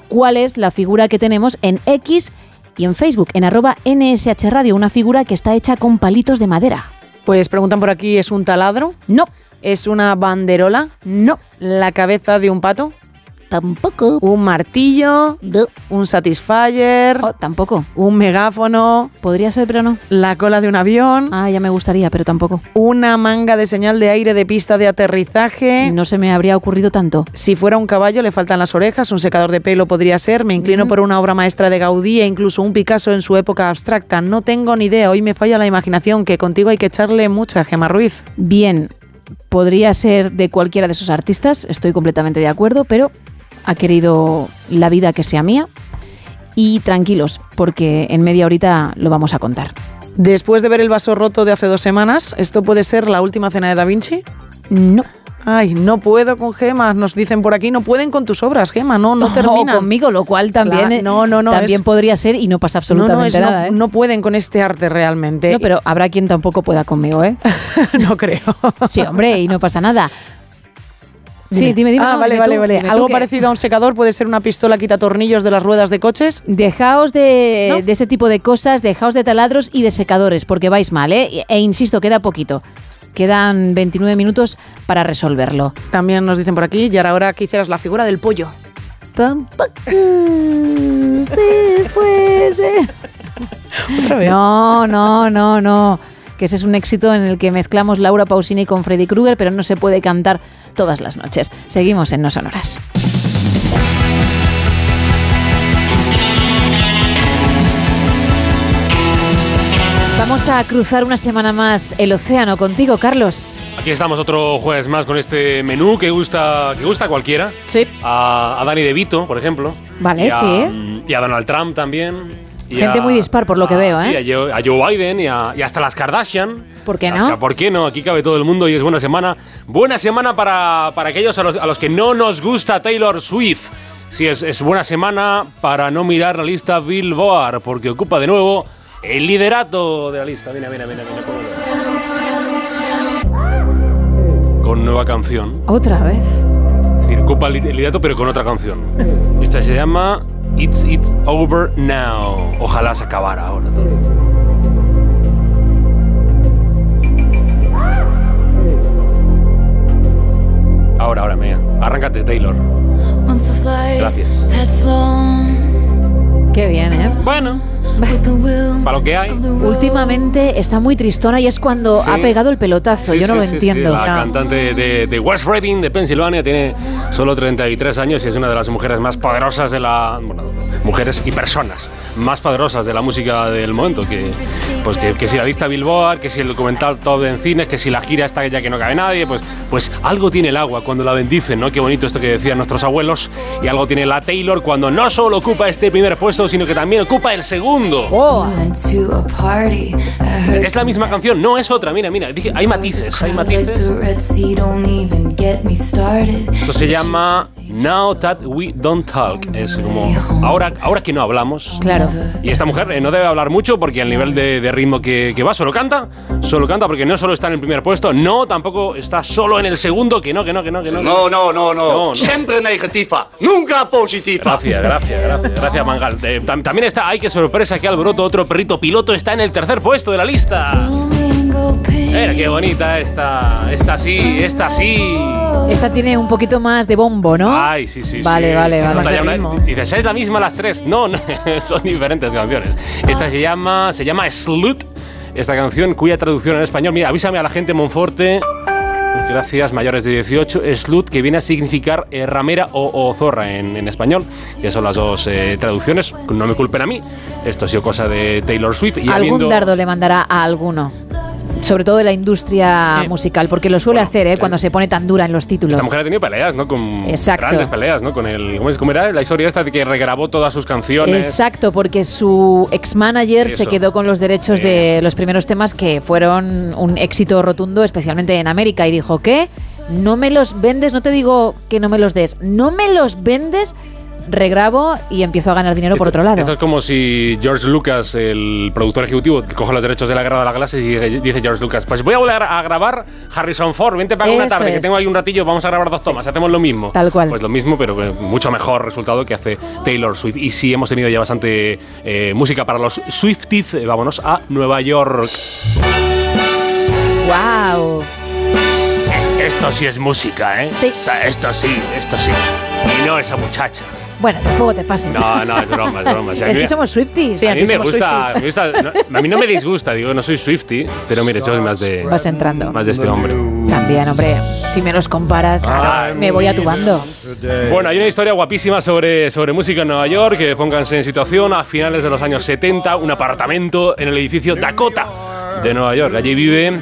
cuál es la figura que tenemos en X y en Facebook, en arroba NSH Radio, una figura que está hecha con palitos de madera. Pues preguntan por aquí, ¿es un taladro? No. ¿Es una banderola? No. ¿La cabeza de un pato? Tampoco. ¿Un martillo? ¿Un satisfyer? tampoco. ¿Un megáfono? Podría ser, pero no. ¿La cola de un avión? Ah, ya me gustaría, pero tampoco. ¿Una manga de señal de aire de pista de aterrizaje? No se me habría ocurrido tanto. Si fuera un caballo, le faltan las orejas, un secador de pelo podría ser. Me inclino por una obra maestra de Gaudí e incluso un Picasso en su época abstracta. No tengo ni idea, hoy me falla la imaginación, que contigo hay que echarle mucha, Gema Ruiz. Bien, podría ser de cualquiera de esos artistas, estoy completamente de acuerdo, pero ha querido la vida que sea mía. Y tranquilos, porque en media horita lo vamos a contar. Después de ver el vaso roto de hace dos semanas, ¿esto puede ser la última cena de Da Vinci? No. Ay, no puedo con Gema, nos dicen por aquí, no pueden con tus obras, Gema, no, no O terminan. conmigo, lo cual también, Claro, eh, no, no, no, también es- podría ser y no pasa No, no, absolutamente es no- nada. ¿eh? no pueden con este arte realmente. No, pero habrá quien tampoco pueda conmigo, ¿eh? no creo. Sí, hombre, y no pasa nada. Sí, dime, dime. Ah, no, vale, dime vale, tú, vale. dime tú Algo que- parecido a un secador puede ser una pistola quitatornillos de las ruedas de coches. Dejaos de, de ese tipo de cosas, dejaos de taladros y de secadores, porque vais mal, ¿eh? E insisto, queda poquito. Quedan 29 minutos para resolverlo. También nos dicen por aquí, y ahora que hicieras la figura del pollo. Tampoco se fuese. No, no, no, no. Que ese es un éxito en el que mezclamos Laura Pausini con Freddy Krueger, pero no se puede cantar todas las noches. Seguimos en No Sonoras. Vamos a cruzar una semana más el océano contigo, Carlos. Aquí estamos otro jueves más con este menú que gusta, que gusta a cualquiera. Sí. A, a Danny DeVito, por ejemplo. Vale, y a, sí. Y a Donald Trump también. Y Gente a- muy dispar por lo que veo, Sí, ¿eh? Joe, a Joe Biden y, a- y hasta las Kardashian. ¿Por qué Hasta- no? ¿Por qué no? Aquí cabe todo el mundo y es buena semana. Buena semana para, para aquellos a los, a los que no nos gusta Taylor Swift. Sí, es, es buena semana para no mirar la lista Billboard, porque ocupa de nuevo el liderato de la lista. Mira, mira, mira, mira Con nueva canción. Otra vez. Es decir, ocupa el liderato, pero con otra canción. Esta se llama It's It Over Now. Ojalá se acabara ahora todo. Ahora, ahora, mira. Arráncate, Taylor. Gracias. Qué bien, ¿eh? Bueno, para lo que hay. Últimamente está muy tristona y es cuando Sí. ha pegado el pelotazo. Sí, Yo no sí, lo entiendo. La cantante de, de West Reading, de Pensilvania, tiene solo 33 años y es una de las mujeres más poderosas de la. Bueno, mujeres y personas más poderosas de la música del momento. Que, pues que, que si la lista Billboard, que si el documental Top en cines, que si la gira está ya que no cabe nadie, pues, pues algo tiene el agua cuando la bendicen, ¿no? Qué bonito esto que decían nuestros abuelos. Y algo tiene la Taylor cuando no solo ocupa este primer puesto, sino que también ocupa el segundo. Oh. Es la misma canción, no es otra. Mira, mira, dije, hay matices, hay matices. Esto se llama Now That We Don't Talk. Es como ahora, ahora que no hablamos. Claro. Y esta mujer eh, no debe hablar mucho porque al nivel de, de ritmo que, que va, solo canta. Solo canta porque no solo está en el primer puesto, no, tampoco está solo en el segundo, que no, que no, que no, que no. No, no, no, no. No, no. Siempre negativa, nunca positiva. Gracias, gracias, gracias, gracias Mangal. Eh, tam- también está, ay, qué sorpresa, qué alboroto, otro perrito piloto está en el tercer puesto de la lista. Mira, qué bonita esta, esta sí, esta sí. Esta tiene un poquito más de bombo, ¿no? Ay, sí, sí, Vale, sí. vale, vale. de una- dices, ¿es la misma las tres? No, no, son diferentes canciones. Esta se llama, se llama Slut, esta canción cuya traducción en español, mira, avísame a la gente Monforte. Gracias, mayores de 18. Slut, que viene a significar eh, ramera o, o zorra en, en español. Que son las dos eh, traducciones. No me culpen a mí. Esto ha sido cosa de Taylor Swift. Y Algún habiendo- dardo le mandará a alguno. Sobre todo de la industria Sí. musical, porque lo suele hacer, ¿eh? Cuando se pone tan dura en los títulos. Esta mujer ha tenido peleas, ¿no? Con Exacto. grandes peleas, ¿no? Con el. ¿Cómo, es, cómo era la historia esta de que regrabó todas sus canciones? Exacto, porque su ex-manager se quedó con los derechos de los primeros temas que fueron un éxito rotundo, especialmente en América, y dijo que no me los vendes, no te digo que no me los des, no me los vendes, regrabo y empiezo a ganar dinero por otro lado. Esto es como si George Lucas, el productor ejecutivo, coge los derechos de la Guerra de las Galaxias y dice George Lucas, pues voy a volver a grabar Harrison Ford, vente para una tarde, que tengo ahí un ratillo, vamos a grabar dos tomas, hacemos lo mismo. Tal cual. Pues lo mismo, pero mucho mejor resultado que hace Taylor Swift. Y si hemos tenido ya bastante eh, música para los Swifties, eh, vámonos a Nueva York. ¡Wow! Esto sí es música, ¿eh? Sí. Esto sí, esto sí. Y no esa muchacha. Bueno, tampoco te pases. No, no, es broma, es broma. O sea, es que me- somos Swifties. a mí me gusta, me gusta- no, a mí no me disgusta, digo, no soy Swifty, pero mire, yo soy más de, Vas entrando. más de este hombre. También, hombre, si me los comparas, Ay. me voy a tu bando. Bueno, hay una historia guapísima sobre, sobre música en Nueva York, que pónganse en situación, a finales de los años 70, un apartamento en el edificio Dakota de Nueva York. Allí vive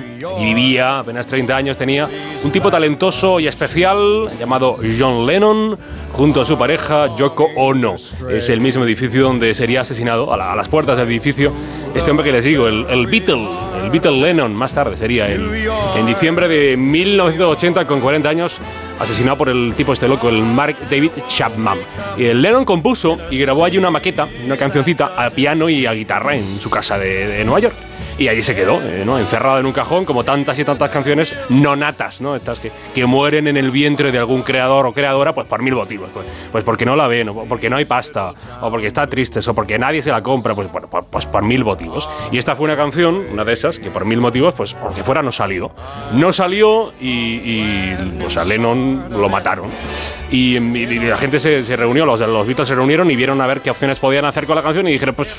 y vivía, apenas 30 años tenía, un tipo talentoso y especial llamado John Lennon, junto a su pareja Yoko Ono. Es el mismo edificio donde sería asesinado, a, la- a las puertas del edificio, este hombre que les digo, el, el Beatle, el Beatle Lennon, más tarde sería el, en diciembre de 1980, con 40 años, asesinado por el tipo este loco, el Mark David Chapman. Y el Lennon compuso y grabó allí una maqueta, una cancioncita, a piano y a guitarra en su casa de Nueva York. Y allí se quedó, eh, encerrado en un cajón, como tantas y tantas canciones no natas, ¿no? Estas que, que mueren en el vientre de algún creador o creadora, pues por mil motivos. Pues, pues porque no la ven, o porque no hay pasta, o porque está triste, o porque nadie se la compra, pues, bueno, pues, pues por mil motivos. Y esta fue una canción, una de esas, que por mil motivos, pues porque fuera no salió. No salió y, y pues a Lennon lo mataron. Y, y la gente se, se reunió, los, los Beatles se reunieron y vieron a ver qué opciones podían hacer con la canción y dijeron, pues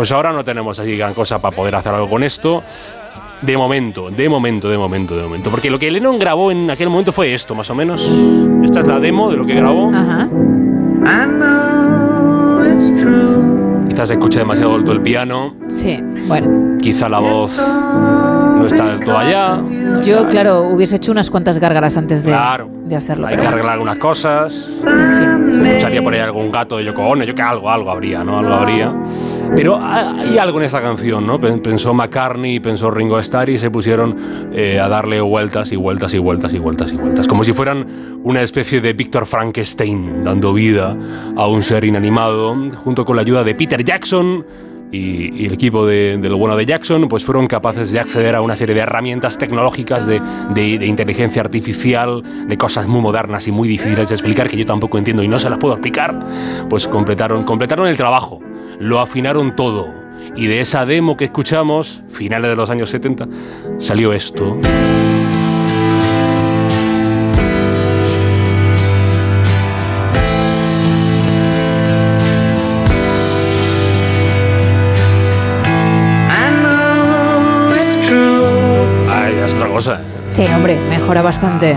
pues ahora no tenemos así gran cosa para poder hacer algo con esto. De momento, de momento, de momento, de momento. Porque lo que Lennon grabó en aquel momento fue esto, más o menos. Esta es la demo de lo que grabó. Ajá. Quizás se escuche demasiado alto el piano. Sí, bueno. Quizá la voz no está del todo allá. Yo, claro, hubiese hecho unas cuantas gárgaras antes de, Claro. de hacerlo. Hay que arreglar algunas cosas. Se escucharía por ahí algún gato de Yoko Ono. Yo que algo, algo habría, ¿no? Algo habría. Pero ha- hay algo en esta canción, ¿no? Pen- Pensó McCartney, pensó Ringo Starr y se pusieron eh, a darle vueltas y vueltas y vueltas y vueltas y vueltas. Como si fueran una especie de Víctor Frankenstein dando vida a un ser inanimado, junto con la ayuda de Peter Jackson. Y, y el equipo de, de lo bueno de Jackson pues fueron capaces de acceder a una serie de herramientas tecnológicas de, de- de inteligencia artificial, de cosas muy modernas y muy difíciles de explicar que yo tampoco entiendo y no se las puedo explicar, pues completaron, completaron el trabajo, lo afinaron todo. Y de esa demo que escuchamos, finales de los años 70, salió esto. Mejora bastante.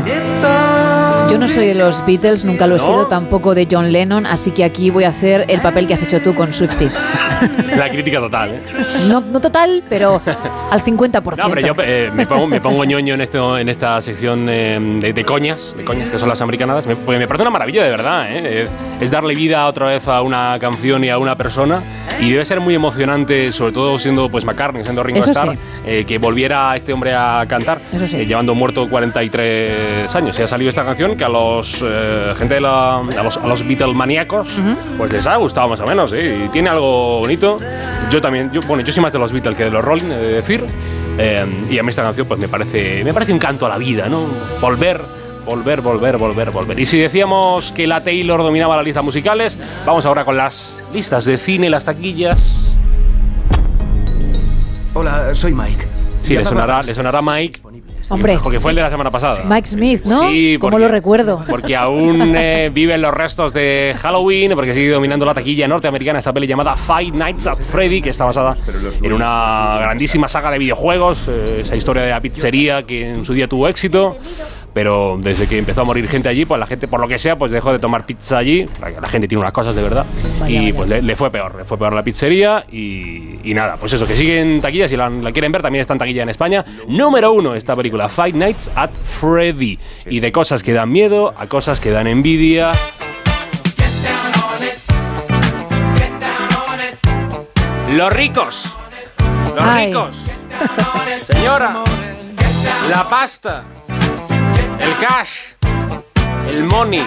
Yo no soy de los Beatles, nunca lo he sido, tampoco de John Lennon, así que aquí voy a hacer el papel que has hecho tú con Swiftie. La crítica total, ¿eh? No, no total, pero al 50%. No, hombre, yo eh, me, pongo, me pongo ñoño en, esto, en esta sección eh, de, de coñas, de coñas que son las americanadas, me, porque me parece una maravilla de verdad, ¿eh? Es darle vida otra vez a una canción y a una persona y debe ser muy emocionante, sobre todo siendo pues McCartney, siendo Ringo Eso Starr, sí. eh, que volviera este hombre a cantar, eh, llevando muerto 43 años. Y ha salido esta canción que a los eh, gente de la, a los, a los Beatle maníacos pues les ha gustado más o menos, ¿eh? y tiene algo bonito. Yo también, yo, bueno, yo soy más de los Beatles que de los Rolling, he de decir. Eh, y a mí esta canción pues me parece, me parece un canto a la vida, ¿no? Volver, volver, volver, volver, volver. Y si decíamos que la Taylor dominaba las listas musicales, vamos ahora con las listas de cine, las taquillas. Hola, soy Mike. Sí, le sonará, le sonará Mike. Hombre. Porque fue el de la semana pasada. Mike Smith, ¿no? Sí, Como lo recuerdo. Porque aún eh, viven los restos de Halloween, porque sigue dominando la taquilla norteamericana esta peli llamada Five Nights at Freddy, que está basada en una grandísima saga de videojuegos, eh, esa historia de la pizzería que en su día tuvo éxito. Pero desde que empezó a morir gente allí, pues la gente, por lo que sea, pues dejó de tomar pizza allí. La, gente tiene unas cosas de verdad. y pues le, le fue peor, le fue peor la pizzería. Y, y nada, pues eso, que sigue en taquilla. Si la, la quieren ver, también está en taquilla en España. Número uno, esta película, Five Nights at Freddy. Y de cosas que dan miedo a cosas que dan envidia. Los ricos. Los Ay. ricos. Señora. La pasta. El cash. El money.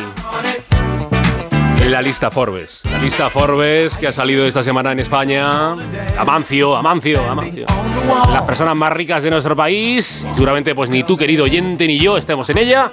La lista Forbes. La lista Forbes que ha salido esta semana en España. Amancio, Amancio, Amancio. Las personas más ricas de nuestro país. Seguramente, pues ni tú, querido oyente, ni yo estemos en ella.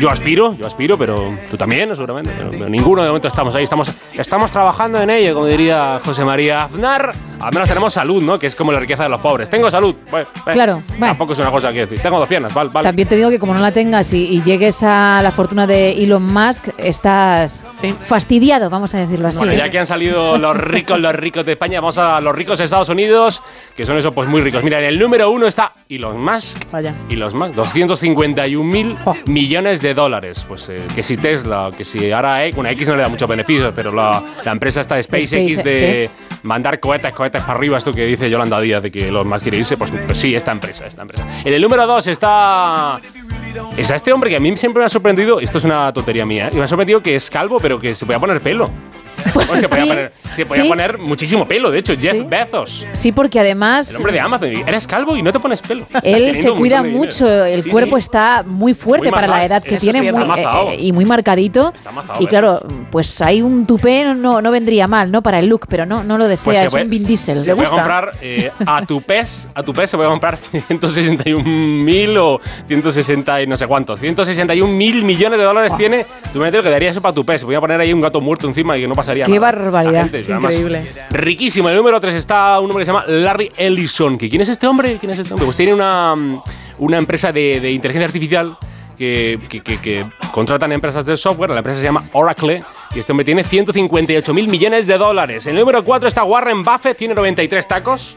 Yo aspiro, yo aspiro, pero tú también, seguramente. Pero, pero ninguno de momento estamos ahí. Estamos, estamos trabajando en ello, como diría José María Aznar. Al menos tenemos salud, ¿no? Que es como la riqueza de los pobres. Tengo salud. Bueno, bueno, Claro, bueno. Tampoco es una cosa que decir. Tengo dos piernas, vale, vale. También te digo que como no la tengas y, y llegues a la fortuna de Elon Musk, estás fastidiado, vamos a decirlo así. Bueno, ya que han salido los ricos, los ricos de España, vamos a los ricos de Estados Unidos, que son esos pues muy ricos. Mira, en el número uno está Elon Musk. Vaya. Elon Musk, 251 mil millones de dólares. Pues eh, que si Tesla, que si ahora X, bueno, X no le da muchos beneficios, pero la, la empresa está de SpaceX SpaceX, de mandar cohetes, cohetes para arriba, esto que dice Yolanda Díaz de que Elon Musk quiere irse, pues, pues sí, esta empresa, esta empresa. En el número dos está Está este hombre que a mí siempre me ha sorprendido, esto es una tontería mía, ¿eh? y me ha sorprendido que es calvo, pero que se pueda poner pelo. Se podía, Sí, poner, se podía sí. poner muchísimo pelo, de hecho, Jeff Bezos. Sí, porque además El hombre de Amazon. Eres calvo y no te pones pelo. él se cuida mucho, el Sí, cuerpo sí. está muy fuerte Muy para la edad que eso tiene sí, está muy, eh, y muy marcadito. mazao, y ¿eh? claro, pues hay un tupé no, no vendría mal, ¿no? Para el look, pero no, no lo desea, Pues se es puede- un Vin Diesel. Se puede comprar eh, a tu pez, a tu pez se puede comprar 161.000 o 160 y no sé cuántos. 161 mil millones de dólares tiene. Tú me que daría eso para tu pez. Voy a poner ahí un gato muerto encima y que no pasaría Qué barbaridad. Gente, Es además, increíble. Riquísimo. En el número 3 está un hombre que se llama Larry Ellison. ¿Que ¿Quién es este hombre? ¿Quién es este hombre? Pues tiene una, mm, una empresa de, de inteligencia artificial que, que, que- que contratan empresas de software. La empresa se llama Oracle. Y este hombre tiene 158 mil millones de dólares. El número 4 está Warren Buffett, tiene 93 tacos.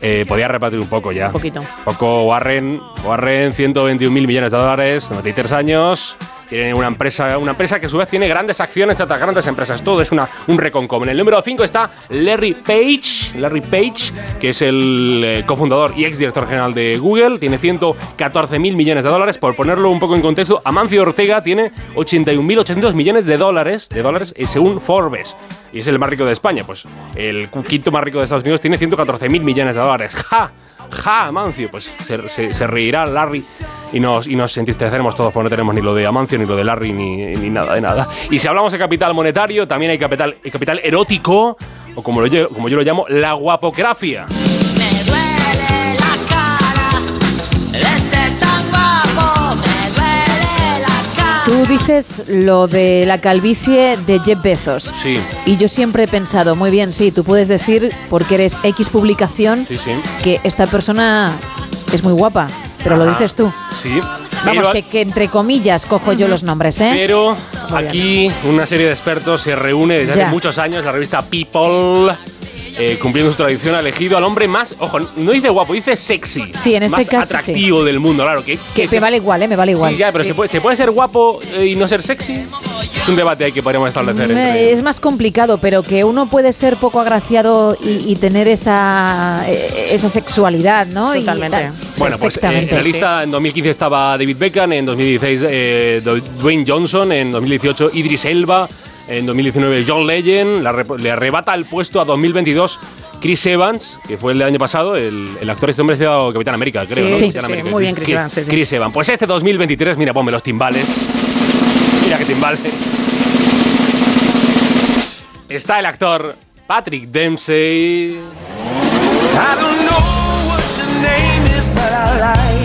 Eh, podía repartir un poco ya. Un poquito. Poco Warren. Warren, 121 mil millones de dólares, 93 años. Tiene una empresa, una empresa que a su vez tiene grandes acciones, otras grandes empresas. Todo es una, un reconcom. En el número 5 está Larry Page, Larry Page, que es el eh, cofundador y exdirector general de Google. Tiene 114 mil millones de dólares. Por ponerlo un poco en contexto, Amancio Ortega tiene 81.800 millones de dólares, de dólares eh, según Forbes. Y es el más rico de España. Pues el quinto más rico de Estados Unidos tiene 114 mil millones de dólares. ¡Ja! ¡Ja, Amancio! Pues se, reirá Larry y nos, y nos entristeceremos todos porque no tenemos ni lo de Amancio, ni lo de Larry, ni, ni nada de nada. Y si hablamos de capital monetario, también hay capital, hay capital erótico, o como, como yo lo llamo, la guapocracia. Tú dices lo de la calvicie de Jeff Bezos. Sí, Y yo siempre he pensado, muy bien, sí, tú puedes decir, porque eres X publicación, sí, sí. que esta persona es muy guapa, pero lo dices tú. Sí. Vamos, Pero- que, que entre comillas cojo yo los nombres, ¿eh? Pero Muy bien. aquí una serie de expertos se reúne desde Ya. hace muchos años, la revista People, eh, cumpliendo su tradición, ha elegido al hombre más, ojo, no dice guapo, dice sexy. Sí, en este más caso, sí. atractivo del mundo, claro. Que, Que se- me vale igual, ¿eh? Me vale igual. Sí, ya, pero ¿se, puede, ¿se puede ser guapo eh, y no ser sexy? Es un debate ahí que podríamos establecer. Mm, entre- Es más complicado, pero que uno puede ser poco agraciado y, y tener esa, eh, esa sexualidad, ¿no? Y Totalmente. tal. Bueno, pues eh, en la lista en 2015 estaba David Beckham, en 2016 eh, Dwayne Johnson, en 2018 Idris Elba, en 2019 John Legend, le arrebata el puesto a 2022 Chris Evans, que fue el del año pasado, el, el actor este hombre ha sido Capitán América, creo. Sí, ¿no? sí, Capitán sí, América. muy bien, Chris Evans, sí, sí. Chris Evans. Pues este 2023, mira, ponme los timbales. Mira qué timbales. Está el actor Patrick Dempsey. I don't know what your name is, but I like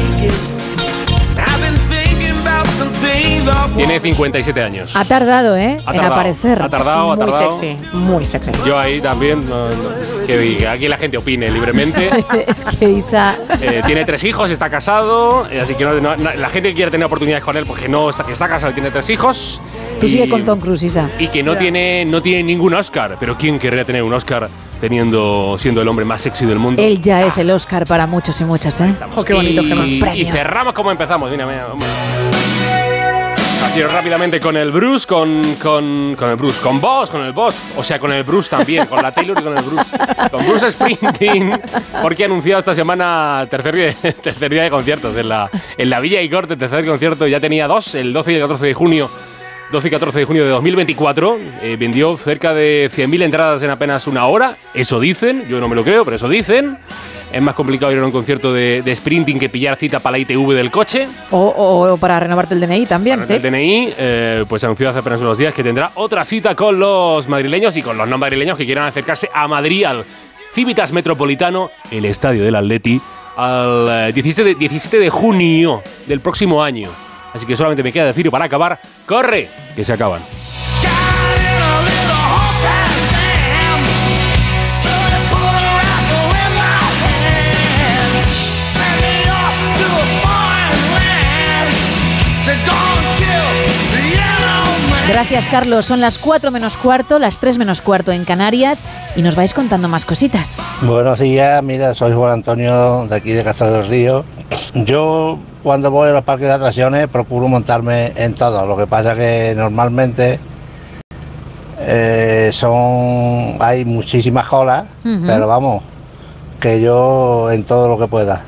Tiene 57 años. Ha tardado, ¿eh? Ha en tardado, aparecer. ha tardado, ha muy tardado. sexy, muy sexy. Yo ahí también, no, no, que diga, aquí la gente opine libremente. es que Isa. Eh, tiene tres hijos, está casado, eh, así que no- la gente que quiere tener oportunidades con él, porque no está, que está casado tiene tres hijos. Tú y- sigue con Tom Cruise, Isa. Y que no tiene, no tiene ningún Oscar. Pero ¿quién querría tener un Oscar teniendo, siendo el hombre más sexy del mundo? Él ya es el Oscar para muchos y muchas, ¿eh? Oh, qué bonito, y, Gemma. y cerramos como empezamos. Mira, mira, hombre. Rápidamente con el Bruce, con, con, con el Bruce, con Boss, con el Boss, o sea, con el Bruce también, con la Taylor y con el Bruce, con Bruce Springsteen, porque ha anunciado esta semana tercer día, tercer día de conciertos en la, en la Villa y Corte, tercer concierto, ya tenía dos, el 12 y el 14 de junio 12 y 14 de junio de 2024. eh, vendió cerca de 100.000 entradas en apenas una hora. Eso dicen. Yo no me lo creo, pero eso dicen. Es más complicado ir a un concierto de, de sprinting que pillar cita para la ITV del coche. O, o- o para renovarte el DNI también, Para sí. el DNI, eh, pues anunció hace apenas unos días que tendrá otra cita con los madrileños y con los no madrileños que quieran acercarse a Madrid, al Civitas Metropolitano, el estadio del Atleti, al eh, 17 de, 17 de junio del próximo año. Así que solamente me queda decir para acabar, ¡corre! Que se acaban. Gracias, Carlos. Son las 4 menos cuarto, las 3 menos cuarto en Canarias y nos vais contando más cositas. Buenos días, mira, soy Juan Antonio de aquí de Castro del Río. Yo cuando voy a los parques de atracciones procuro montarme en todo, lo que pasa que normalmente eh, son hay muchísimas colas, pero vamos, que yo en todo lo que pueda.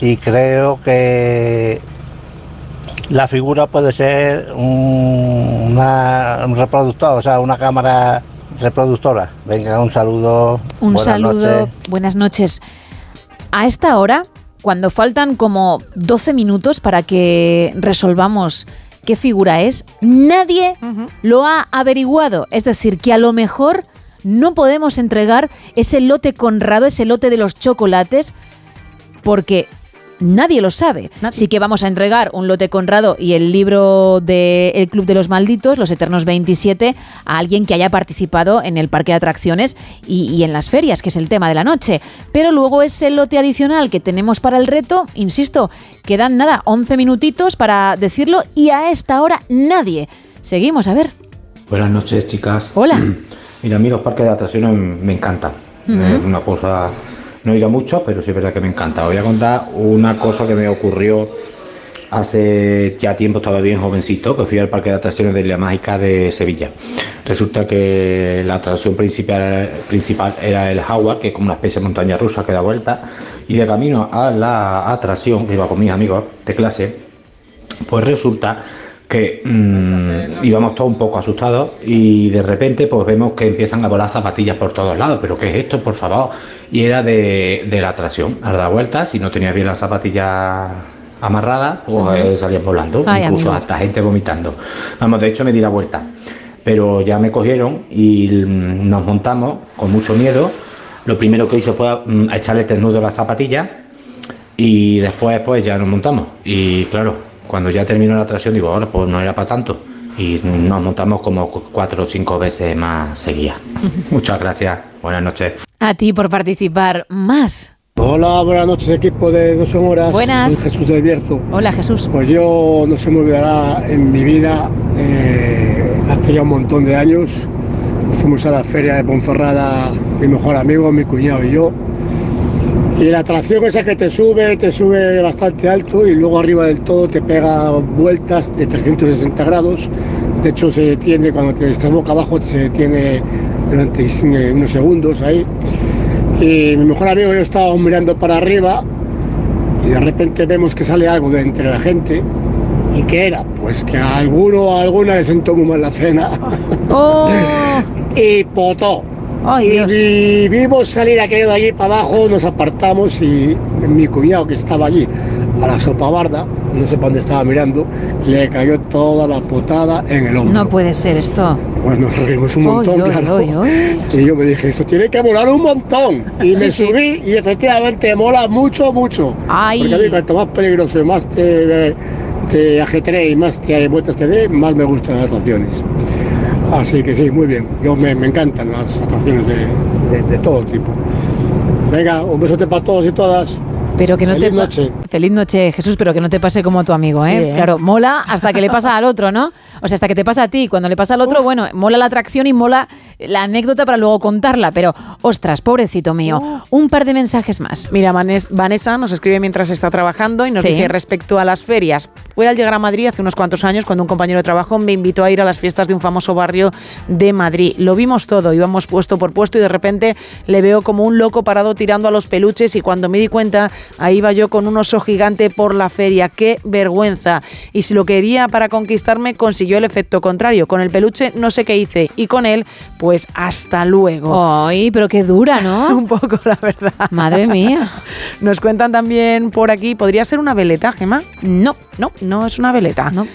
Y creo que La figura puede ser un, una, un reproductor, o sea, una cámara reproductora. Venga, un saludo. Un buenas saludo, noches. buenas noches. A esta hora, cuando faltan como 12 minutos para que resolvamos qué figura es, nadie lo ha averiguado. Es decir, que a lo mejor no podemos entregar ese lote Conrado, ese lote de los chocolates, porque nadie lo sabe. Sí que vamos a entregar un lote Conrado y el libro del El Club de los Malditos, Los Eternos 27, a alguien que haya participado en el parque de atracciones y, y en las ferias, que es el tema de la noche. Pero luego ese lote adicional que tenemos para el reto, insisto, quedan nada, 11 minutitos para decirlo y a esta hora nadie. Seguimos, a ver. Buenas noches, chicas. Hola. Mira, a mí los parques de atracciones me encantan. Es una cosa, no he ido mucho, pero sí es verdad que me encanta. Voy a contar una cosa que me ocurrió hace ya tiempo, estaba bien jovencito, que fui al parque de atracciones de la Mágica de Sevilla. Resulta que la atracción principal, principal era el Howard, que es como una especie de montaña rusa que da vuelta, y de camino a la atracción, que iba con mis amigos de clase, pues resulta que mm, íbamos todos un poco asustados y de repente pues vemos que empiezan a volar zapatillas por todos lados. ¿Pero qué es esto, por favor? Y era de, de la atracción. Al dar vueltas, si no tenías bien las zapatillas amarradas, pues eh, salían volando. Ay, incluso amigo. hasta gente vomitando. Vamos, de hecho me di la vuelta. Pero ya me cogieron y mm, nos montamos con mucho miedo. Lo primero que hice fue mm, a echarle desnudo a las zapatillas y después pues ya nos montamos. Y claro, cuando ya terminó la atracción digo, ahora pues no era para tanto. Y nos montamos como cu- cuatro o cinco veces más seguidas. Muchas gracias. Buenas noches. A ti por participar. Más. Hola, buenas noches equipo de Dos Horas. Buenas. Soy Jesús del Bierzo. Hola Jesús. Pues yo no se me olvidará en mi vida, eh, hace ya un montón de años, fuimos a la feria de Ponferrada, mi mejor amigo, mi cuñado y yo. Y la atracción esa que te sube, te sube bastante alto y luego arriba del todo te pega vueltas de 360 grados. De hecho se detiene cuando te estás boca abajo, se detiene durante eh, unos segundos ahí. Y mi mejor amigo y yo estábamos mirando para arriba y de repente vemos que sale algo de entre la gente. ¿Y qué era? Pues que a alguno o a alguna le sentó muy mal la cena. y potó. Y vi- vimos salir aquello de allí para abajo, nos apartamos y mi cuñado que estaba allí a la sopa barda, no sé para dónde estaba mirando, le cayó toda la potada en el hombro. No puede ser esto. Bueno, nos reímos un montón, Oy, claro. oy, oy. Y yo me dije, esto tiene que molar un montón. Y me sí. subí y efectivamente mola mucho, mucho. Ay. Porque a mí cuanto más peligroso y más te, te ajetree y más te vueltas te dé, más me gustan las atracciones. Así que sí, muy bien. Yo me, me encantan las atracciones de, de- de todo tipo. Venga, un besote para todos y todas. Pero que no Feliz te noche. Feliz noche, Jesús, pero que no te pase como a tu amigo, ¿eh? Sí, ¿eh? Claro, mola hasta que le pasa al otro, ¿no? O sea, hasta que te pasa a ti. Cuando le pasa al otro, bueno, mola la atracción y mola la anécdota para luego contarla. Pero, ostras, pobrecito mío. Un par de mensajes más. Mira, Vanes- Vanessa nos escribe mientras está trabajando y nos Sí. dice respecto a las ferias. Fue al llegar a Madrid hace unos cuantos años cuando un compañero de trabajo me invitó a ir a las fiestas de un famoso barrio de Madrid. Lo vimos todo, íbamos puesto por puesto y de repente le veo como un loco parado tirando a los peluches y cuando me di cuenta ahí iba yo con un oso gigante por la feria. ¡Qué vergüenza! Y si lo quería para conquistarme consiguió el efecto contrario. Con el peluche no sé qué hice y con él pues hasta luego. Ay, pero qué dura, ¿no? un poco, la verdad. Madre mía. Nos cuentan también por aquí, ¿podría ser una veleta, Gema? No. No, no es una veleta. No.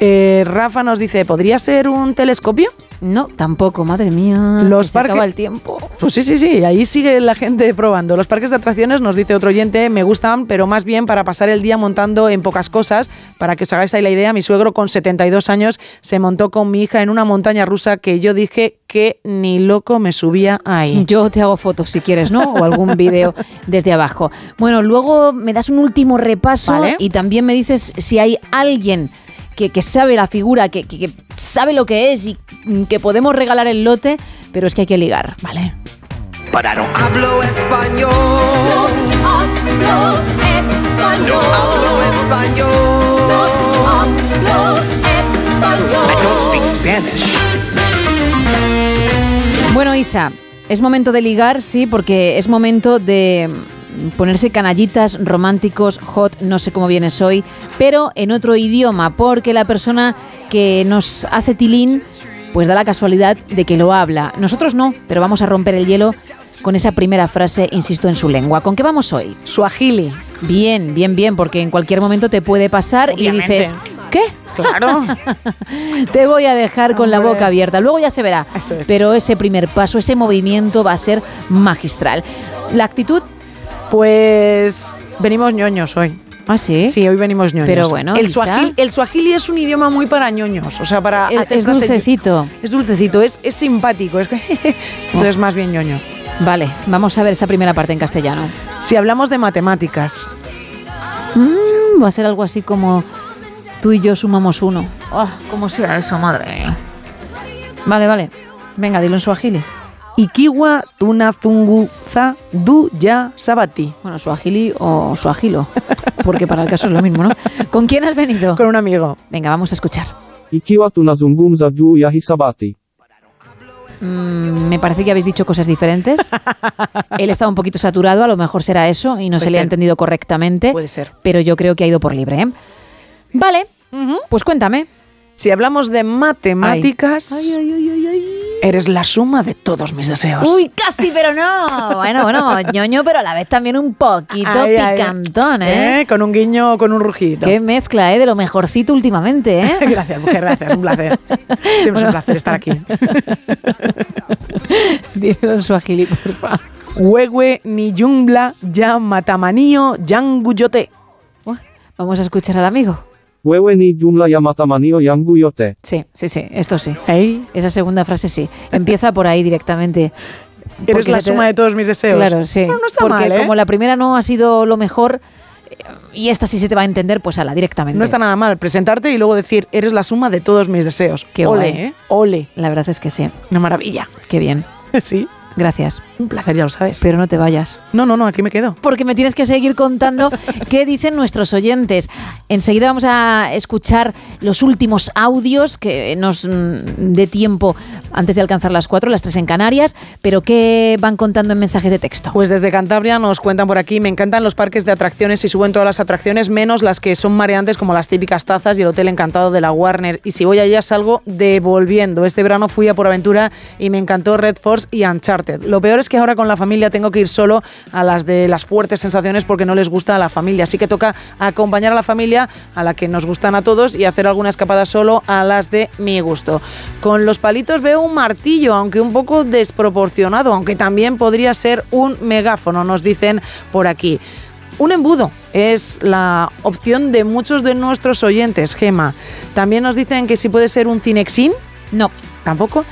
Rafa nos dice, ¿podría ser un telescopio? No, tampoco, madre mía. Los parques- acaba el tiempo. Pues sí, sí, sí, ahí sigue la gente probando. Los parques de atracciones, nos dice otro oyente, me gustan, pero más bien para pasar el día montando en pocas cosas. Para que os hagáis ahí la idea, mi suegro con 72 años se montó con mi hija en una montaña rusa que yo dije que ni loco me subía ahí. Yo te hago fotos si quieres, ¿no? O algún vídeo desde abajo. Bueno, luego me das un último repaso Vale. y también me dices si hay alguien que, que sabe la figura, que, que- que sabe lo que es y que podemos regalar el lote, pero es que hay que ligar, ¿vale? Hablo español. No hablo español. No hablo español. No hablo español. I don't speak Spanish. Bueno, Isa, es momento de ligar, sí, porque es momento de, ponerse canallitas, románticos, hot, no sé cómo vienes hoy, pero en otro idioma, porque la persona que nos hace tilín, pues da la casualidad de que lo habla. Nosotros no, pero vamos a romper el hielo con esa primera frase, insisto, en su lengua. ¿Con qué vamos hoy? Suajili. Bien, bien, bien, porque en cualquier momento te puede pasar Obviamente. y dices, ¿qué? Claro. Te voy a dejar con la boca abierta. Luego ya se verá. Eso es. Pero ese primer paso, ese movimiento va a ser magistral. La actitud, Pues venimos ñoños hoy. ¿ah, sí? Sí, hoy venimos ñoños. Pero bueno, el suajili, el suajili es un idioma muy para ñoños, o sea, para Es- es dulcecito. Es dulcecito, es, es simpático, es entonces más bien ñoño. Vale, vamos a ver esa primera parte en castellano. Si hablamos de matemáticas, Mm, va a ser algo así como tú y yo sumamos uno. Oh, ¿Cómo será eso, madre? Vale, vale. Venga, dilo en suajili. Ikiwa tunazunguza du ya sabati. Bueno, suajili o suajilo. Porque para el caso es lo mismo, ¿no? ¿Con quién has venido? Con un amigo. Venga, vamos a escuchar. Ikiwa tunazungumza juu ya hisabati. Mm, me parece que habéis dicho cosas diferentes. Él estaba un poquito saturado, a lo mejor será eso, y no Puede se le ha entendido correctamente. Puede ser. Pero yo creo que ha ido por libre, ¿eh? Vale, pues cuéntame. Si hablamos de matemáticas, eres la suma de todos mis deseos. Uy, casi, pero no. Bueno, bueno, ñoño, pero a la vez también un poquito Ay, ay, picantón, ¿eh? ¿Eh? Con un guiño, con un rugidito. Qué mezcla, ¿eh? De lo mejorcito últimamente, ¿eh? Gracias, mujer, gracias, un placer. Siempre es un placer estar aquí. Dímelo en suajili, por favor. Huehue ni yumbla ya matamanio yanguyote. Vamos a escuchar al amigo. Wewe ni jumla ya matamanio yangu yote. Sí, sí, sí, esto sí. Hey, Esa segunda frase sí. Empieza por ahí directamente. eres la te- suma de todos mis deseos. Claro, sí. No, no está Porque mal, ¿eh? como la primera no ha sido lo mejor eh, y esta sí se te va a entender, pues a la directamente. No está nada mal presentarte y luego decir, eres la suma de todos mis deseos. Qué Ole, guay. ¿eh? Ole. La verdad es que sí. Una maravilla. Qué bien. Sí. Gracias. Un placer, ya lo sabes. Pero no te vayas. No, no, no, aquí me quedo. Porque me tienes que seguir contando qué dicen nuestros oyentes. Enseguida vamos a escuchar los últimos audios que nos mm, dé tiempo antes de alcanzar las 4, las 3 en Canarias, pero qué van contando en mensajes de texto. Pues desde Cantabria nos cuentan por aquí, me encantan los parques de atracciones y suben todas las atracciones, menos las que son mareantes como las típicas tazas y el Hotel Encantado de la Warner. Y si voy allá salgo devolviendo. Este verano fui a Por Aventura y me encantó Red Force y Uncharted. Lo peor es que ahora con la familia tengo que ir solo a las de las fuertes sensaciones porque no les gusta a la familia. Así que toca acompañar a la familia a la que nos gustan a todos y hacer alguna escapada solo a las de mi gusto. Con los palitos veo un martillo, aunque un poco desproporcionado, aunque también podría ser un megáfono, nos dicen por aquí. Un embudo es la opción de muchos de nuestros oyentes, Gema. También nos dicen que si puede ser un Cinexin. No. Tampoco.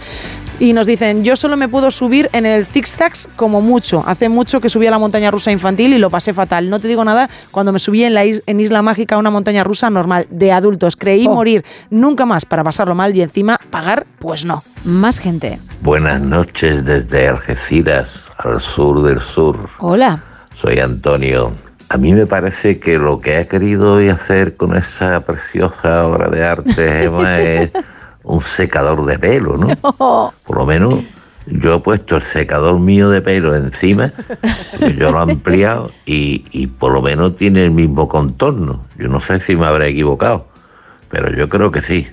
Y nos dicen, yo solo me puedo subir en el Zig Zags como mucho. Hace mucho que subí a la montaña rusa infantil y lo pasé fatal. No te digo nada cuando me subí en, la is- en Isla Mágica a una montaña rusa normal, de adultos. Creí Oh. morir nunca más para pasarlo mal y encima pagar, pues no. Más gente. Buenas noches desde Algeciras, al sur del sur. Hola. Soy Antonio. A mí me parece que lo que ha querido hoy hacer con esa preciosa obra de arte, Emma, es un secador de pelo, ¿no? Por lo menos yo he puesto el secador mío de pelo encima, yo lo he ampliado y, y por lo menos tiene el mismo contorno. Yo no sé si me habré equivocado, pero yo creo que sí.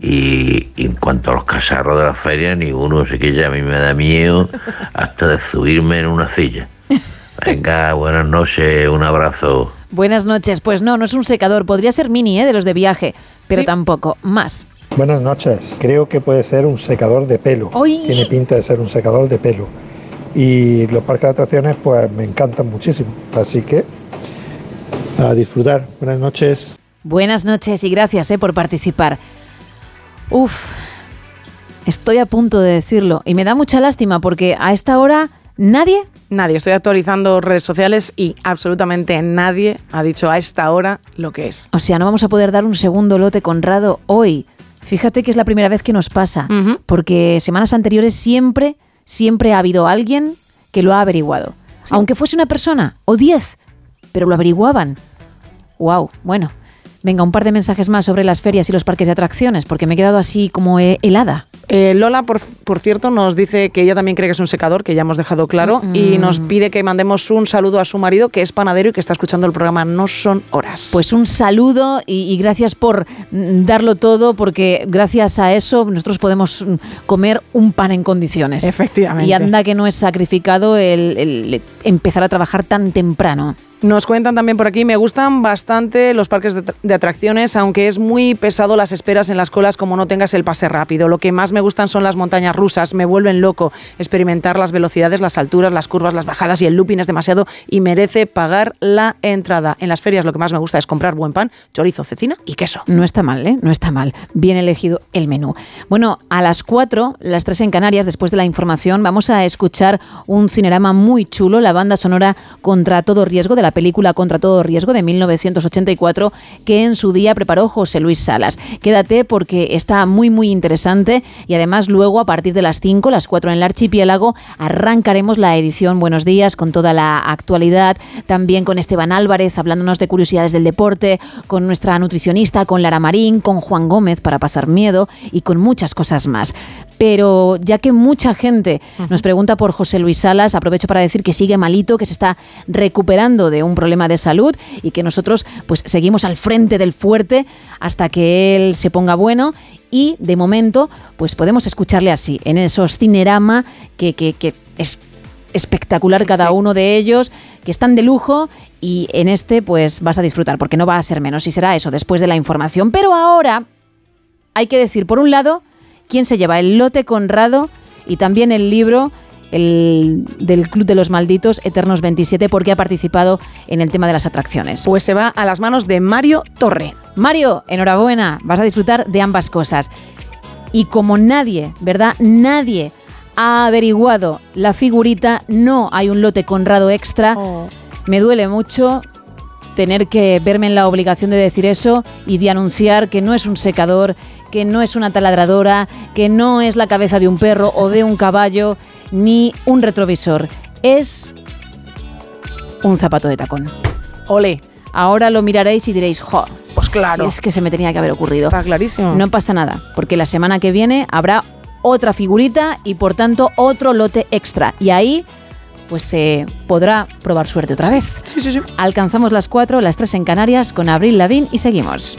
Y, y en cuanto a los cacharros de la feria, ni uno, así que ya a mí me da miedo hasta de subirme en una silla. Venga, buenas noches, un abrazo. Buenas noches. Pues no, no es un secador. Podría ser mini, ¿eh? De los de viaje. Pero tampoco. Más. Buenas noches. Creo que puede ser un secador de pelo. ¡Ay! Tiene pinta de ser un secador de pelo. Y los parques de atracciones, pues me encantan muchísimo. Así que a disfrutar. Buenas noches. Buenas noches y gracias eh, por participar. Uf, estoy a punto de decirlo y me da mucha lástima porque a esta hora nadie... Nadie. Estoy actualizando redes sociales y absolutamente nadie ha dicho a esta hora lo que es. O sea, no vamos a poder dar un segundo lote Conrado hoy. Fíjate que es la primera vez que nos pasa, porque semanas anteriores siempre, siempre ha habido alguien que lo ha averiguado. Aunque fuese una persona o diez, pero lo averiguaban. Wow, bueno. Venga, un par de mensajes más sobre las ferias y los parques de atracciones, porque me he quedado así como eh, helada. Eh, Lola, por, por cierto, nos dice que ella también cree que es un secador, que ya hemos dejado claro, Mm. y nos pide que mandemos un saludo a su marido, que es panadero y que está escuchando el programa No Son Horas. Pues un saludo y, y gracias por mm, darlo todo, porque gracias a eso nosotros podemos mm, comer un pan en condiciones. Efectivamente. Y anda que no es sacrificado el, el empezar a trabajar tan temprano. Nos cuentan también por aquí, me gustan bastante los parques de, atracciones, aunque es muy pesado las esperas en las colas como no tengas el pase rápido. Lo que más me gustan son las montañas rusas, me vuelven loco experimentar las velocidades, las alturas, las curvas, las bajadas y el looping es demasiado y merece pagar la entrada. En las ferias lo que más me gusta es comprar buen pan, chorizo, cecina y queso. No está mal, ¿eh? No está mal. Bien elegido el menú. Bueno, a las 4, las 3 en Canarias, después de la información, vamos a escuchar un cinerama muy chulo, la banda sonora Contra todo riesgo de la película Contra todo riesgo de 1984, que en su día preparó José Luis Salas. Quédate porque está muy, muy interesante y además luego a partir de las 5, las 4 en el archipiélago, arrancaremos la edición Buenos Días con toda la actualidad, también con Esteban Álvarez hablándonos de curiosidades del deporte, con nuestra nutricionista, con Lara Marín, con Juan Gómez para pasar miedo y con muchas cosas más. Pero ya que mucha gente nos pregunta por José Luis Salas, aprovecho para decir que sigue malito, que se está recuperando de un problema de salud y que nosotros pues seguimos al frente del fuerte hasta que él se ponga bueno y de momento pues podemos escucharle así en esos cinerama que, que, que es espectacular cada uno de ellos, que están de lujo y en este pues vas a disfrutar porque no va a ser menos y será eso después de la información. Pero ahora hay que decir, por un lado, quién se lleva el lote Conrado y también el libro el, del Club de los Malditos Eternos 27 porque ha participado en el tema de las atracciones. Pues se va a las manos de Mario Torre. Mario, enhorabuena, vas a disfrutar de ambas cosas. Y como nadie, ¿verdad? Nadie ha averiguado la figurita, no hay un lote Conrado extra. Me duele mucho tener que verme en la obligación de decir eso y de anunciar que no es un secador, que no es una taladradora, que no es la cabeza de un perro o de un caballo, ni un retrovisor. Es un zapato de tacón. Ole. Ahora lo miraréis y diréis, jo, Pues claro. si es que se me tenía que haber ocurrido. Está clarísimo. No pasa nada, porque la semana que viene habrá otra figurita y por tanto otro lote extra. Y ahí pues se podrá probar suerte otra vez. Sí, sí, sí. Alcanzamos las 4, las 3 en Canarias con Abril Lavín y seguimos.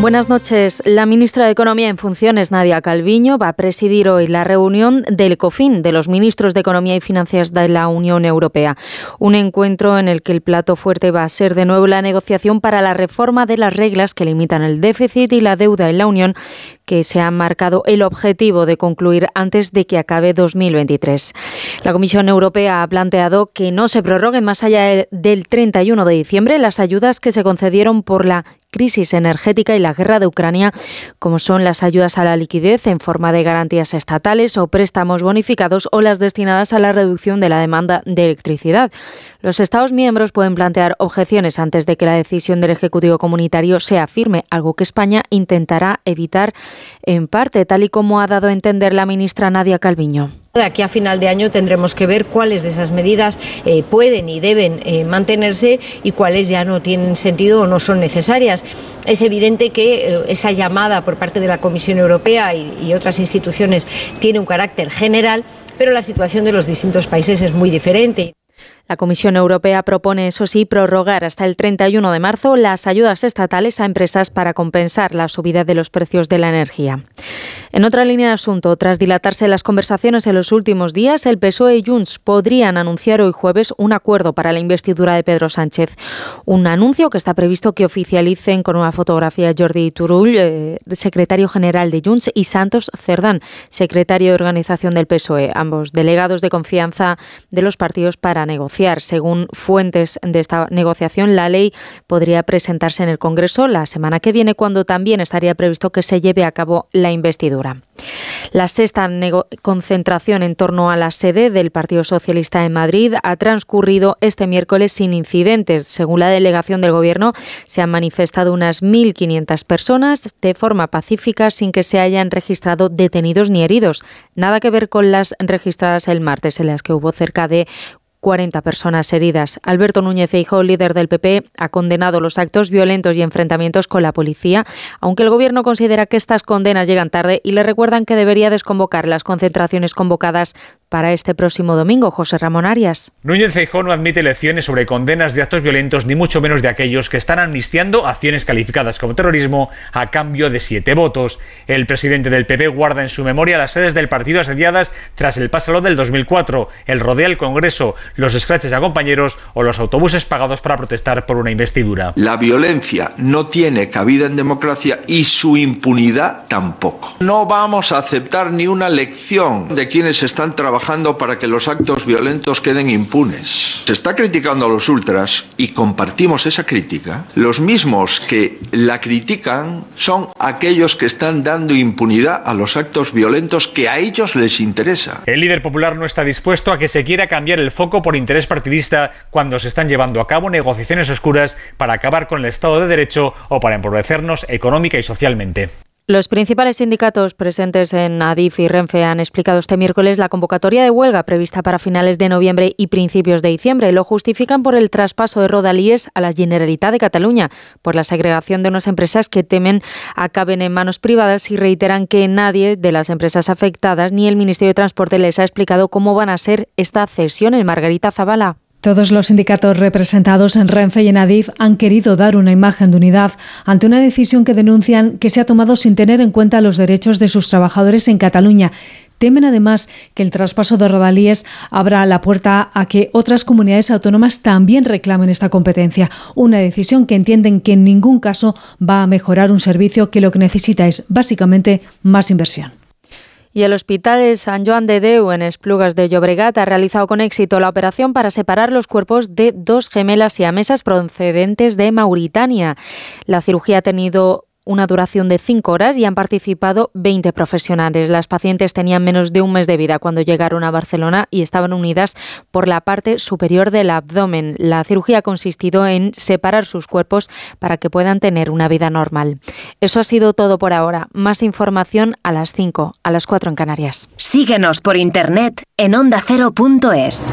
Buenas noches. La ministra de Economía en funciones, Nadia Calviño, va a presidir hoy la reunión del ECOFIN, de los ministros de Economía y Finanzas de la Unión Europea. Un encuentro en el que el plato fuerte va a ser de nuevo la negociación para la reforma de las reglas que limitan el déficit y la deuda en la Unión, que se ha marcado el objetivo de concluir antes de que acabe 2023. La Comisión Europea ha planteado que no se prorroguen más allá del 31 de diciembre las ayudas que se concedieron por la crisis energética y la guerra de Ucrania, como son las ayudas a la liquidez en forma de garantías estatales o préstamos bonificados o las destinadas a la reducción de la demanda de electricidad. Los Estados miembros pueden plantear objeciones antes de que la decisión del Ejecutivo Comunitario sea firme, algo que España intentará evitar en parte, tal y como ha dado a entender la ministra Nadia Calviño. De aquí a final de año tendremos que ver cuáles de esas medidas eh, pueden y deben eh, mantenerse y cuáles ya no tienen sentido o no son necesarias. Es evidente que eh, esa llamada por parte de la Comisión Europea y, y otras instituciones tiene un carácter general, pero la situación de los distintos países es muy diferente. La Comisión Europea propone, eso sí, prorrogar hasta el 31 de marzo las ayudas estatales a empresas para compensar la subida de los precios de la energía. En otra línea de asunto, tras dilatarse las conversaciones en los últimos días, el PSOE y Junts podrían anunciar hoy jueves un acuerdo para la investidura de Pedro Sánchez. Un anuncio que está previsto que oficialicen con una fotografía Jordi Turull, eh, secretario general de Junts, y Santos Cerdán, secretario de organización del PSOE, ambos delegados de confianza de los partidos para negociar. Según fuentes de esta negociación, la ley podría presentarse en el Congreso la semana que viene, cuando también estaría previsto que se lleve a cabo la investidura. La sexta concentración en torno a la sede del Partido Socialista en Madrid ha transcurrido este miércoles sin incidentes. Según la delegación del Gobierno, se han manifestado unas 1.500 personas de forma pacífica sin que se hayan registrado detenidos ni heridos. Nada que ver con las registradas el martes, en las que hubo cerca de 40 personas heridas. Alberto Núñez Feijóo, líder del PP, ha condenado los actos violentos y enfrentamientos con la policía, aunque el gobierno considera que estas condenas llegan tarde y le recuerdan que debería desconvocar las concentraciones convocadas para este próximo domingo. José Ramón Arias. Núñez Feijóo no admite lecciones sobre condenas de actos violentos ni mucho menos de aquellos que están amnistiando acciones calificadas como terrorismo a cambio de siete votos. El presidente del PP guarda en su memoria las sedes del partido asediadas tras el pásalo del 2004, el rodea el Congreso, los scratches a compañeros o los autobuses pagados para protestar por una investidura. La violencia no tiene cabida en democracia y su impunidad tampoco. No vamos a aceptar ni una lección de quienes están trabajando para que los actos violentos queden impunes. Se está criticando a los ultras y compartimos esa crítica. Los mismos que la critican son aquellos que están dando impunidad a los actos violentos que a ellos les interesa. El líder popular no está dispuesto a que se quiera cambiar el foco por interés partidista cuando se están llevando a cabo negociaciones oscuras para acabar con el Estado de Derecho o para empobrecernos económica y socialmente. Los principales sindicatos presentes en ADIF y Renfe han explicado este miércoles la convocatoria de huelga prevista para finales de noviembre y principios de diciembre. Lo justifican por el traspaso de Rodalíes a la Generalitat de Cataluña, por la segregación de unas empresas que temen acaben en manos privadas y reiteran que nadie de las empresas afectadas ni el Ministerio de Transporte les ha explicado cómo van a ser esta cesión. El Margarita Zavala. Todos los sindicatos representados en Renfe y en Adif han querido dar una imagen de unidad ante una decisión que denuncian que se ha tomado sin tener en cuenta los derechos de sus trabajadores en Cataluña. Temen además que el traspaso de Rodalíes abra la puerta a que otras comunidades autónomas también reclamen esta competencia, una decisión que entienden que en ningún caso va a mejorar un servicio que lo que necesita es básicamente más inversión. Y el Hospital de San Joan de Deu en Esplugas de Llobregat ha realizado con éxito la operación para separar los cuerpos de dos gemelas siamesas procedentes de Mauritania. La cirugía ha tenido una duración de cinco horas y han participado 20 profesionales. Las pacientes tenían menos de un mes de vida cuando llegaron a Barcelona y estaban unidas por la parte superior del abdomen. La cirugía ha consistido en separar sus cuerpos para que puedan tener una vida normal. Eso ha sido todo por ahora. Más información a las 5, a las 4 en Canarias. Síguenos por internet en ondacero.es.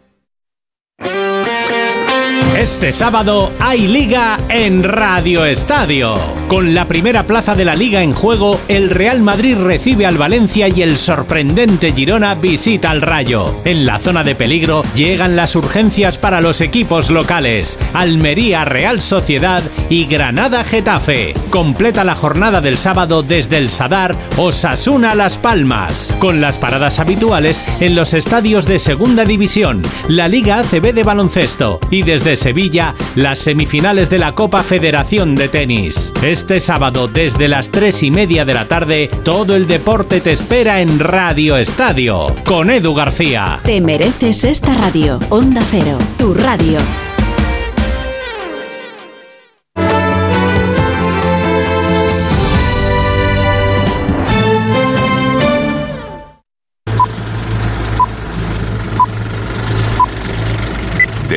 Este sábado hay liga en Radio Estadio. Con la primera plaza de la liga en juego, el Real Madrid recibe al Valencia y el sorprendente Girona visita al Rayo. En la zona de peligro llegan las urgencias para los equipos locales. Almería Real Sociedad y Granada Getafe. Completa la jornada del sábado desde el Sadar Osasuna Las Palmas. Con las paradas habituales en los estadios de Segunda División, la Liga ACB de baloncesto y desde Sevilla las semifinales de la Copa Federación de Tenis. Este sábado desde las 3 y media de la tarde todo el deporte te espera en Radio Estadio con Edu García. Te mereces esta radio. Onda Cero, tu radio.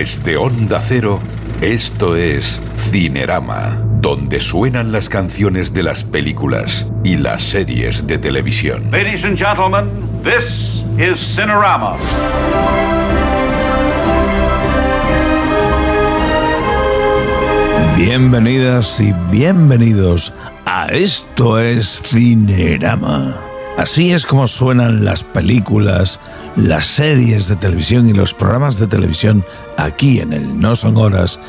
Desde Onda Cero, esto es Cinerama, donde suenan las canciones de las películas y las series de televisión. Ladies and gentlemen, this is Cinerama. Bienvenidas y bienvenidos a Esto es Cinerama. Así es como suenan las películas, las series de televisión y los programas de televisión aquí en el No Son Horas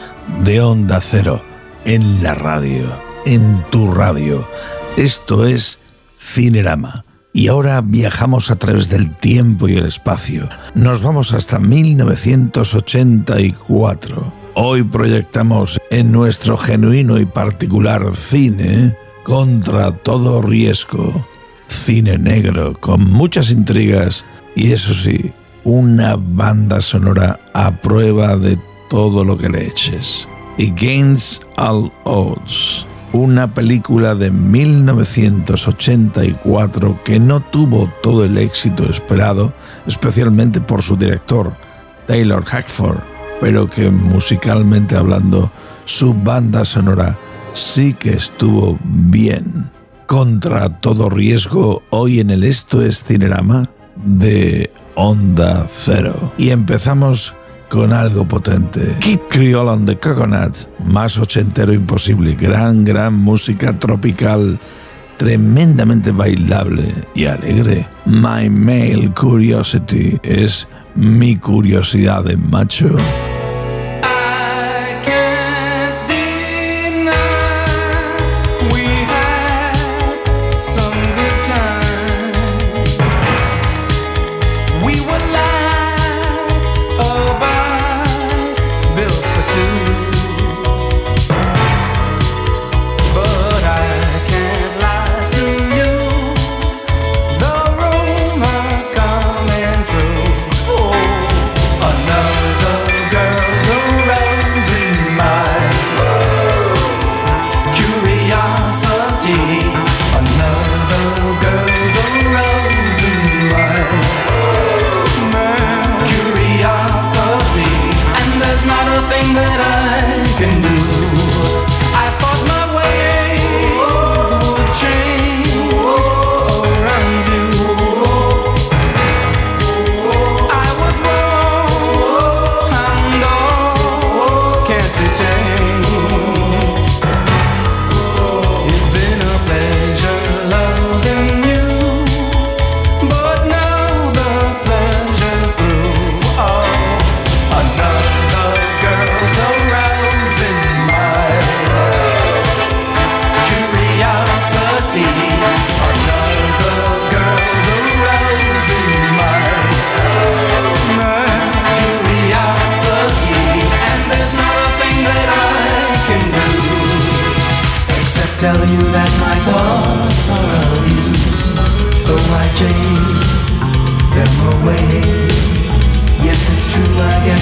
de Onda Cero, en la radio, en tu radio. Esto es Cinerama. Y ahora viajamos a través del tiempo y el espacio. Nos vamos hasta 1984. Hoy proyectamos en nuestro genuino y particular cine contra todo riesgo. Cine negro con muchas intrigas y eso sí, una banda sonora a prueba de todo lo que le eches. Against All Odds, una película de 1984 que no tuvo todo el éxito esperado, especialmente por su director, Taylor Hackford, pero que musicalmente hablando, su banda sonora sí que estuvo bien. Contra todo riesgo, hoy en el Esto es Cinerama de Onda Cero. Y empezamos con algo potente. Kid Creole and the Coconuts, más ochentero imposible, gran, gran música tropical, tremendamente bailable y alegre. My Male Curiosity es mi curiosidad de macho.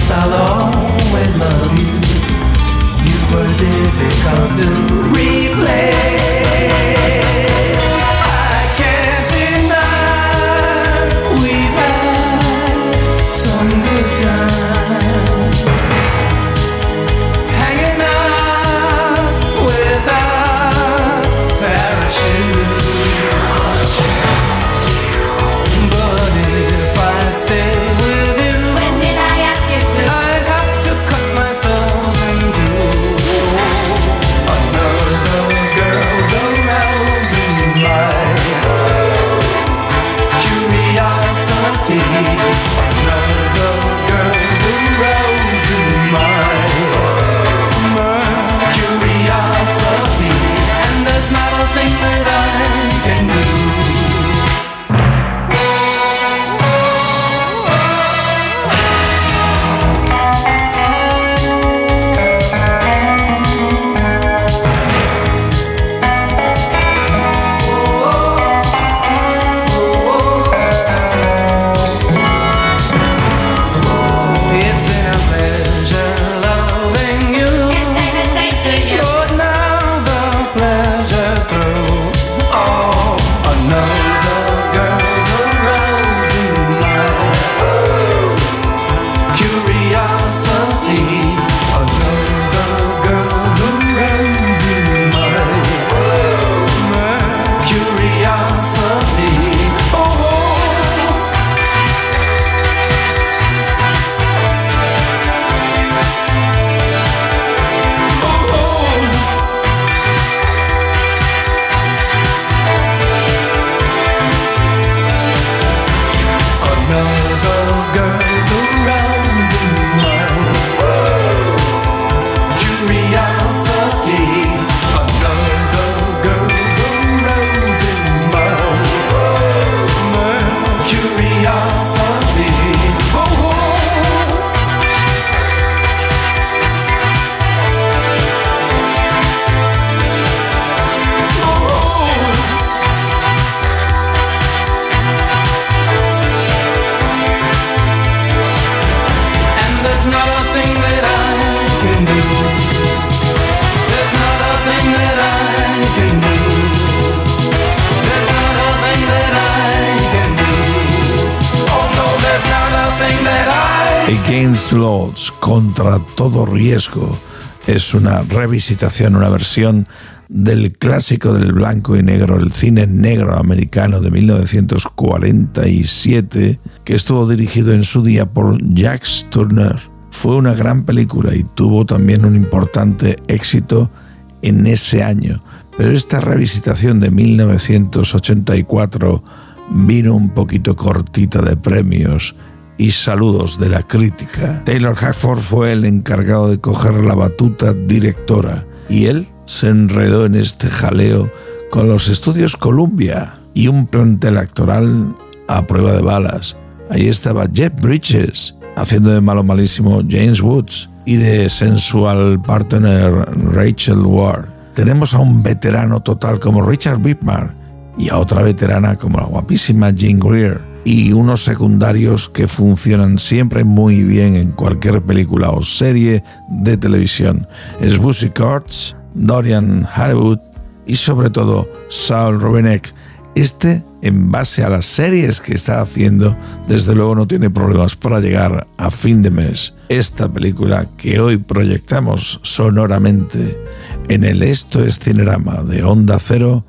Guess I'll always love you. You were difficult to replace. Riesgo, es una revisitación, una versión del clásico del blanco y negro, el cine negro americano de 1947, que estuvo dirigido en su día por Jacques Turner. Fue una gran película y tuvo también un importante éxito en ese año, pero esta revisitación de 1984 vino un poquito cortita de premios y saludos de la crítica. Taylor Hackford fue el encargado de coger la batuta directora y él se enredó en este jaleo con los estudios Columbia y un plantel actoral a prueba de balas. Ahí estaba Jeff Bridges haciendo de malo malísimo James Woods y de sensual partner Rachel Ward. Tenemos a un veterano total como Richard Whitmar y a otra veterana como la guapísima Jean Greer y unos secundarios que funcionan siempre muy bien en cualquier película o serie de televisión. Es Busy Courts, Dorian Harwood y sobre todo Saul Rubinek. Este, en base a las series que está haciendo, desde luego no tiene problemas para llegar a fin de mes. Esta película que hoy proyectamos sonoramente en el Esto es Cinerama de Onda Cero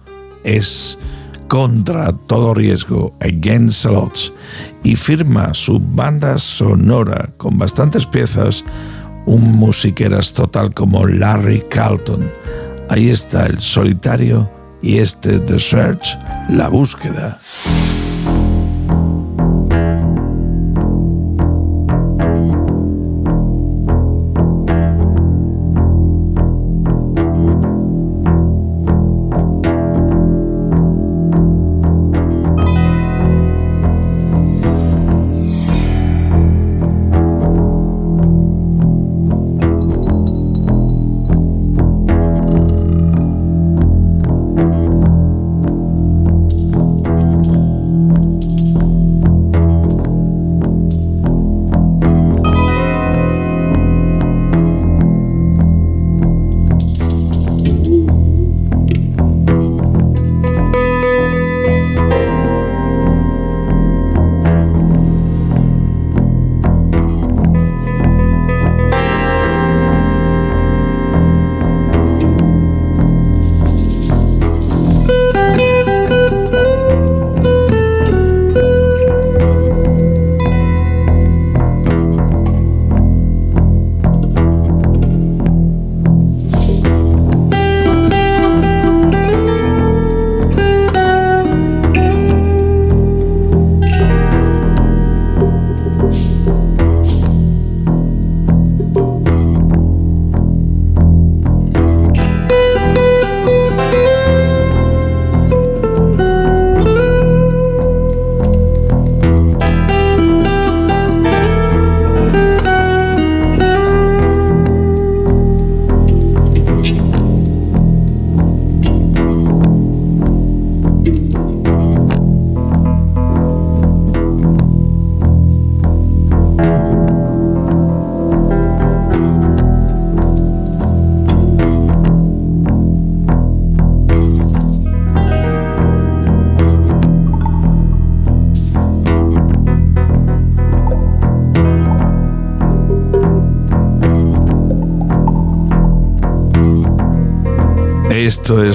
es contra todo riesgo, Against Odds, y firma su banda sonora con bastantes piezas, un musiqueras total como Larry Carlton. Ahí está el solitario y este The Search, la búsqueda.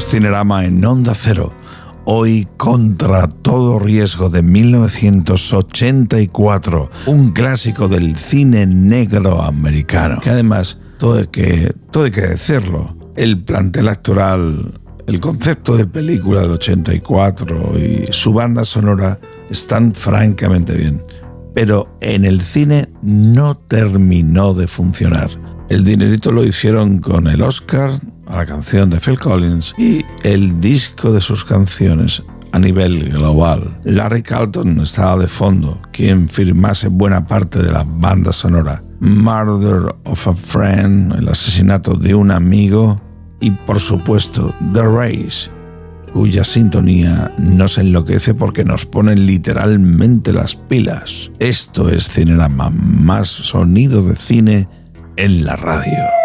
Cinerama en Onda Cero. Hoy contra todo riesgo de 1984, un clásico del cine negro americano. Que además, todo hay que, todo hay que decirlo, el plantel actoral, el concepto de película del 84 y su banda sonora están francamente bien. Pero en el cine no terminó de funcionar. El dinerito lo hicieron con el Oscar la canción de Phil Collins y el disco de sus canciones a nivel global. Larry Carlton estaba de fondo, quien firmase buena parte de la banda sonora. Murder of a Friend, el asesinato de un amigo y por supuesto The Race, cuya sintonía nos enloquece porque nos ponen literalmente las pilas. Esto es Cinerama, más sonido de cine en la radio.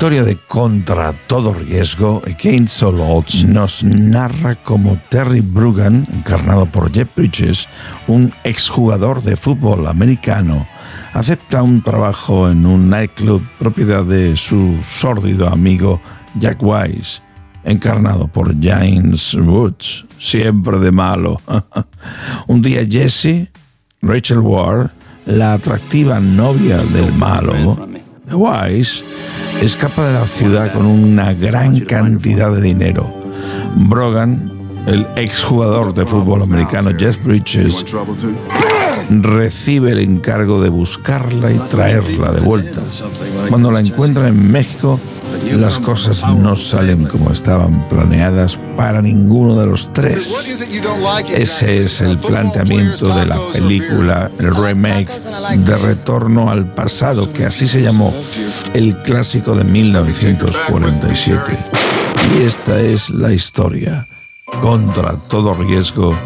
Historia de Contra todo riesgo, Against All Odds, nos narra cómo Terry Brugan, encarnado por Jeff Bridges, un exjugador de fútbol americano, acepta un trabajo en un nightclub propiedad de su sórdido amigo Jack Wise, encarnado por James Woods, siempre de malo. un día Jesse, Rachel Ward, la atractiva novia del malo, Wise, escapa de la ciudad con una gran cantidad de dinero. Brogan, el exjugador de fútbol americano Jeff Bridges recibe el encargo de buscarla y traerla de vuelta. Cuando la encuentra en México, las cosas no salen como estaban planeadas para ninguno de los tres. Ese es el planteamiento de la película, el remake de Retorno al Pasado, que así se llamó el clásico de 1947. Y esta es la historia, contra todo riesgo,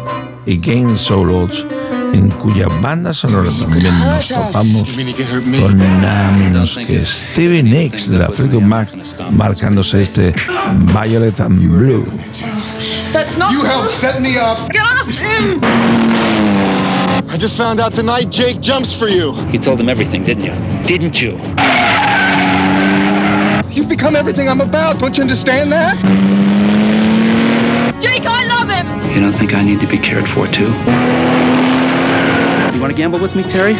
y Game Solos, en cuya banda sonora también nos topamos con nada menos que Stevie Nicks de la Fleetwood Mac, marcándose este Violet and Blue. That's not. You helped set me up. Get off him! I just found out tonight Jake jumps for you. You told him everything, didn't you? Didn't you? You've become everything I'm about. Don't you understand that? Jake, I love him! You don't think I need to be cared for too? You want to gamble with me, Terry?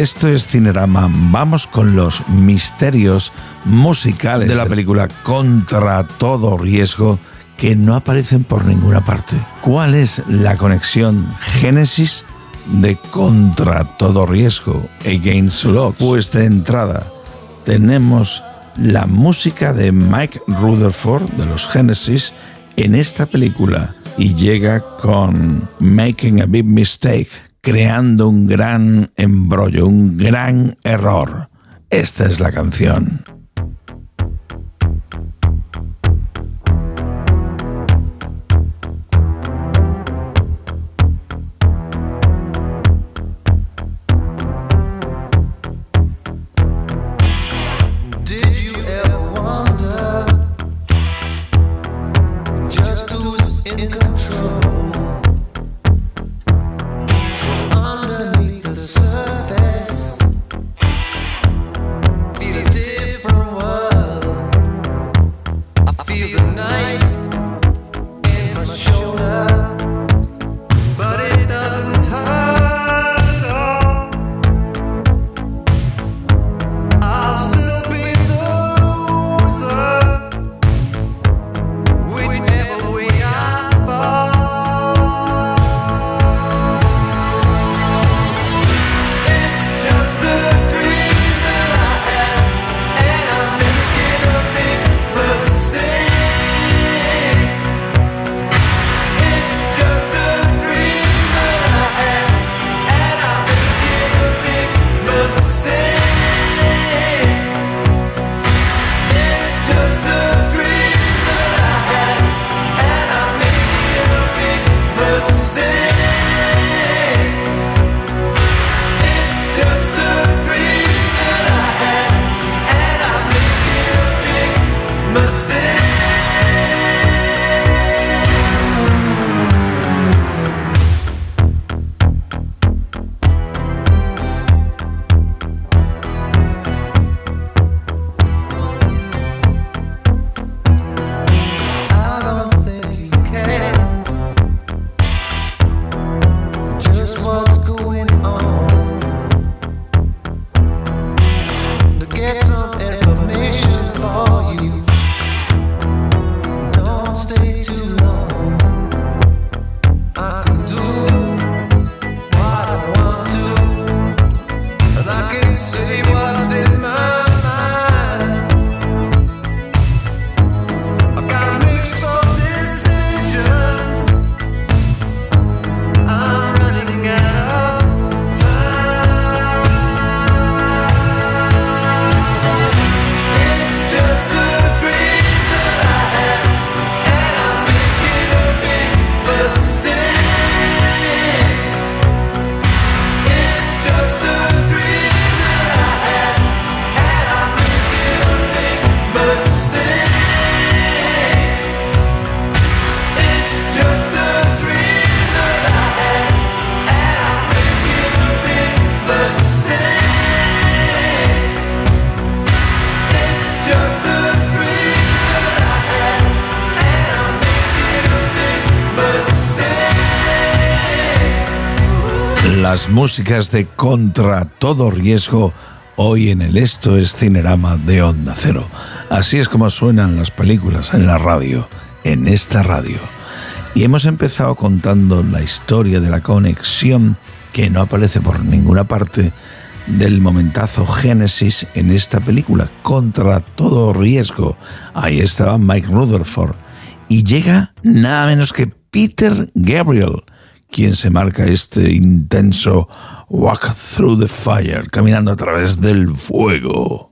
Esto es Cinerama vamos con los misterios musicales de la película Contra todo riesgo que no aparecen por ninguna parte. ¿Cuál es la conexión Génesis de Contra todo riesgo Against Odds? Pues de entrada tenemos la música de Mike Rutherford de los Genesis en esta película y llega con Making a Big Mistake, creando un gran embrollo, un gran error. Esta es la canción. Las músicas de Contra todo riesgo hoy en el Esto es Cinerama de Onda Cero. Así es como suenan las películas en la radio, en esta radio. Y hemos empezado contando la historia de la conexión que no aparece por ninguna parte del momentazo Génesis en esta película, Contra todo riesgo. Ahí estaba Mike Rutherford. Y llega nada menos que Peter Gabriel, quien se marca este intenso Walk Through the Fire, caminando a través del fuego.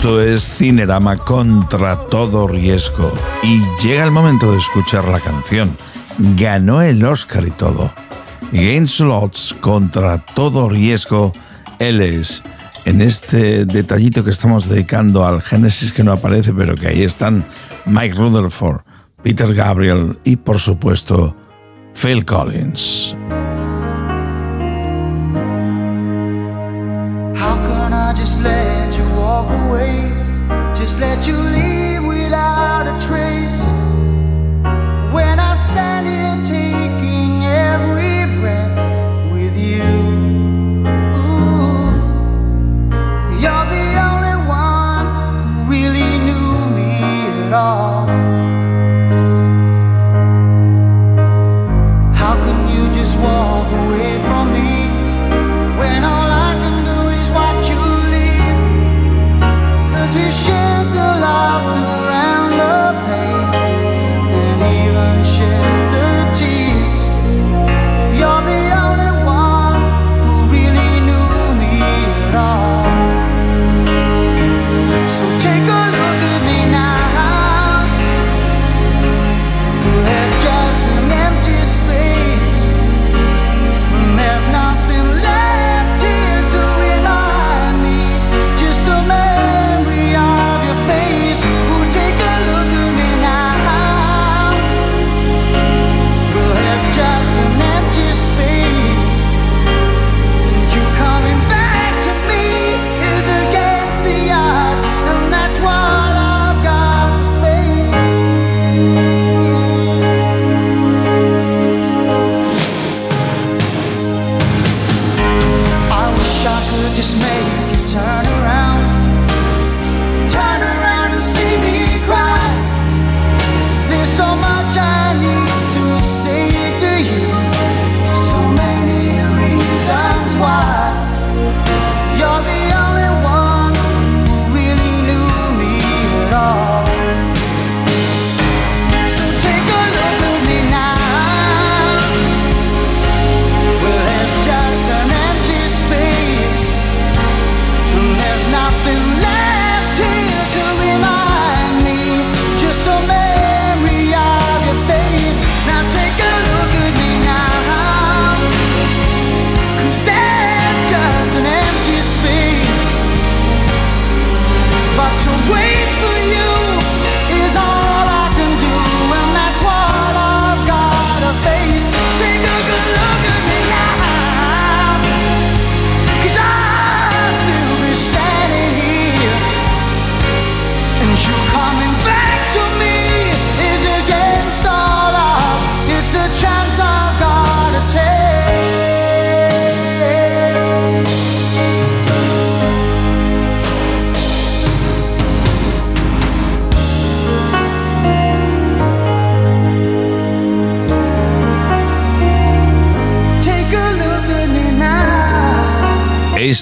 Esto es Cinerama contra todo riesgo. Y llega el momento de escuchar la canción. Ganó el Oscar y todo. Games Lots contra todo riesgo. Él es. En este detallito que estamos dedicando al Génesis que no aparece, pero que ahí están Mike Rutherford, Peter Gabriel y por supuesto Phil Collins. Just let you leave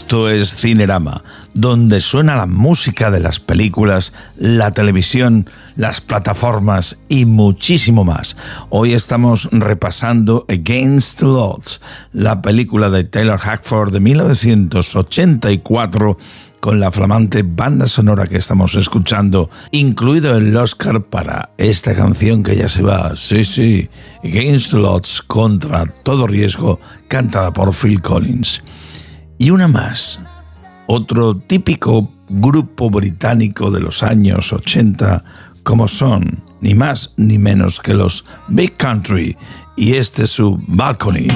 Esto es Cinerama, donde suena la música de las películas, la televisión, las plataformas y muchísimo más. Hoy estamos repasando Against the Odds, la película de Taylor Hackford de 1984 con la flamante banda sonora que estamos escuchando, incluido el Oscar para esta canción que ya se va, sí, sí, Against the contra todo riesgo, cantada por Phil Collins. Y una más, otro típico grupo británico de los años 80, como son ni más ni menos que los Big Country, y este es su Balcony.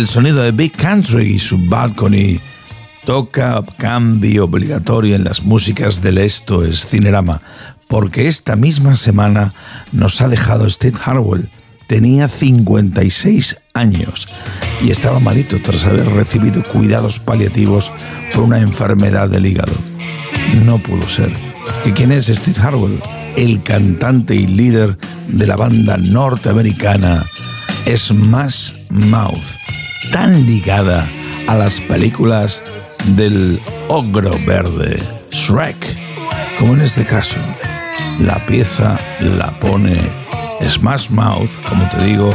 El sonido de Big Country y su balcony, toca cambio obligatorio en las músicas del Esto es Cinerama, porque esta misma semana nos ha dejado Steve Harwell. Tenía 56 años y estaba malito tras haber recibido cuidados paliativos por una enfermedad del hígado. No pudo ser. ¿Y quién es Steve Harwell? El cantante y líder de la banda norteamericana Smash Mouth, tan ligada a las películas del ogro verde, Shrek, como en este caso. La pieza la pone Smash Mouth, como te digo,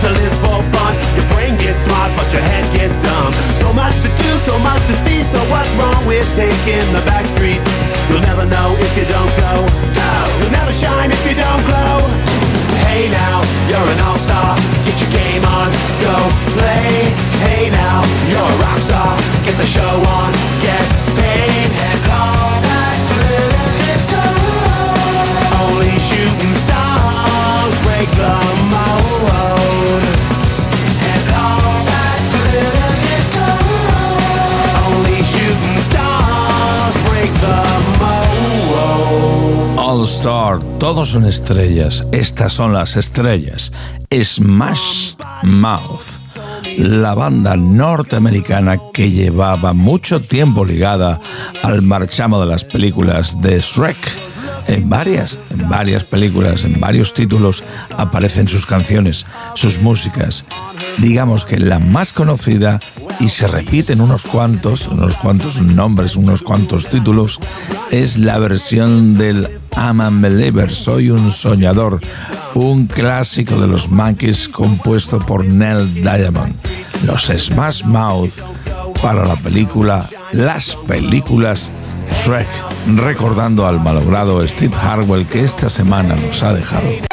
To live for fun. Your brain gets smart, but your head gets dumb. So much to do, so much to see. So what's wrong with taking the back streets? You'll never know if you don't go. No, you'll never shine if you don't glow. Hey now, you're an all-star. Get your game on, go play. Hey now, you're a rock star. Get the show on, get paid. And all that glitters is gold. Only shooting stars All Star, todos son estrellas. Estas son las estrellas. Smash Mouth, la banda norteamericana que llevaba mucho tiempo ligada al marchamo de las películas de Shrek. En varias, en varias películas, en varios títulos aparecen sus canciones, sus músicas. Digamos que la más conocida y se repiten unos cuantos, unos cuantos nombres, unos cuantos títulos, es la versión del I'm a Believer, Soy un Soñador, un clásico de los Monkeys compuesto por Nell Diamond. Los Smash Mouth para la película, las películas Shrek, recordando al malogrado Steve Harwell que esta semana nos ha dejado.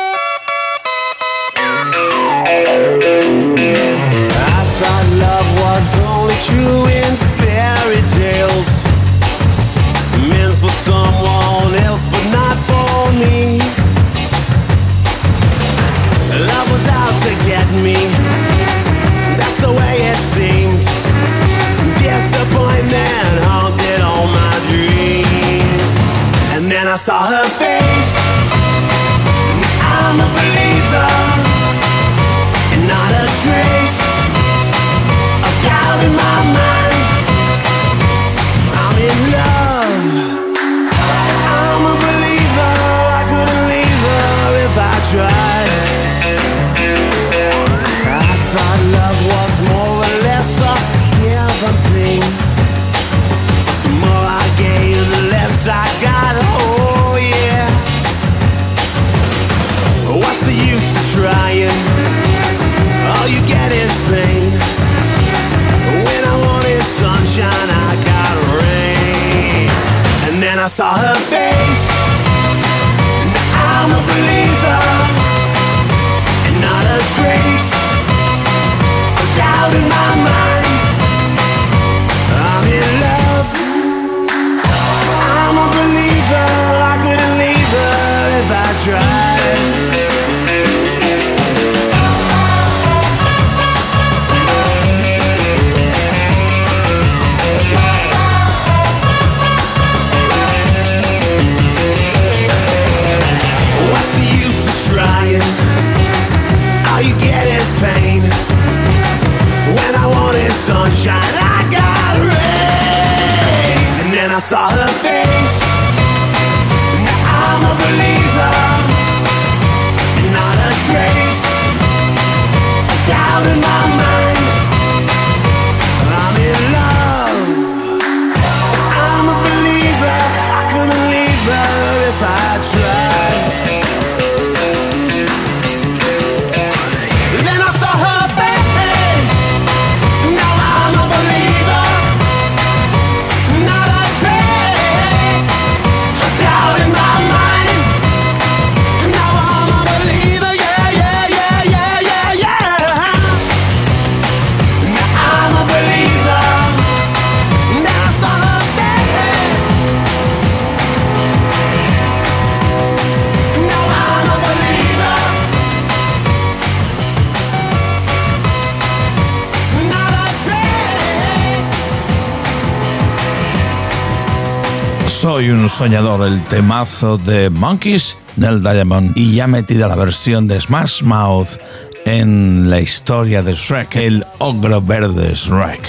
Soñador, el temazo de Monkeys, Nell Diamond, y ya metida la versión de Smash Mouth en la historia de Shrek, el ogro verde Shrek.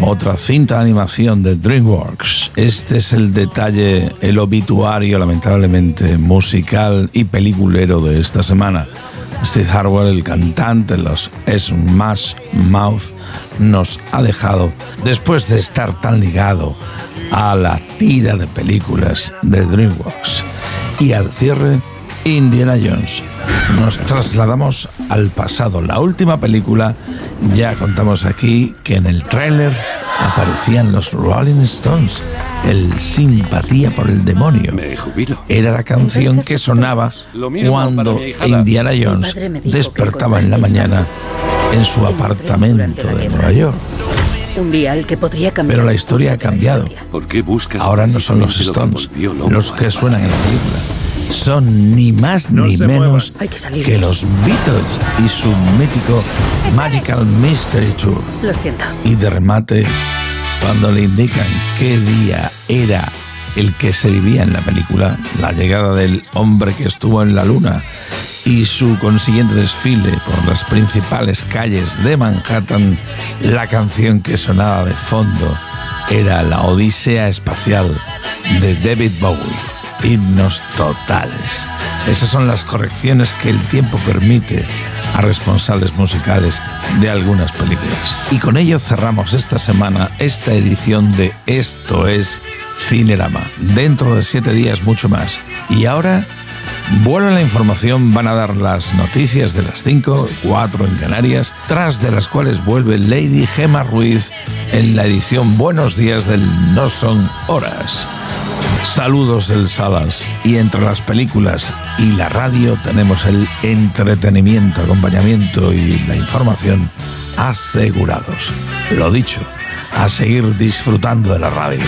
Otra cinta de animación de DreamWorks. Este es el detalle, el obituario lamentablemente musical y peliculero de esta semana. Steve Harwell, el cantante de los Smash Mouth, nos ha dejado después de estar tan ligado a la tira de películas de DreamWorks. Y al cierre, Indiana Jones. Nos trasladamos al pasado. La última película, ya contamos aquí que en el tráiler aparecían los Rolling Stones, el Simpatía por el Demonio. Era la canción que sonaba cuando Indiana Jones despertaba en la mañana en su apartamento de Nueva York. Un día al que podría cambiar. Pero la historia ha cambiado. ¿Por qué buscas Ahora no son los Stones los que suenan en la película. Son ni más ni menos que los Beatles y su mítico Magical Mystery Tour. Lo siento. Y de remate, cuando le indican qué día era el que se vivía en la película, la llegada del hombre que estuvo en la luna y su consiguiente desfile por las principales calles de Manhattan, la canción que sonaba de fondo era la Odisea Espacial de David Bowie. Himnos totales. Esas son las correcciones que el tiempo permite a responsables musicales de algunas películas. Y con ello cerramos esta semana esta edición de Esto es Cinerama. Dentro de siete días mucho más. Y ahora Vuelo a la información van a dar las noticias de las 5, 4 en Canarias, tras de las cuales vuelve Lady Gema Ruiz en la edición Buenos días del No Son Horas. Saludos del Salas y entre las películas y la radio tenemos el entretenimiento, acompañamiento y la información asegurados. Lo dicho, a seguir disfrutando de la radio.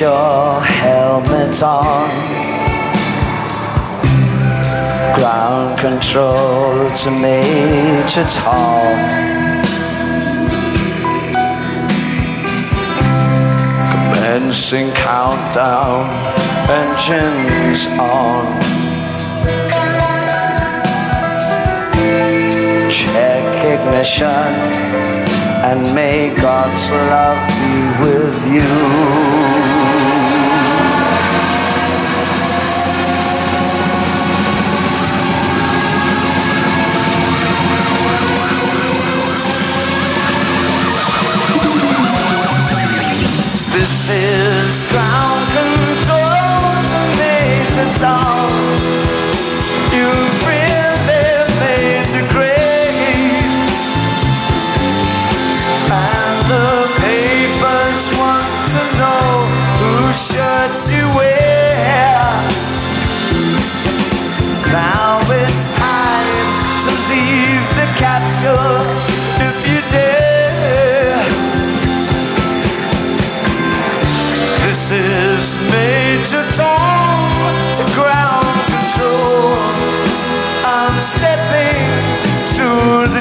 Your helmet on. Ground control to Major Tom. Commencing countdown, engines on. Check ignition and may God's love be with you. This is ground control to Major Tom. You've really made the. And the papers want to know whose shirts you wear. Now it's time to leave the capsule Major Tom to ground control. I'm stepping through the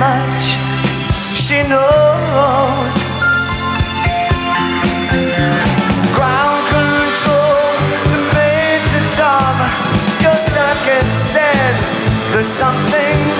much. She knows. Ground control to Major Tom. Your circuit's dead. There's something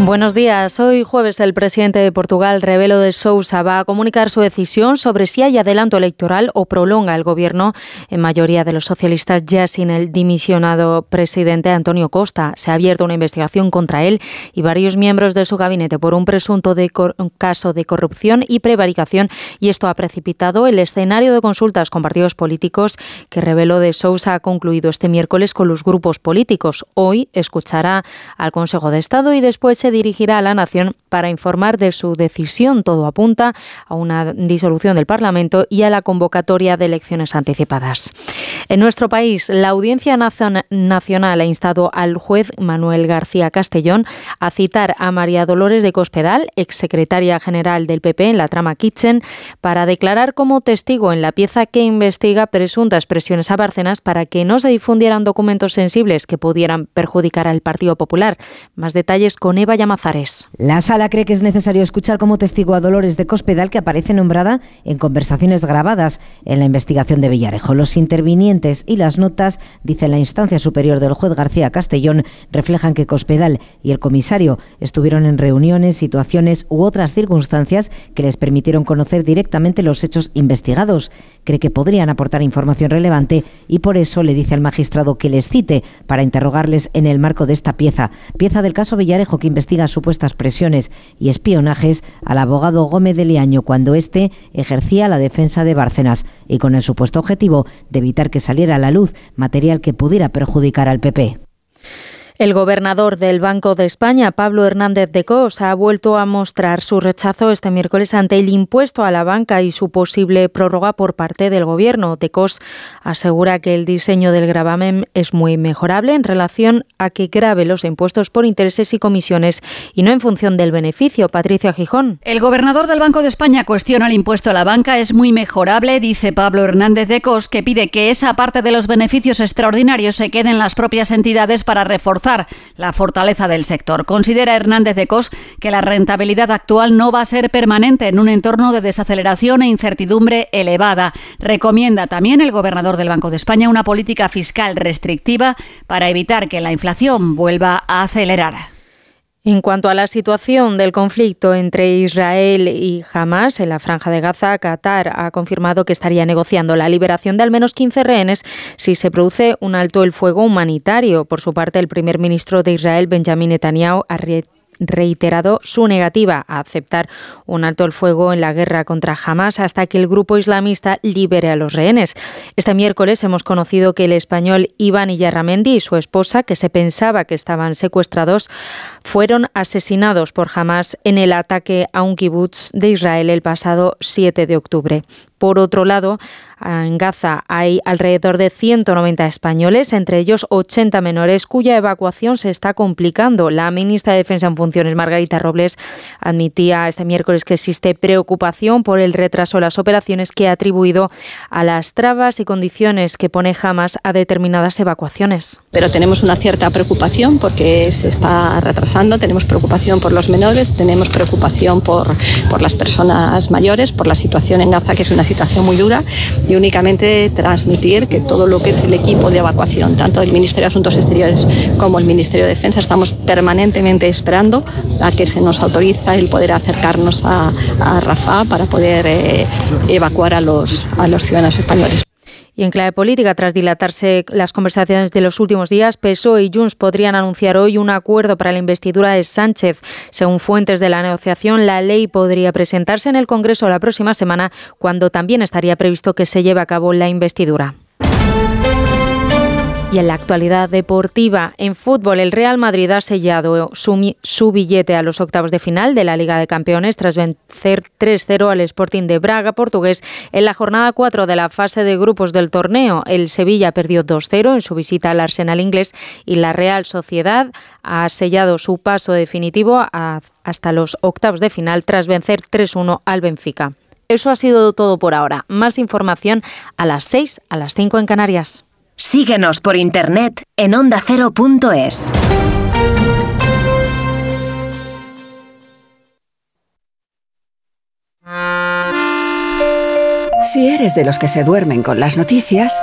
Buenos días. Hoy jueves el presidente de Portugal, Rebelo de Sousa, va a comunicar su decisión sobre si hay adelanto electoral o prolonga el gobierno en mayoría de los socialistas ya sin el dimisionado presidente Antonio Costa. Se ha abierto una investigación contra él y varios miembros de su gabinete por un presunto caso de corrupción y prevaricación y esto ha precipitado el escenario de consultas con partidos políticos que Rebelo de Sousa ha concluido este miércoles con los grupos políticos. Hoy escuchará al Consejo de Estado y después dirigirá a la nación para informar de su decisión. Todo apunta a una disolución del Parlamento y a la convocatoria de elecciones anticipadas. En nuestro país, la Audiencia Nacional ha instado al juez Manuel García Castellón a citar a María Dolores de Cospedal, exsecretaria general del PP en la trama Kitchen, para declarar como testigo en la pieza que investiga presuntas presiones a Bárcenas para que no se difundieran documentos sensibles que pudieran perjudicar al Partido Popular. Más detalles con Eva La sala cree que es necesario escuchar como testigo a Dolores de Cospedal, que aparece nombrada en conversaciones grabadas en la investigación de Villarejo. Los intervinientes y las notas, dice la instancia superior del juez García Castellón, reflejan que Cospedal y el comisario estuvieron en reuniones, situaciones u otras circunstancias que les permitieron conocer directamente los hechos investigados. Cree que podrían aportar información relevante y por eso le dice al magistrado que les cite para interrogarles en el marco de esta pieza, pieza del caso Villarejo que investiga supuestas presiones y espionajes al abogado Gómez de Liaño cuando éste ejercía la defensa de Bárcenas y con el supuesto objetivo de evitar que saliera a la luz material que pudiera perjudicar al PP. El gobernador del Banco de España, Pablo Hernández de Cos, ha vuelto a mostrar su rechazo este miércoles ante el impuesto a la banca y su posible prórroga por parte del gobierno. De Cos asegura que el diseño del gravamen es muy mejorable en relación a que grave los impuestos por intereses y comisiones y no en función del beneficio. Patricia Gijón. El gobernador del Banco de España cuestiona el impuesto a la banca. Es muy mejorable, dice Pablo Hernández de Cos, que pide que esa parte de los beneficios extraordinarios se quede en las propias entidades para reforzar la fortaleza del sector. Considera Hernández de Cos que la rentabilidad actual no va a ser permanente en un entorno de desaceleración e incertidumbre elevada. Recomienda también el gobernador del Banco de España una política fiscal restrictiva para evitar que la inflación vuelva a acelerar. En cuanto a la situación del conflicto entre Israel y Hamas en la franja de Gaza, Qatar ha confirmado que estaría negociando la liberación de al menos 15 rehenes si se produce un alto el fuego humanitario. Por su parte, el primer ministro de Israel, Benjamin Netanyahu, ha reiterado su negativa a aceptar un alto el fuego en la guerra contra Hamas hasta que el grupo islamista libere a los rehenes. Este miércoles hemos conocido que el español Iván Iyarramendi y su esposa, que se pensaba que estaban secuestrados, fueron asesinados por Hamas en el ataque a un kibutz de Israel el pasado 7 de octubre. Por otro lado, en Gaza hay alrededor de 190 españoles, entre ellos 80 menores, cuya evacuación se está complicando. La ministra de Defensa en funciones, Margarita Robles, admitía este miércoles que existe preocupación por el retraso de las operaciones que ha atribuido a las trabas y condiciones que pone Hamas a determinadas evacuaciones. Pero tenemos una cierta preocupación porque se está retrasando, tenemos preocupación por los menores, tenemos preocupación por, por las personas mayores, por la situación en Gaza, que es una situación muy dura y únicamente transmitir que todo lo que es el equipo de evacuación, tanto el Ministerio de Asuntos Exteriores como el Ministerio de Defensa, estamos permanentemente esperando a que se nos autoriza el poder acercarnos a, a Rafah para poder eh, evacuar a los, a los ciudadanos españoles. Y en clave política, tras dilatarse las conversaciones de los últimos días, PSOE y Junts podrían anunciar hoy un acuerdo para la investidura de Sánchez. Según fuentes de la negociación, la ley podría presentarse en el Congreso la próxima semana, cuando también estaría previsto que se lleve a cabo la investidura. Y en la actualidad deportiva, en fútbol, el Real Madrid ha sellado su, su, billete a los octavos de final de la Liga de Campeones tras vencer 3-0 al Sporting de Braga portugués en la jornada 4 de la fase de grupos del torneo. El Sevilla perdió 2-0 en su visita al Arsenal inglés y la Real Sociedad ha sellado su paso definitivo hasta los octavos de final tras vencer 3-1 al Benfica. Eso ha sido todo por ahora. Más información a las 6, a las 5 en Canarias. Síguenos por internet en ondacero.es. Si eres de los que se duermen con las noticias,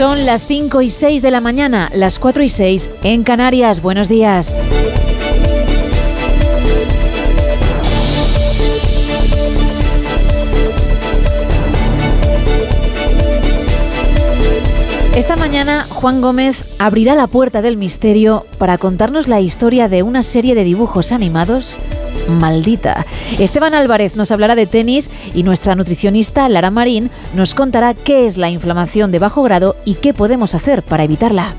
Son las 5 y 6 de la mañana, las 4 y 6 en Canarias. Buenos días. Esta mañana Juan Gómez abrirá la puerta del misterio para contarnos la historia de una serie de dibujos animados maldita. Esteban Álvarez nos hablará de tenis y nuestra nutricionista Lara Marín nos contará qué es la inflamación de bajo grado y qué podemos hacer para evitarla.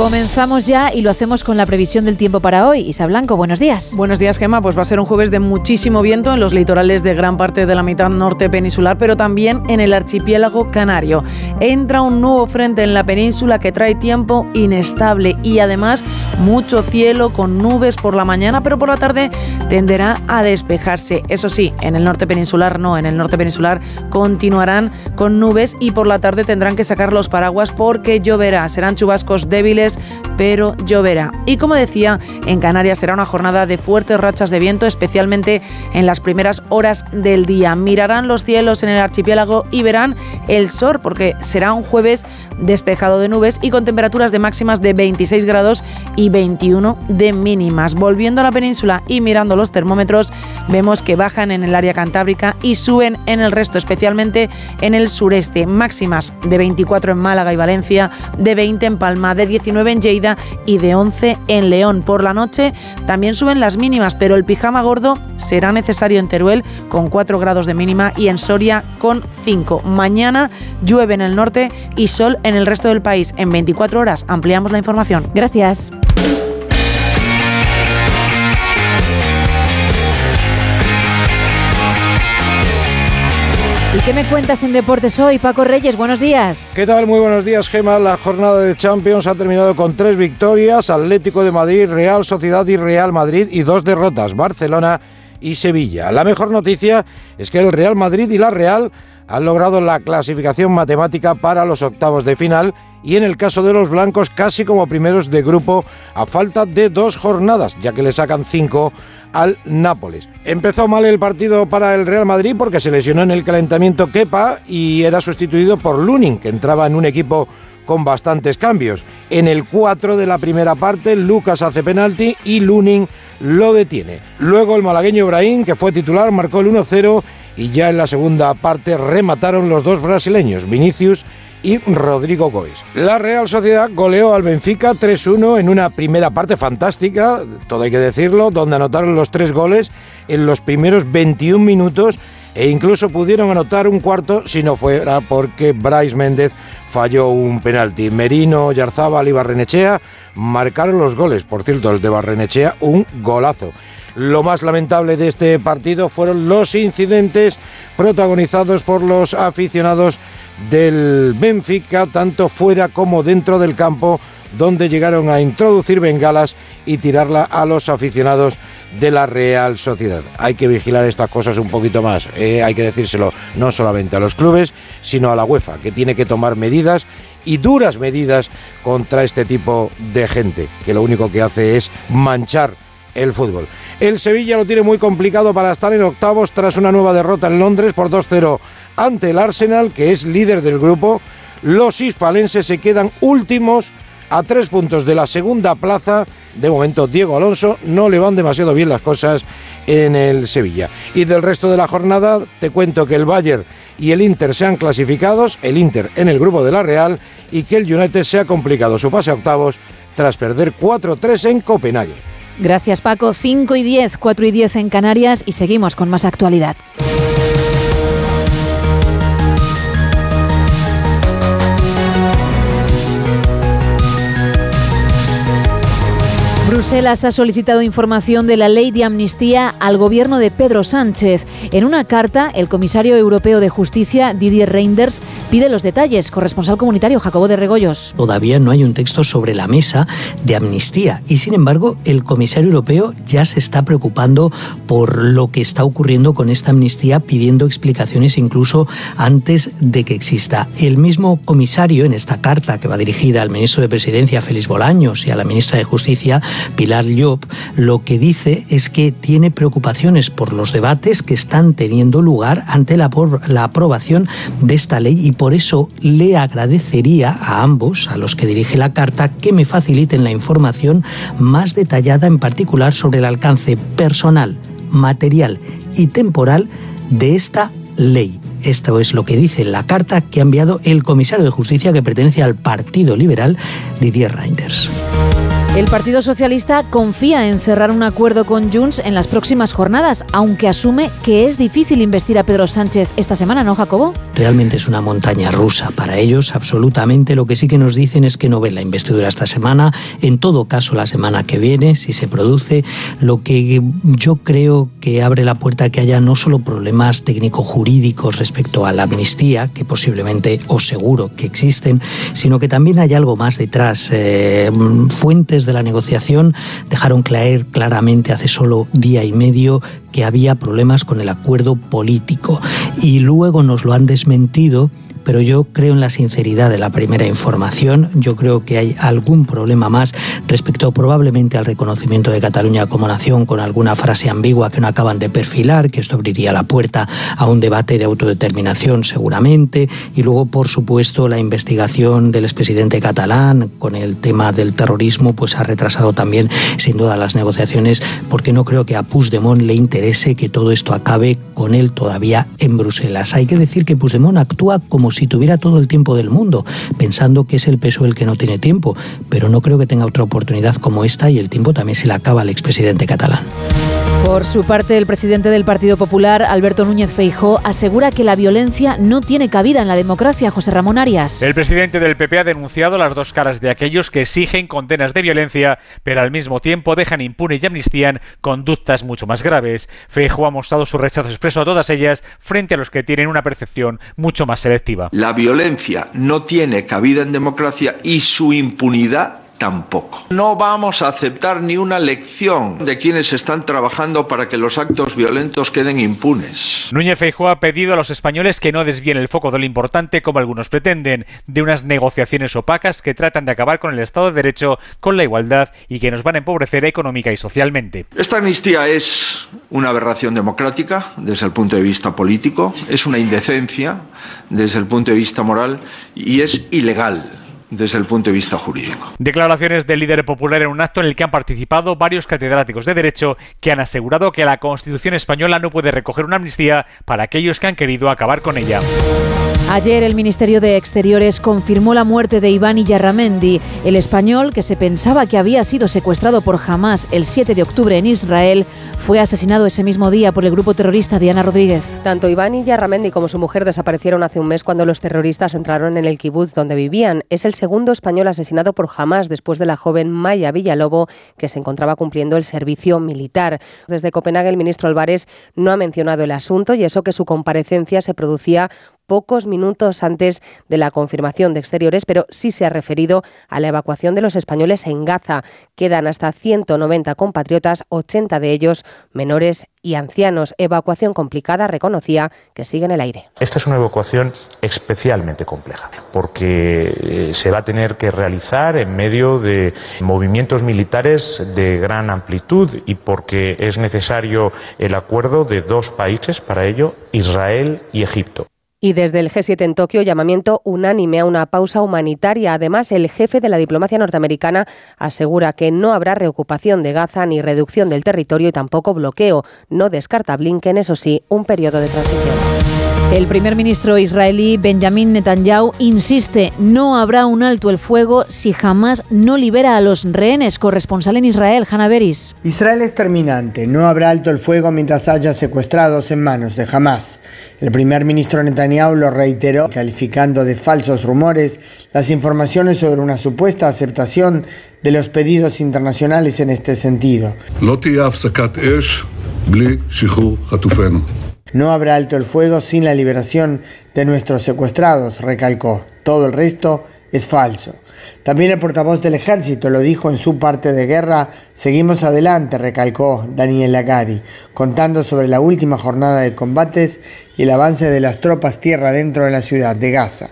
Comenzamos ya y lo hacemos con la previsión del tiempo para hoy. Isa Blanco, buenos días. Buenos días, Gemma. Pues va a ser un jueves de muchísimo viento en los litorales de gran parte de la mitad norte peninsular, pero también en el archipiélago canario. Entra un nuevo frente en la península que trae tiempo inestable y además mucho cielo con nubes por la mañana, pero por la tarde tenderá a despejarse. Eso sí, en el norte peninsular no, en el norte peninsular continuarán con nubes y por la tarde tendrán que sacar los paraguas porque lloverá. Serán chubascos débiles pero lloverá. Y como decía, en Canarias será una jornada de fuertes rachas de viento, especialmente en las primeras horas del día. Mirarán los cielos en el archipiélago y verán el sol, porque será un jueves despejado de nubes y con temperaturas de máximas de 26 grados y 21 de mínimas. Volviendo a la península y mirando los termómetros, vemos que bajan en el área cantábrica y suben en el resto, especialmente en el sureste. Máximas de 24 en Málaga y Valencia, de 20 en Palma, de 19 en Lleida y de 11 en León. Por la noche también suben las mínimas, pero el pijama gordo será necesario en Teruel con 4 grados de mínima y en Soria con 5. Mañana llueve en el norte y sol en el resto del país. En 24 horas ampliamos la información. Gracias. ¿Y qué me cuentas en deportes hoy, Paco Reyes? Buenos días. ¿Qué tal? Muy buenos días, Gema. La jornada de Champions ha terminado con tres victorias, Atlético de Madrid, Real Sociedad y Real Madrid, y dos derrotas, Barcelona y Sevilla. La mejor noticia es que el Real Madrid y la Real han logrado la clasificación matemática para los octavos de final y en el caso de los blancos casi como primeros de grupo a falta de dos jornadas, ya que le sacan cinco al Nápoles. Empezó mal el partido para el Real Madrid porque se lesionó en el calentamiento Kepa y era sustituido por Lunin, que entraba en un equipo con bastantes cambios. En el 4 de la primera parte, Lucas hace penalti y Lunin lo detiene. Luego el malagueño Brahim, que fue titular, marcó el 1-0 y ya en la segunda parte remataron los dos brasileños, Vinicius Rodrigo Goes. La Real Sociedad goleó al Benfica 3-1 en una primera parte fantástica, todo hay que decirlo, donde anotaron los tres goles en los primeros 21 minutos e incluso pudieron anotar un cuarto si no fuera porque Bryce Méndez falló un penalti. Merino, Yarzábal y Barrenechea marcaron los goles, por cierto, el de Barrenechea un golazo. Lo más lamentable de este partido fueron los incidentes protagonizados por los aficionados del Benfica, tanto fuera como dentro del campo, donde llegaron a introducir bengalas y tirarla a los aficionados de la Real Sociedad. Hay que vigilar estas cosas un poquito más, eh, hay que decírselo no solamente a los clubes, sino a la UEFA, que tiene que tomar medidas y duras medidas contra este tipo de gente, que lo único que hace es manchar el fútbol. El Sevilla lo tiene muy complicado para estar en octavos tras una nueva derrota en Londres por 2-0 ante el Arsenal, que es líder del grupo. Los hispalenses se quedan últimos a tres puntos de la segunda plaza. De momento, Diego Alonso no le van demasiado bien las cosas en el Sevilla. Y del resto de la jornada, te cuento que el Bayern y el Inter se han clasificados, el Inter en el grupo de la Real, y que el United se ha complicado su pase a octavos tras perder 4-3 en Copenhague. Gracias Paco, 5 y 10, 4 y 10 en Canarias y seguimos con más actualidad. Bruselas ha solicitado información de la ley de amnistía al gobierno de Pedro Sánchez. En una carta, el comisario europeo de justicia, Didier Reinders, pide los detalles. Corresponsal comunitario Jacobo de Regoyos. Todavía no hay un texto sobre la mesa de amnistía y, sin embargo, el comisario europeo ya se está preocupando por lo que está ocurriendo con esta amnistía, pidiendo explicaciones incluso antes de que exista. El mismo comisario, en esta carta que va dirigida al ministro de Presidencia, Félix Bolaños, y a la ministra de Justicia, Pilar Llop, lo que dice es que tiene preocupaciones por los debates que están teniendo lugar ante la, la aprobación de esta ley y por eso le agradecería a ambos, a los que dirige la carta, que me faciliten la información más detallada en particular sobre el alcance personal, material y temporal de esta ley. Esto es lo que dice la carta que ha enviado el comisario de Justicia que pertenece al Partido Liberal, Didier Reinders. El Partido Socialista confía en cerrar un acuerdo con Junts en las próximas jornadas, aunque asume que es difícil investir a Pedro Sánchez esta semana, ¿no, Jacobo? Realmente es una montaña rusa para ellos, absolutamente. Lo que sí que nos dicen es que no ven la investidura esta semana, en todo caso la semana que viene, si se produce. Lo que yo creo que abre la puerta a que haya no solo problemas técnico-jurídicos respecto a la amnistía, que posiblemente o seguro que existen, sino que también hay algo más detrás. Eh, fuentes de la negociación dejaron caer claramente hace solo día y medio que había problemas con el acuerdo político. Y luego nos lo han desmentido pero yo creo en la sinceridad de la primera información. Yo creo que hay algún problema más respecto probablemente al reconocimiento de Cataluña como nación con alguna frase ambigua que no acaban de perfilar, que esto abriría la puerta a un debate de autodeterminación seguramente. Y luego, por supuesto, la investigación del expresidente catalán con el tema del terrorismo pues ha retrasado también sin duda las negociaciones porque no creo que a Puigdemont le interese que todo esto acabe con él todavía en Bruselas. Hay que decir que Puigdemont actúa como si tuviera todo el tiempo del mundo, pensando que es el peso el que no tiene tiempo, pero no creo que tenga otra oportunidad como esta y el tiempo también se le acaba al expresidente catalán. Por su parte, el presidente del Partido Popular, Alberto Núñez Feijó, asegura que la violencia no tiene cabida en la democracia. José Ramón Arias. El presidente del PP ha denunciado las dos caras de aquellos que exigen condenas de violencia, pero al mismo tiempo dejan impunes y amnistían conductas mucho más graves. Feijó ha mostrado su rechazo expreso a todas ellas frente a los que tienen una percepción mucho más selectiva. La violencia no tiene cabida en democracia y su impunidad tampoco. No vamos a aceptar ni una lección de quienes están trabajando para que los actos violentos queden impunes. Núñez Feijóo ha pedido a los españoles que no desvíen el foco de lo importante, como algunos pretenden, de unas negociaciones opacas que tratan de acabar con el Estado de Derecho, con la igualdad y que nos van a empobrecer económica y socialmente. Esta amnistía es una aberración democrática desde el punto de vista político, es una indecencia desde el punto de vista moral y es ilegal desde el punto de vista jurídico. Declaraciones del líder popular en un acto en el que han participado varios catedráticos de Derecho que han asegurado que la Constitución española no puede recoger una amnistía para aquellos que han querido acabar con ella. Ayer el Ministerio de Exteriores confirmó la muerte de Iván Yarramendi, el español que se pensaba que había sido secuestrado por Hamas el 7 de octubre en Israel, fue asesinado ese mismo día por el grupo terrorista Diana Rodríguez. Tanto Iván Yarramendi como su mujer desaparecieron hace un mes cuando los terroristas entraron en el kibutz donde vivían. Es el segundo español asesinado por Hamas después de la joven Maya Villalobo, que se encontraba cumpliendo el servicio militar. Desde Copenhague, el ministro Álvarez no ha mencionado el asunto y eso que su comparecencia se producía pocos minutos antes de la confirmación de exteriores, pero sí se ha referido a la evacuación de los españoles en Gaza. Quedan hasta 190 compatriotas, 80 de ellos menores y ancianos. Evacuación complicada, reconocía que sigue en el aire. Esta es una evacuación especialmente compleja, porque eh, se va a tener que realizar en medio de movimientos militares de gran amplitud y porque es necesario el acuerdo de dos países para ello, Israel y Egipto. Y desde el G7 en Tokio, llamamiento unánime a una pausa humanitaria. Además, el jefe de la diplomacia norteamericana asegura que no habrá reocupación de Gaza ni reducción del territorio y tampoco bloqueo. No descarta Blinken, eso sí, un periodo de transición. El primer ministro israelí Benjamin Netanyahu insiste, no habrá un alto el fuego si jamás no libera a los rehenes. Corresponsal en Israel, Hanna Beris. Israel es terminante, no habrá alto el fuego mientras haya secuestrados en manos de Hamas. El primer ministro Netanyahu lo reiteró, calificando de falsos rumores las informaciones sobre una supuesta aceptación de los pedidos internacionales en este sentido. No habrá alto el fuego sin la liberación de nuestros secuestrados, recalcó. Todo el resto es falso. También el portavoz del ejército lo dijo en su parte de guerra, seguimos adelante, recalcó Daniel Lagari, contando sobre la última jornada de combates y el avance de las tropas tierra dentro de la ciudad de Gaza.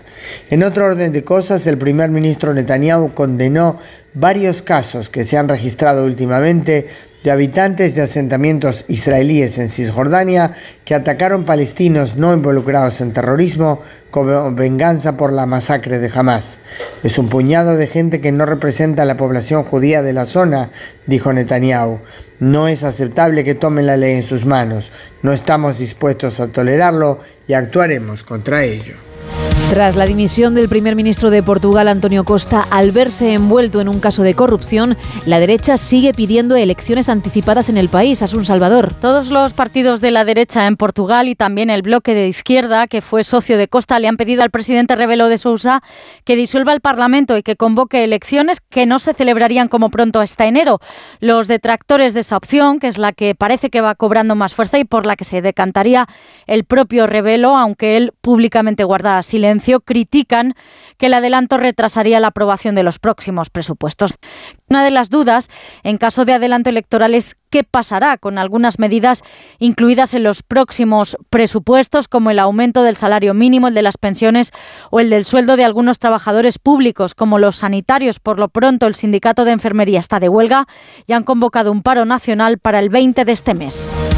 En otro orden de cosas, el primer ministro Netanyahu condenó varios casos que se han registrado últimamente de habitantes de asentamientos israelíes en Cisjordania que atacaron palestinos no involucrados en terrorismo como venganza por la masacre de Hamas. Es un puñado de gente que no representa a la población judía de la zona, dijo Netanyahu. No es aceptable que tomen la ley en sus manos. No estamos dispuestos a tolerarlo y actuaremos contra ello. Tras la dimisión del primer ministro de Portugal, Antonio Costa, al verse envuelto en un caso de corrupción, la derecha sigue pidiendo elecciones anticipadas en el país. Asun Salvador. Todos los partidos de la derecha en Portugal y también el bloque de izquierda, que fue socio de Costa, le han pedido al presidente Rebelo de Sousa que disuelva el Parlamento y que convoque elecciones que no se celebrarían como pronto hasta enero. Los detractores de esa opción, que es la que parece que va cobrando más fuerza y por la que se decantaría el propio Rebelo, aunque él públicamente guarda silencio, critican que el adelanto retrasaría la aprobación de los próximos presupuestos. Una de las dudas, en caso de adelanto electoral, es qué pasará con algunas medidas incluidas en los próximos presupuestos, como el aumento del salario mínimo, el de las pensiones o el del sueldo de algunos trabajadores públicos, como los sanitarios. Por lo pronto, el sindicato de enfermería está de huelga y han convocado un paro nacional para el 20 de este mes.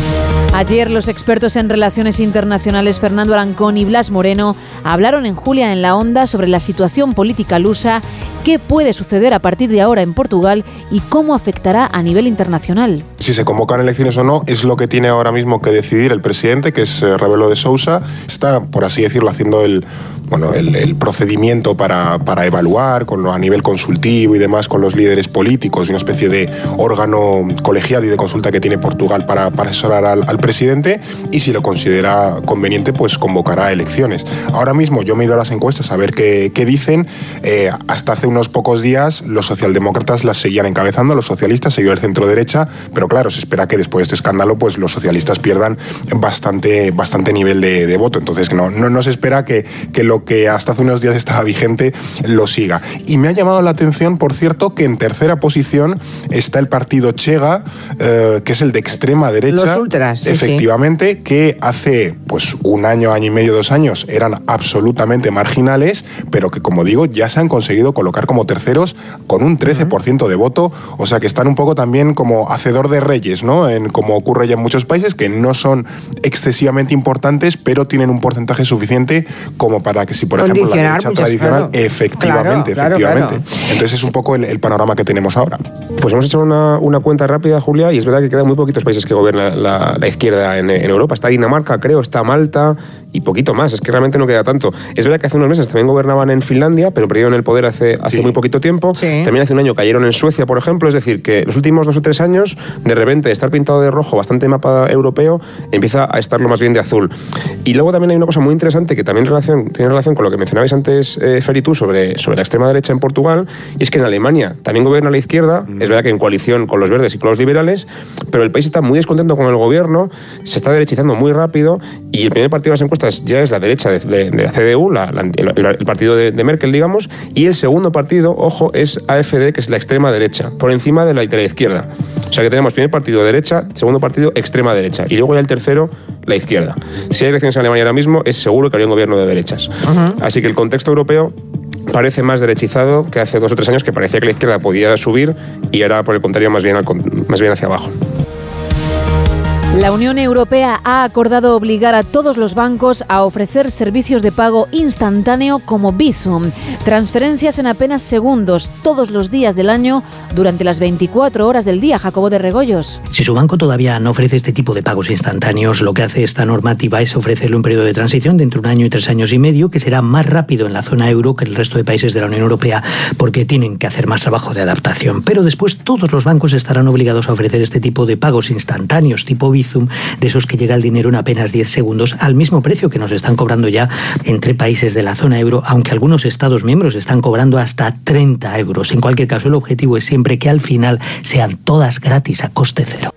Ayer los expertos en relaciones internacionales Fernando Arancón y Blas Moreno hablaron en Julia en la Onda sobre la situación política lusa, qué puede suceder a partir de ahora en Portugal y cómo afectará a nivel internacional. Si se convocan elecciones o no es lo que tiene ahora mismo que decidir el presidente, que es eh, Rebelo de Sousa. Está, por así decirlo, haciendo el, bueno, el, el procedimiento para, para evaluar con, a nivel consultivo y demás con los líderes políticos, una especie de órgano colegiado y de consulta que tiene Portugal para, para asesorar al, al presidente y si lo considera conveniente, pues convocará elecciones. Ahora mismo yo me he ido a las encuestas a ver qué, qué dicen. Eh, hasta hace unos pocos días los socialdemócratas las seguían encabezando, los socialistas, seguido el centro derecha, pero claro, se espera que después de este escándalo pues los socialistas pierdan bastante, bastante nivel de, de voto. Entonces no, no, no se espera que, que lo que hasta hace unos días estaba vigente lo siga. Y me ha llamado la atención, por cierto, que en tercera posición está el partido Chega, eh, que es el de extrema derecha. Los ultras, sí, sí. Efectivamente, que hace pues un año, año y medio, dos años eran absolutamente marginales, pero que como digo, ya se han conseguido colocar como terceros con un 13% de voto, o sea que están un poco también como hacedor de reyes, ¿no? En, como ocurre ya en muchos países, que no son excesivamente importantes, pero tienen un porcentaje suficiente como para que si, por ejemplo, la derecha tradicional, claro. efectivamente, Claro, claro, efectivamente. Entonces es un poco el, el panorama que tenemos ahora. Pues hemos hecho una, una cuenta rápida, Julia, y es verdad que quedan muy poquitos países que gobierna la, la izquierda en, en Europa. Está Dinamarca, creo, está Malta y poquito más. Es que realmente no queda tanto. Es verdad que hace unos meses también gobernaban en Finlandia, pero perdieron el poder hace, hace muy poquito tiempo. También hace un año cayeron en Suecia, por ejemplo. Es decir, que los últimos dos o tres años, de repente, estar pintado de rojo, bastante mapa europeo, empieza a estarlo más bien de azul. Y luego también hay una cosa muy interesante que también relación, tiene relación con lo que mencionabais antes, eh, Fer y tú, sobre, sobre la extrema derecha en Portugal, y es que en Alemania también gobierna la izquierda, es verdad que en coalición con los verdes y con los liberales, pero el país está muy descontento con el gobierno, se está derechizando muy rápido, y el primer partido de las encuestas ya es la derecha de, de- de la CDU, la- la- el, el partido de, de Merkel, digamos, y el segundo partido, ojo, es AFD, que es la extrema derecha, por encima de la, de la izquierda. O sea que tenemos primer partido derecha, segundo partido extrema derecha, y luego ya el tercero, la izquierda. Si hay elecciones en Alemania ahora mismo, es seguro que habría un gobierno de derechas. Así que el contexto europeo parece más derechizado que hace dos o tres años que parecía que la izquierda podía subir y ahora por el contrario más bien, al con- más bien hacia abajo. La Unión Europea ha acordado obligar a todos los bancos a ofrecer servicios de pago instantáneo como Bizum, transferencias en apenas segundos todos los días del año durante las 24 horas del día. Jacobo de Regoyos. Si su banco todavía no ofrece este tipo de pagos instantáneos, lo que hace esta normativa es ofrecerle un periodo de transición de entre un año y tres años y medio, que será más rápido en la zona euro que el resto de países de la Unión Europea, porque tienen que hacer más trabajo de adaptación. Pero después todos los bancos estarán obligados a ofrecer este tipo de pagos instantáneos tipo Bizum de esos que llega el dinero en apenas 10 segundos, al mismo precio que nos están cobrando ya entre países de la zona euro, aunque algunos Estados miembros están cobrando hasta 30 euros. En cualquier caso, el objetivo es siempre que al final sean todas gratis a coste cero.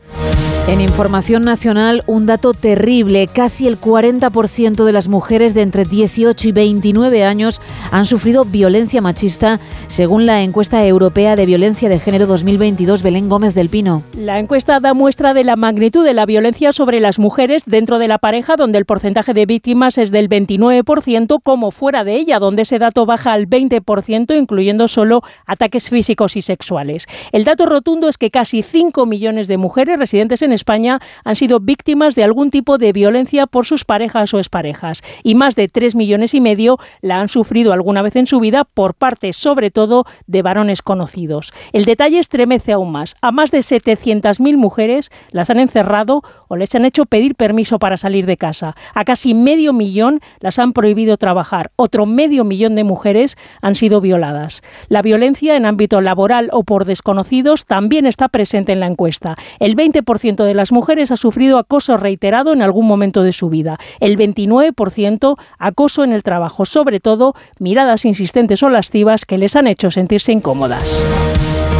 En información nacional, un dato terrible. Casi el 40% de las mujeres de entre 18 y 29 años han sufrido violencia machista, según la encuesta europea de violencia de género 2022 Belén Gómez del Pino. La encuesta da muestra de la magnitud de la violencia sobre las mujeres dentro de la pareja, donde el porcentaje de víctimas es del 29%, como fuera de ella, donde ese dato baja al 20%, incluyendo solo ataques físicos y sexuales. El dato rotundo es que casi 5 millones de mujeres residentes en España han sido víctimas de algún tipo de violencia por sus parejas o exparejas y más de 3 millones y medio la han sufrido alguna vez en su vida por parte sobre todo de varones conocidos. El detalle estremece aún más. A más de 700.000 mujeres las han encerrado o les han hecho pedir permiso para salir de casa. A casi medio millón las han prohibido trabajar. Otro medio millón de mujeres han sido violadas. La violencia en ámbito laboral o por desconocidos también está presente en la encuesta. El 20% de las mujeres ha sufrido acoso reiterado en algún momento de su vida. El 29% acoso en el trabajo, sobre todo miradas insistentes o lascivas que les han hecho sentirse incómodas.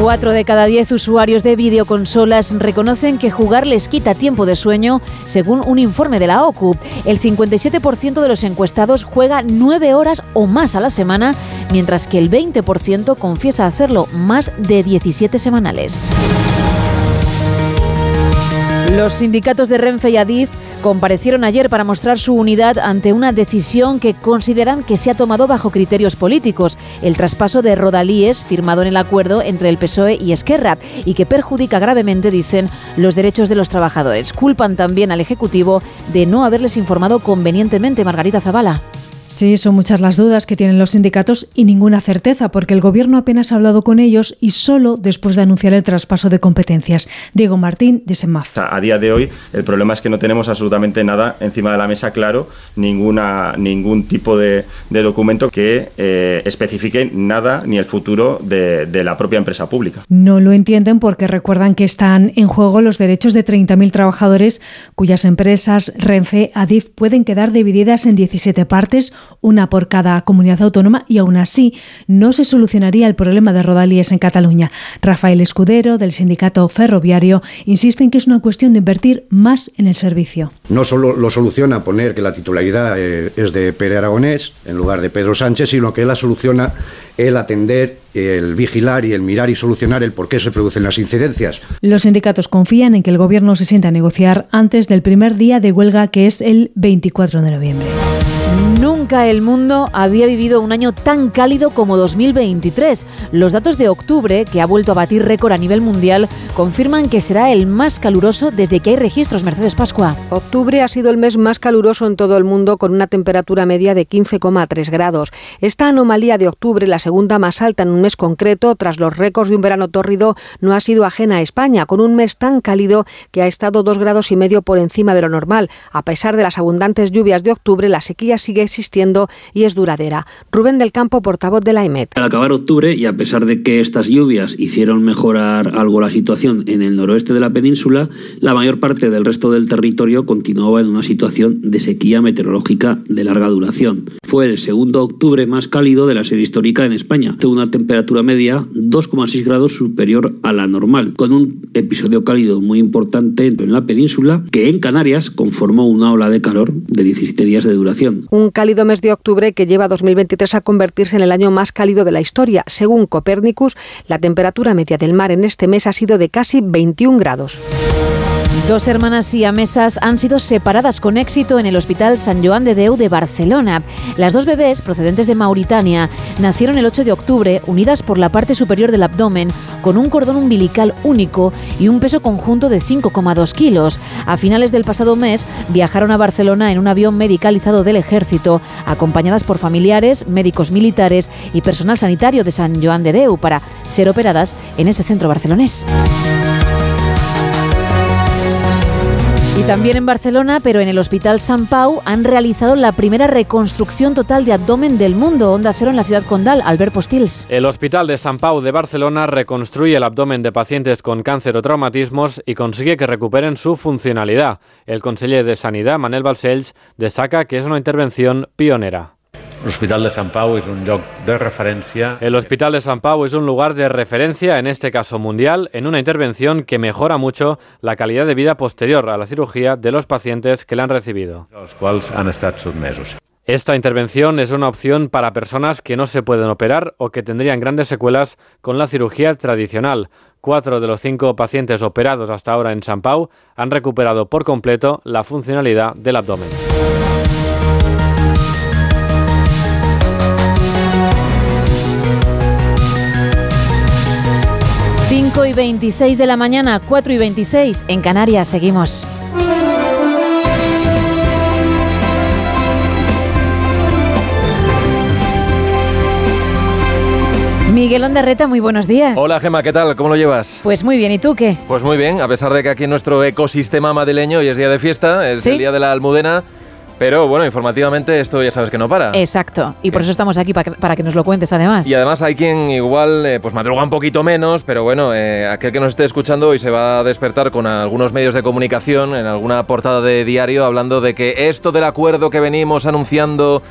Cuatro de cada diez usuarios de videoconsolas reconocen que jugar les quita tiempo de sueño, según un informe de la OCU. El 57% de los encuestados juega nueve horas o más a la semana, mientras que el 20% confiesa hacerlo más de 17 semanales. Los sindicatos de Renfe y Adif comparecieron ayer para mostrar su unidad ante una decisión que consideran que se ha tomado bajo criterios políticos, el traspaso de Rodalíes firmado en el acuerdo entre el PSOE y Esquerra y que perjudica gravemente, dicen, los derechos de los trabajadores. Culpan también al Ejecutivo de no haberles informado convenientemente, Margarita Zavala. Sí, son muchas las dudas que tienen los sindicatos y ninguna certeza, porque el Gobierno apenas ha hablado con ellos y solo después de anunciar el traspaso de competencias. Diego Martín, de SEMAF. A día de hoy, el problema es que no tenemos absolutamente nada encima de la mesa claro, ninguna, ningún tipo de, de documento que eh, especifique nada ni el futuro de, de la propia empresa pública. No lo entienden porque recuerdan que están en juego los derechos de 30.000 trabajadores cuyas empresas Renfe, Adif pueden quedar divididas en 17 partes una por cada comunidad autónoma, y aún así no se solucionaría el problema de rodalíes en Cataluña. Rafael Escudero, del sindicato ferroviario, insiste en que es una cuestión de invertir más en el servicio. No solo lo soluciona poner que la titularidad eh, es de Pere Aragonés en lugar de Pedro Sánchez, sino que la soluciona el atender, el vigilar y el mirar y solucionar el por qué se producen las incidencias. Los sindicatos confían en que el Gobierno se sienta a negociar antes del primer día de huelga, que es el 24 de noviembre. Nunca el mundo había vivido un año tan cálido como 2023. Los datos de octubre, que ha vuelto a batir récord a nivel mundial, confirman que será el más caluroso desde que hay registros. Mercedes Pascua. Octubre ha sido el mes más caluroso en todo el mundo, con una temperatura media de 15,3 grados. Esta anomalía de octubre, la segunda más alta en un mes concreto, tras los récords de un verano tórrido, no ha sido ajena a España, con un mes tan cálido que ha estado dos grados y medio por encima de lo normal. A pesar de las abundantes lluvias de octubre, la sequía sigue existiendo y es duradera. Rubén del Campo, portavoz de la IMET. Al acabar octubre, y a pesar de que estas lluvias hicieron mejorar algo la situación en el noroeste de la península, la mayor parte del resto del territorio continuaba en una situación de sequía meteorológica de larga duración. Fue el segundo octubre más cálido de la serie histórica en España, tuvo una temperatura media 2,6 grados superior a la normal, con un episodio cálido muy importante en la península que en Canarias conformó una ola de calor de 17 días de duración. Un cálido mes de octubre que lleva 2023 a convertirse en el año más cálido de la historia. Según Copérnicus, la temperatura media del mar en este mes ha sido de casi 21 grados. Dos hermanas siamesas han sido separadas con éxito en el Hospital San Joan de Deu de Barcelona. Las dos bebés, procedentes de Mauritania, nacieron el 8 de octubre, unidas por la parte superior del abdomen, con un cordón umbilical único y un peso conjunto de 5,2 kilos. A finales del pasado mes viajaron a Barcelona en un avión medicalizado del ejército, acompañadas por familiares, médicos militares y personal sanitario de San Joan de Deu para ser operadas en ese centro barcelonés. También en Barcelona, pero en el Hospital San Pau, han realizado la primera reconstrucción total de abdomen del mundo. Onda Cero en la ciudad condal, Albert Postils. El Hospital de San Pau de Barcelona reconstruye el abdomen de pacientes con cáncer o traumatismos y consigue que recuperen su funcionalidad. El conseller de Sanidad, Manel Balcells, destaca que es una intervención pionera. L'Hospital de Sant Pau un lloc de referencia. El Hospital de San Pau es un lugar de referencia, en este caso mundial, en una intervención que mejora mucho la calidad de vida posterior a la cirugía de los pacientes que la han recibido. als quals han estat sotmesos. Esta intervención es una opción para personas que no se pueden operar o que tendrían grandes secuelas con la cirugía tradicional. Cuatro de los cinco pacientes operados hasta ahora en San Pau han recuperado por completo la funcionalidad del abdomen. 5 y 26 de la mañana, 4 y 26 en Canarias. Seguimos. Miguel Ondarreta, muy buenos días. Hola Gema, ¿qué tal? ¿Cómo lo llevas? Pues muy bien, ¿y tú qué? Pues muy bien, a pesar de que aquí en nuestro ecosistema madrileño hoy es día de fiesta, es ¿Sí? el día de la almudena, pero bueno, informativamente esto ya sabes que no para. Exacto, y por eso estamos aquí para que, para que nos lo cuentes además. Y además hay quien igual eh, pues madruga un poquito menos, pero bueno, eh, aquel que nos esté escuchando hoy se va a despertar con algunos medios de comunicación en alguna portada de diario hablando de que esto del acuerdo que venimos anunciando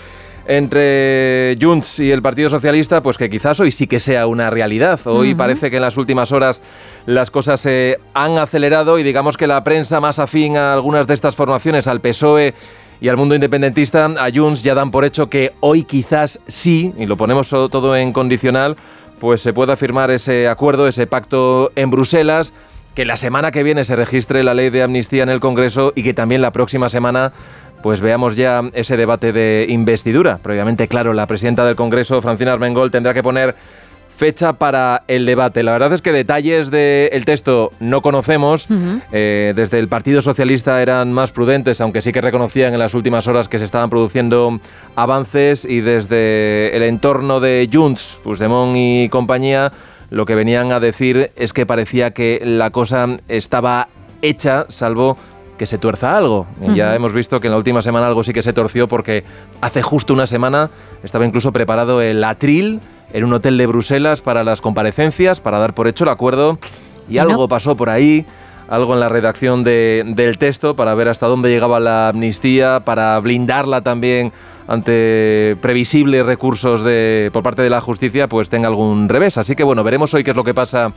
entre Junts y el Partido Socialista, pues que quizás hoy sí que sea una realidad. Hoy parece que en las últimas horas las cosas se han acelerado y digamos que la prensa más afín a algunas de estas formaciones, al PSOE y al mundo independentista, a Junts ya dan por hecho que hoy quizás sí, y lo ponemos todo en condicional, pues se pueda firmar ese acuerdo, ese pacto en Bruselas, que la semana que viene se registre la ley de amnistía en el Congreso y que también la próxima semana pues veamos ya ese debate de investidura. Previamente, claro, la presidenta del Congreso, Francina Armengol, tendrá que poner fecha para el debate. La verdad es que detalles del texto no conocemos. Eh, desde el Partido Socialista eran más prudentes, aunque sí que reconocían en las últimas horas que se estaban produciendo avances y desde el entorno de Junts, Puigdemont y compañía, lo que venían a decir es que parecía que la cosa estaba hecha, salvo que se tuerza algo. Ya hemos visto que en la última semana algo sí que se torció porque hace justo una semana estaba incluso preparado el atril en un hotel de Bruselas para las comparecencias, para dar por hecho el acuerdo y no. algo pasó por ahí. Algo en la redacción de- del texto para ver hasta dónde llegaba la amnistía, para blindarla también ante previsibles recursos de, por parte de la justicia, pues tenga algún revés. Así que bueno, veremos hoy qué es lo que pasa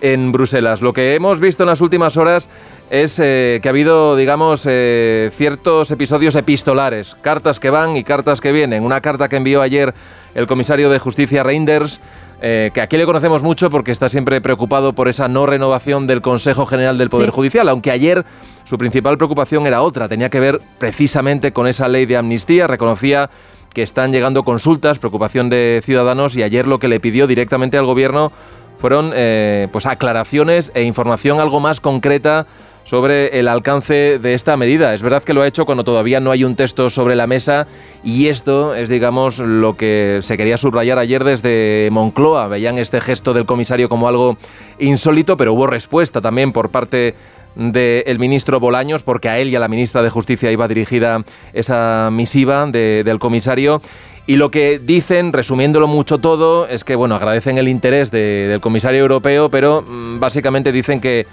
en Bruselas. Lo que hemos visto en las últimas horas es eh, que ha habido, digamos, eh, ciertos episodios epistolares, cartas que van y cartas que vienen. Una carta que envió ayer el comisario de Justicia Reinders, eh, que aquí le conocemos mucho porque está siempre preocupado por esa no renovación del Consejo General del Poder Sí. Judicial, aunque ayer su principal preocupación era otra, tenía que ver precisamente con esa ley de amnistía, reconocía que están llegando consultas, preocupación de ciudadanos y ayer lo que le pidió directamente al gobierno fueron eh, pues aclaraciones e información algo más concreta sobre el alcance de esta medida. Es verdad que lo ha hecho cuando todavía no hay un texto sobre la mesa y esto es, digamos, lo que se quería subrayar ayer desde Moncloa. Veían este gesto del comisario como algo insólito, pero hubo respuesta también por parte del ministro Bolaños, porque a él y a la ministra de Justicia iba dirigida esa misiva de- del comisario. Y lo que dicen, resumiéndolo mucho todo, es que bueno, agradecen el interés de- del comisario europeo, pero mm, básicamente dicen que,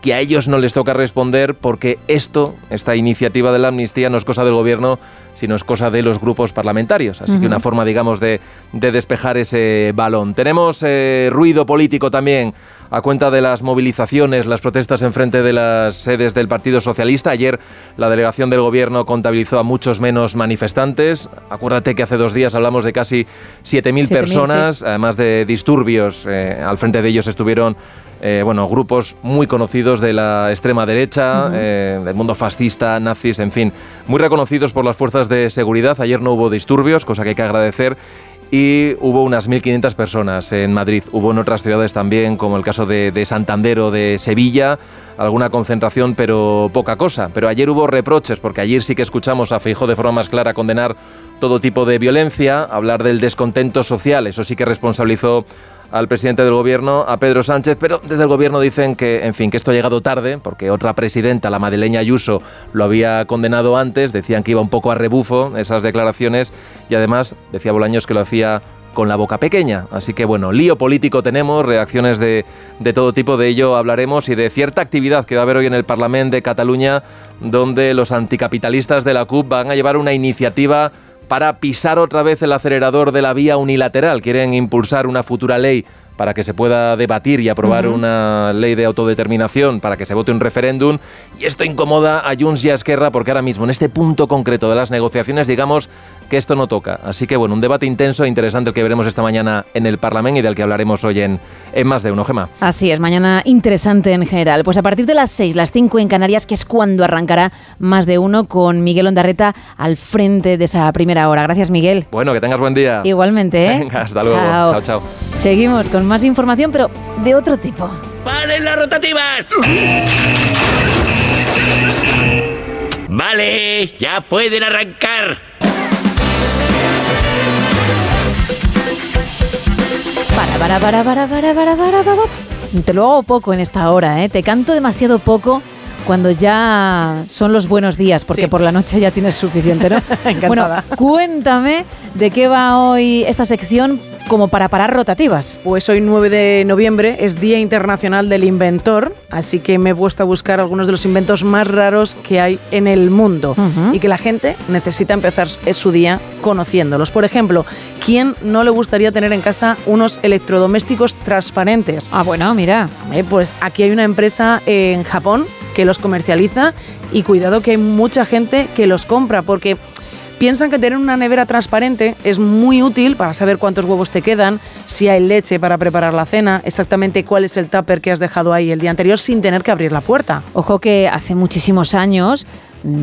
que a ellos no les toca responder porque esto, esta iniciativa de la amnistía, no es cosa del gobierno, sino es cosa de los grupos parlamentarios. Así que una forma, digamos, de, de despejar ese balón. Tenemos eh, ruido político también a cuenta de las movilizaciones, las protestas en frente de las sedes del Partido Socialista. Ayer la delegación del Gobierno contabilizó a muchos menos manifestantes. Acuérdate que hace dos días hablamos de casi 7.000 personas, además de disturbios. Eh, al frente de ellos estuvieron eh, bueno, grupos muy conocidos de la extrema derecha, eh, del mundo fascista, nazis, en fin, muy reconocidos por las fuerzas de seguridad. Ayer no hubo disturbios, cosa que hay que agradecer. Y hubo unas 1.500 personas en Madrid. Hubo en otras ciudades también, como el caso de, de Santander o de Sevilla, alguna concentración, pero poca cosa. Pero ayer hubo reproches, porque ayer sí que escuchamos a Feijó de forma más clara condenar todo tipo de violencia, hablar del descontento social, eso sí que responsabilizó al presidente del gobierno, a Pedro Sánchez, pero desde el gobierno dicen que, en fin, que esto ha llegado tarde, porque otra presidenta, la madrileña Ayuso, lo había condenado antes, decían que iba un poco a rebufo esas declaraciones y además decía Bolaños que lo hacía con la boca pequeña. Así que bueno, lío político tenemos, reacciones de, de, todo tipo, de ello hablaremos y de cierta actividad que va a haber hoy en el Parlamento de Cataluña, donde los anticapitalistas de la CUP van a llevar una iniciativa para pisar otra vez el acelerador de la vía unilateral. Quieren impulsar una futura ley para que se pueda debatir y aprobar una ley de autodeterminación, para que se vote un referéndum. Y esto incomoda a Junts y a Esquerra porque ahora mismo, en este punto concreto de las negociaciones, digamos que esto no toca. Así que bueno, un debate intenso e interesante que veremos esta mañana en el Parlamento y del que hablaremos hoy en, en Más de Uno, Gema. Así es, mañana interesante en general. Pues a partir de las 6, las 5 en Canarias, que es cuando arrancará Más de Uno con Miguel Ondarreta al frente de esa primera hora. Gracias, Miguel. Bueno, que tengas buen día. Igualmente, ¿eh? Venga, hasta luego. Chao, chao. Seguimos con más información, pero de otro tipo. ¡Paren las rotativas! Vale, ya pueden arrancar. Para, para, para, para, para, para, para, para. Te lo hago poco en esta hora, ¿eh? Te canto demasiado poco cuando ya son los buenos días, porque Sí. por la noche ya tienes suficiente, ¿no? Encantada. Bueno, cuéntame de qué va hoy esta sección como para parar rotativas. Pues hoy 9 de noviembre es Día Internacional del Inventor, así que me he puesto a buscar algunos de los inventos más raros que hay en el mundo y que la gente necesita empezar su día conociéndolos. Por ejemplo, ¿quién no le gustaría tener en casa unos electrodomésticos transparentes? Ah, bueno, mira. Pues aquí hay una empresa en Japón que los comercializa y cuidado que hay mucha gente que los compra porque piensan que tener una nevera transparente es muy útil para saber cuántos huevos te quedan, si hay leche para preparar la cena, exactamente cuál es el tupper que has dejado ahí el día anterior sin tener que abrir la puerta. Ojo que hace muchísimos años,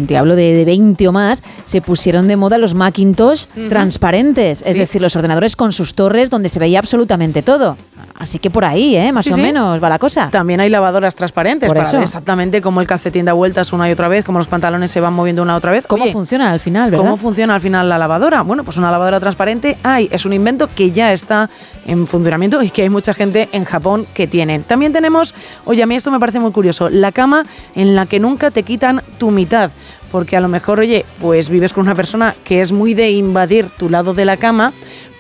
te hablo de, de 20 o más, se pusieron de moda los Macintosh transparentes, es Sí. decir, los ordenadores con sus torres donde se veía absolutamente todo. Así que por ahí, ¿eh? más Sí, o sí. menos va la cosa. También hay lavadoras transparentes Por para eso. ver exactamente cómo el calcetín da vueltas una y otra vez, cómo los pantalones se van moviendo una y otra vez. ¿Cómo Oye, funciona al final, verdad? ¿Cómo funciona al final la lavadora? Bueno, pues una lavadora transparente hay, es un invento que ya está en funcionamiento y que hay mucha gente en Japón que tienen. También tenemos, oye, a mí esto me parece muy curioso, la cama en la que nunca te quitan tu mitad. Porque a lo mejor, oye, pues vives con una persona que es muy de invadir tu lado de la cama,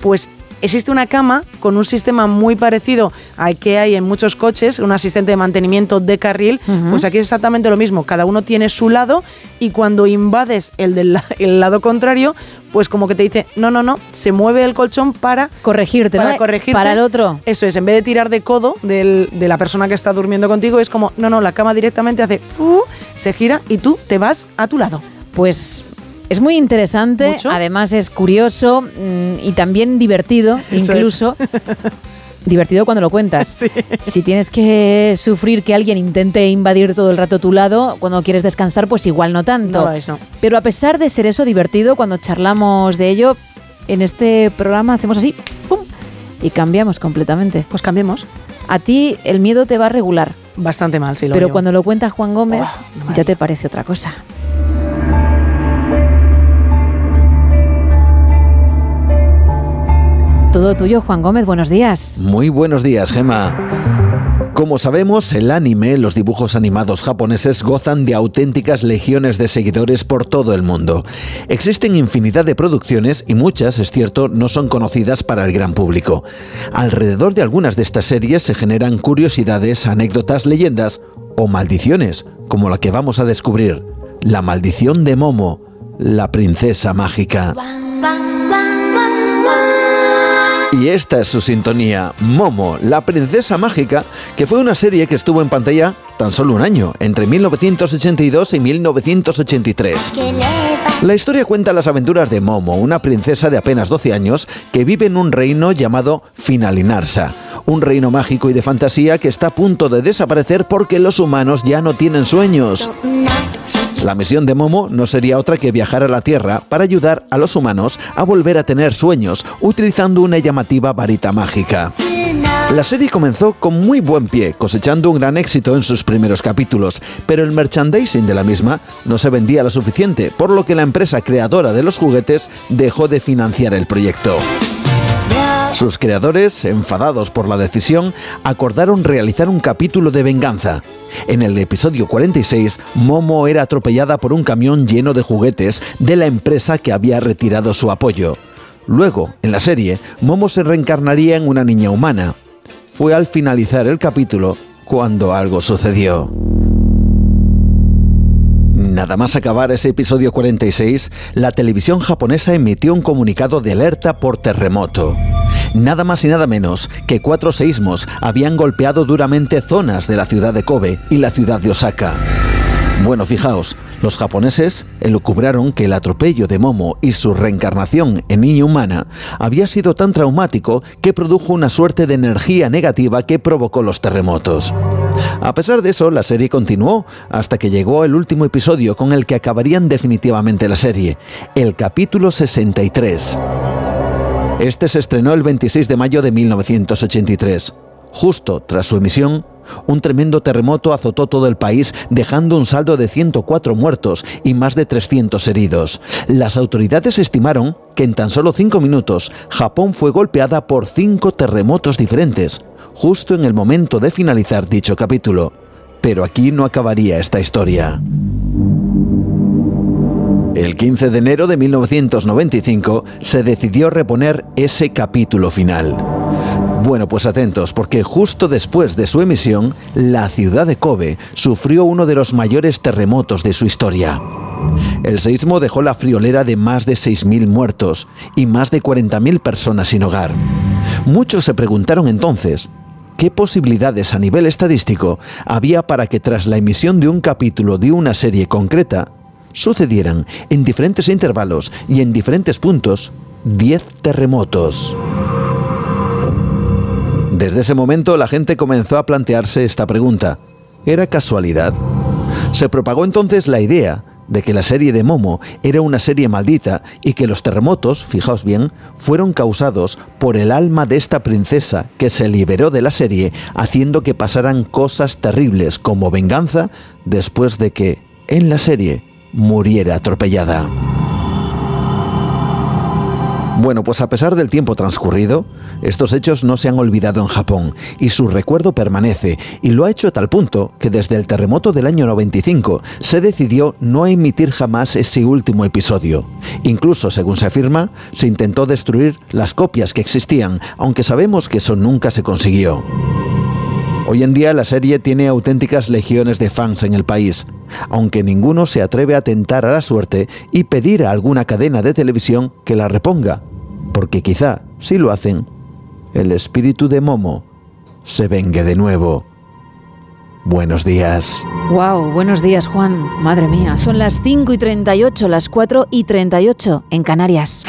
pues existe una cama con un sistema muy parecido al que hay en muchos coches, un asistente de mantenimiento de carril, pues aquí es exactamente lo mismo, cada uno tiene su lado y cuando invades el del la- el lado contrario, pues como que te dice, no, no, no, se mueve el colchón para corregirte, para ¿no? corregirte. Para el otro. Eso es, en vez de tirar de codo del- de la persona que está durmiendo contigo, es como, no, no, la cama directamente hace, fu, se gira y tú te vas a tu lado. Pues es muy interesante, ¿Mucho? además es curioso mm, y también divertido, Eso incluso. Divertido cuando lo cuentas. Si tienes que sufrir que alguien intente invadir todo el rato tu lado, cuando quieres descansar, pues igual no tanto. No lo es, no. Pero a pesar de ser eso divertido, cuando charlamos de ello, en este programa hacemos así, ¡pum! y cambiamos completamente. Pues cambiemos. A ti el miedo te va a regular. Bastante mal, sí lo Pero cuando lo cuenta Juan Gómez, Oh, ya te parece otra cosa. Todo tuyo, Juan Gómez, buenos días. Muy buenos días, Gema. Como sabemos, el anime, los dibujos animados japoneses gozan de auténticas legiones de seguidores por todo el mundo. Existen infinidad de producciones y muchas, es cierto, no son conocidas para el gran público. Alrededor de algunas de estas series se generan curiosidades, anécdotas, leyendas o maldiciones, como la que vamos a descubrir, la maldición de Momo, la princesa mágica. Y esta es su sintonía, Momo, la princesa mágica, que fue una serie que estuvo en pantalla tan solo un año, entre 1982 y 1983. La historia cuenta las aventuras de Momo, una princesa de apenas 12 años que vive en un reino llamado Finalinarsa, un reino mágico y de fantasía que está a punto de desaparecer porque los humanos ya no tienen sueños. La misión de Momo no sería otra que viajar a la Tierra para ayudar a los humanos a volver a tener sueños utilizando una llamativa varita mágica. La serie comenzó con muy buen pie, cosechando un gran éxito en sus primeros capítulos, pero el merchandising de la misma no se vendía lo suficiente, por lo que la empresa creadora de los juguetes dejó de financiar el proyecto. Sus creadores, enfadados por la decisión, acordaron realizar un capítulo de venganza. En el episodio 46, Momo era atropellada por un camión lleno de juguetes de la empresa que había retirado su apoyo. Luego, en la serie, Momo se reencarnaría en una niña humana. Fue al finalizar el capítulo cuando algo sucedió. Nada más acabar ese episodio 46, la televisión japonesa emitió un comunicado de alerta por terremoto. Nada más y nada menos que cuatro seísmos habían golpeado duramente zonas de la ciudad de Kobe y la ciudad de Osaka. Bueno, fijaos, los japoneses elucubraron que el atropello de Momo y su reencarnación en niña humana había sido tan traumático que produjo una suerte de energía negativa que provocó los terremotos. A pesar de eso, la serie continuó hasta que llegó el último episodio con el que acabarían definitivamente la serie, el capítulo 63. Este se estrenó el 26 de mayo de 1983. Justo tras su emisión, un tremendo terremoto azotó todo el país, dejando un saldo de 104 muertos y más de 300 heridos. Las autoridades estimaron que en tan solo cinco minutos Japón fue golpeada por cinco terremotos diferentes, justo en el momento de finalizar dicho capítulo. Pero aquí no acabaría esta historia. El 15 de enero de 1995 se decidió reponer ese capítulo final. Bueno, pues atentos, porque justo después de su emisión, la ciudad de Kobe sufrió uno de los mayores terremotos de su historia. El seísmo dejó la friolera de más de 6.000 muertos y más de 40.000 personas sin hogar. Muchos se preguntaron entonces, ¿qué posibilidades a nivel estadístico había para que tras la emisión de un capítulo de una serie concreta, sucedieran en diferentes intervalos y en diferentes puntos 10 terremotos? Desde ese momento la gente comenzó a plantearse esta pregunta. ¿Era casualidad? Se propagó entonces la idea de que la serie de Momo era una serie maldita y que los terremotos, fijaos bien, fueron causados por el alma de esta princesa que se liberó de la serie haciendo que pasaran cosas terribles como venganza después de que, en la serie, muriera atropellada. Bueno, pues a pesar del tiempo transcurrido, estos hechos no se han olvidado en Japón y su recuerdo permanece y lo ha hecho a tal punto que desde el terremoto del año 95 se decidió no emitir jamás ese último episodio. Incluso, según se afirma, se intentó destruir las copias que existían, aunque sabemos que eso nunca se consiguió. Hoy en día la serie tiene auténticas legiones de fans en el país, aunque ninguno se atreve a tentar a la suerte y pedir a alguna cadena de televisión que la reponga, porque quizá, si lo hacen, el espíritu de Momo se vengue de nuevo. Buenos días. Wow, buenos días Juan. Madre mía, son las 5 y 38, las 4 y 38 en Canarias.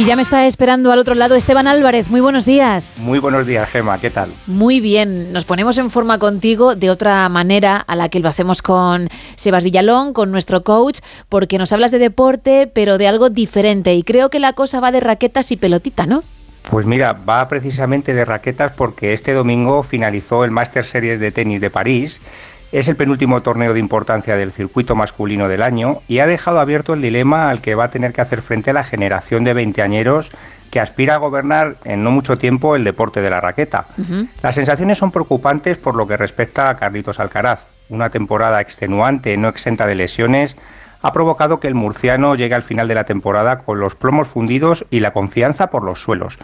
Y ya me está esperando al otro lado Esteban Álvarez. Muy buenos días. Muy buenos días, Gema. ¿Qué tal? Muy bien. Nos ponemos en forma contigo de otra manera a la que lo hacemos con Sebas Villalón, con nuestro coach, porque nos hablas de deporte, pero de algo diferente. Y creo que la cosa va de raquetas y pelotita, ¿no? Pues mira, va precisamente de raquetas porque este domingo finalizó el Master Series de tenis de París es el penúltimo torneo de importancia del circuito masculino del año y ha dejado abierto el dilema al que va a tener que hacer frente a la generación de veinteañeros que aspira a gobernar en no mucho tiempo el deporte de la raqueta. Las sensaciones son preocupantes por lo que respecta a Carlitos Alcaraz. Una temporada extenuante, no exenta de lesiones, ha provocado que el murciano llegue al final de la temporada con los plomos fundidos y la confianza por los suelos.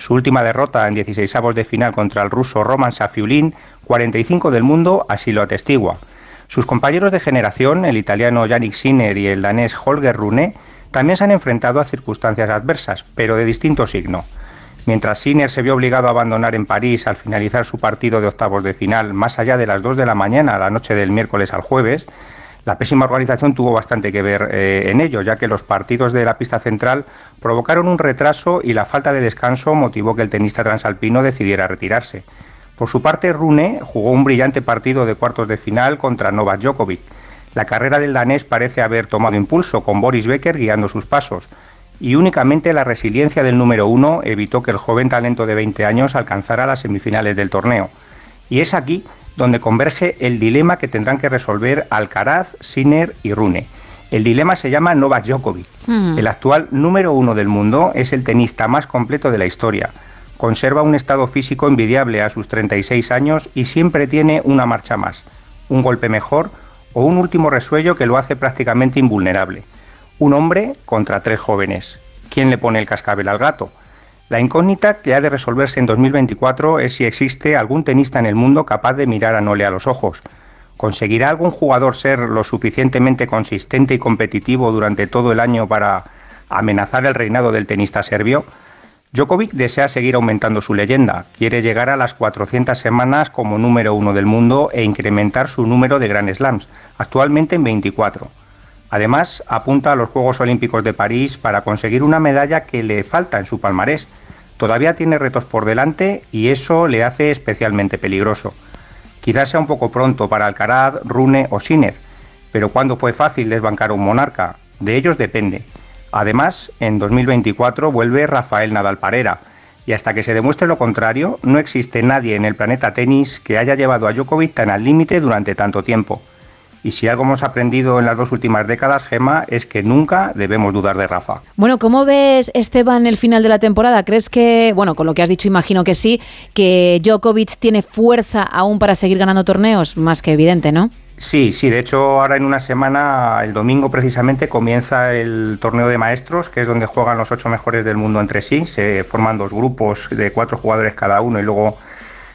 Su última derrota en 16avos de final contra el ruso Roman Safiulin, 45 del mundo, así lo atestigua. Sus compañeros de generación, el italiano Yannick Sinner y el danés Holger Rune, también se han enfrentado a circunstancias adversas, pero de distinto signo. Mientras Sinner se vio obligado a abandonar en París al finalizar su partido de octavos de final más allá de las 2 de la mañana, la noche del miércoles al jueves, la pésima organización tuvo bastante que ver eh, en ello, ya que los partidos de la pista central provocaron un retraso y la falta de descanso motivó que el tenista transalpino decidiera retirarse. Por su parte, Rune jugó un brillante partido de cuartos de final contra Novak Djokovic. La carrera del danés parece haber tomado impulso, con Boris Becker guiando sus pasos, y únicamente la resiliencia del número uno evitó que el joven talento de 20 años alcanzara las semifinales del torneo. Y es aquí donde converge el dilema que tendrán que resolver Alcaraz, Sinner y Rune. El dilema se llama Novak Djokovic. Hmm. El actual número uno del mundo es el tenista más completo de la historia. Conserva un estado físico envidiable a sus 36 años y siempre tiene una marcha más, un golpe mejor o un último resuello que lo hace prácticamente invulnerable. Un hombre contra tres jóvenes. ¿Quién le pone el cascabel al gato? La incógnita que ha de resolverse en 2024 es si existe algún tenista en el mundo capaz de mirar a Nole a los ojos. ¿Conseguirá algún jugador ser lo suficientemente consistente y competitivo durante todo el año para amenazar el reinado del tenista serbio? Djokovic desea seguir aumentando su leyenda, quiere llegar a las 400 semanas como número uno del mundo e incrementar su número de Grand Slams, actualmente en 24. Además, apunta a los Juegos Olímpicos de París para conseguir una medalla que le falta en su palmarés. Todavía tiene retos por delante y eso le hace especialmente peligroso. Quizás sea un poco pronto para Alcaraz, Rune o Sinner, pero ¿cuándo fue fácil desbancar a un monarca? De ellos depende. Además, en 2024 vuelve Rafael Nadal Parera, y hasta que se demuestre lo contrario, no existe nadie en el planeta tenis que haya llevado a Djokovic tan al límite durante tanto tiempo. Y si algo hemos aprendido en las dos últimas décadas, Gema, es que nunca debemos dudar de Rafa. Bueno, ¿cómo ves, Esteban, el final de la temporada? ¿Crees que, bueno, con lo que has dicho, imagino que sí, que Djokovic tiene fuerza aún para seguir ganando torneos? Más que evidente, ¿no? Sí, sí, de hecho ahora en una semana, el domingo precisamente, comienza el torneo de maestros, que es donde juegan los ocho mejores del mundo entre sí. Se forman dos grupos de cuatro jugadores cada uno y luego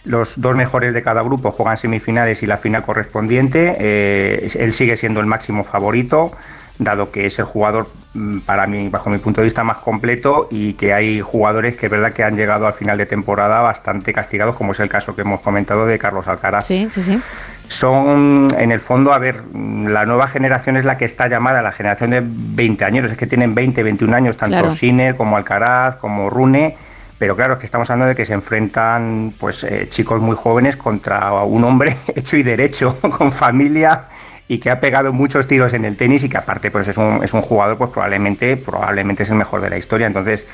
los dos mejores de cada grupo juegan semifinales y la final correspondiente. Eh, él sigue siendo el máximo favorito, dado que es el jugador, mm, para mí, bajo mi punto de vista, más completo y que hay jugadores que es verdad que han llegado al final de temporada bastante castigados, como es el caso que hemos comentado de Carlos Alcaraz. Sí, sí, sí. Son, en el fondo, a ver, la nueva generación es la que está llamada la generación de 20 años, es que tienen 20, 21 años, tanto Claro. Sinner como Alcaraz, como Rune. Pero claro, es que estamos hablando de que se enfrentan pues eh, chicos muy jóvenes contra un hombre hecho y derecho, con familia y que ha pegado muchos tiros en el tenis y que aparte pues es un, es un jugador pues probablemente, probablemente es el mejor de la historia. Entonces,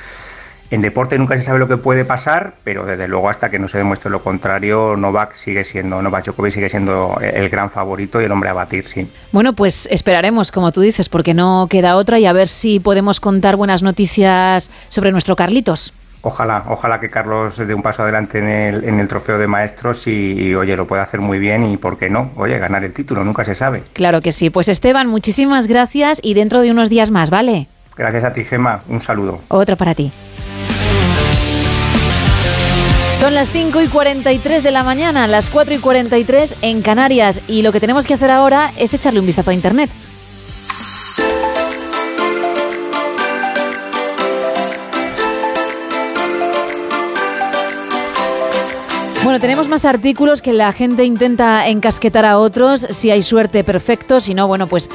en deporte nunca se sabe lo que puede pasar, pero desde luego hasta que no se demuestre lo contrario, Novak sigue siendo, Novak Djokovic sigue siendo el gran favorito y el hombre a batir, sí. Bueno, pues esperaremos, como tú dices, porque no queda otra y a ver si podemos contar buenas noticias sobre nuestro Carlitos. Ojalá, ojalá que Carlos dé un paso adelante en el, en el trofeo de maestros y, y, oye, lo pueda hacer muy bien y por qué no, oye, ganar el título, nunca se sabe. Claro que sí. Pues Esteban, muchísimas gracias y dentro de unos días más, ¿vale? Gracias a ti, Gema, un saludo. Otro para ti. Son las 5 y 43 de la mañana, las 4 y 43 en Canarias y lo que tenemos que hacer ahora es echarle un vistazo a Internet. Bueno, tenemos más artículos que la gente intenta encasquetar a otros. Si hay suerte, perfecto. Si no, bueno, pues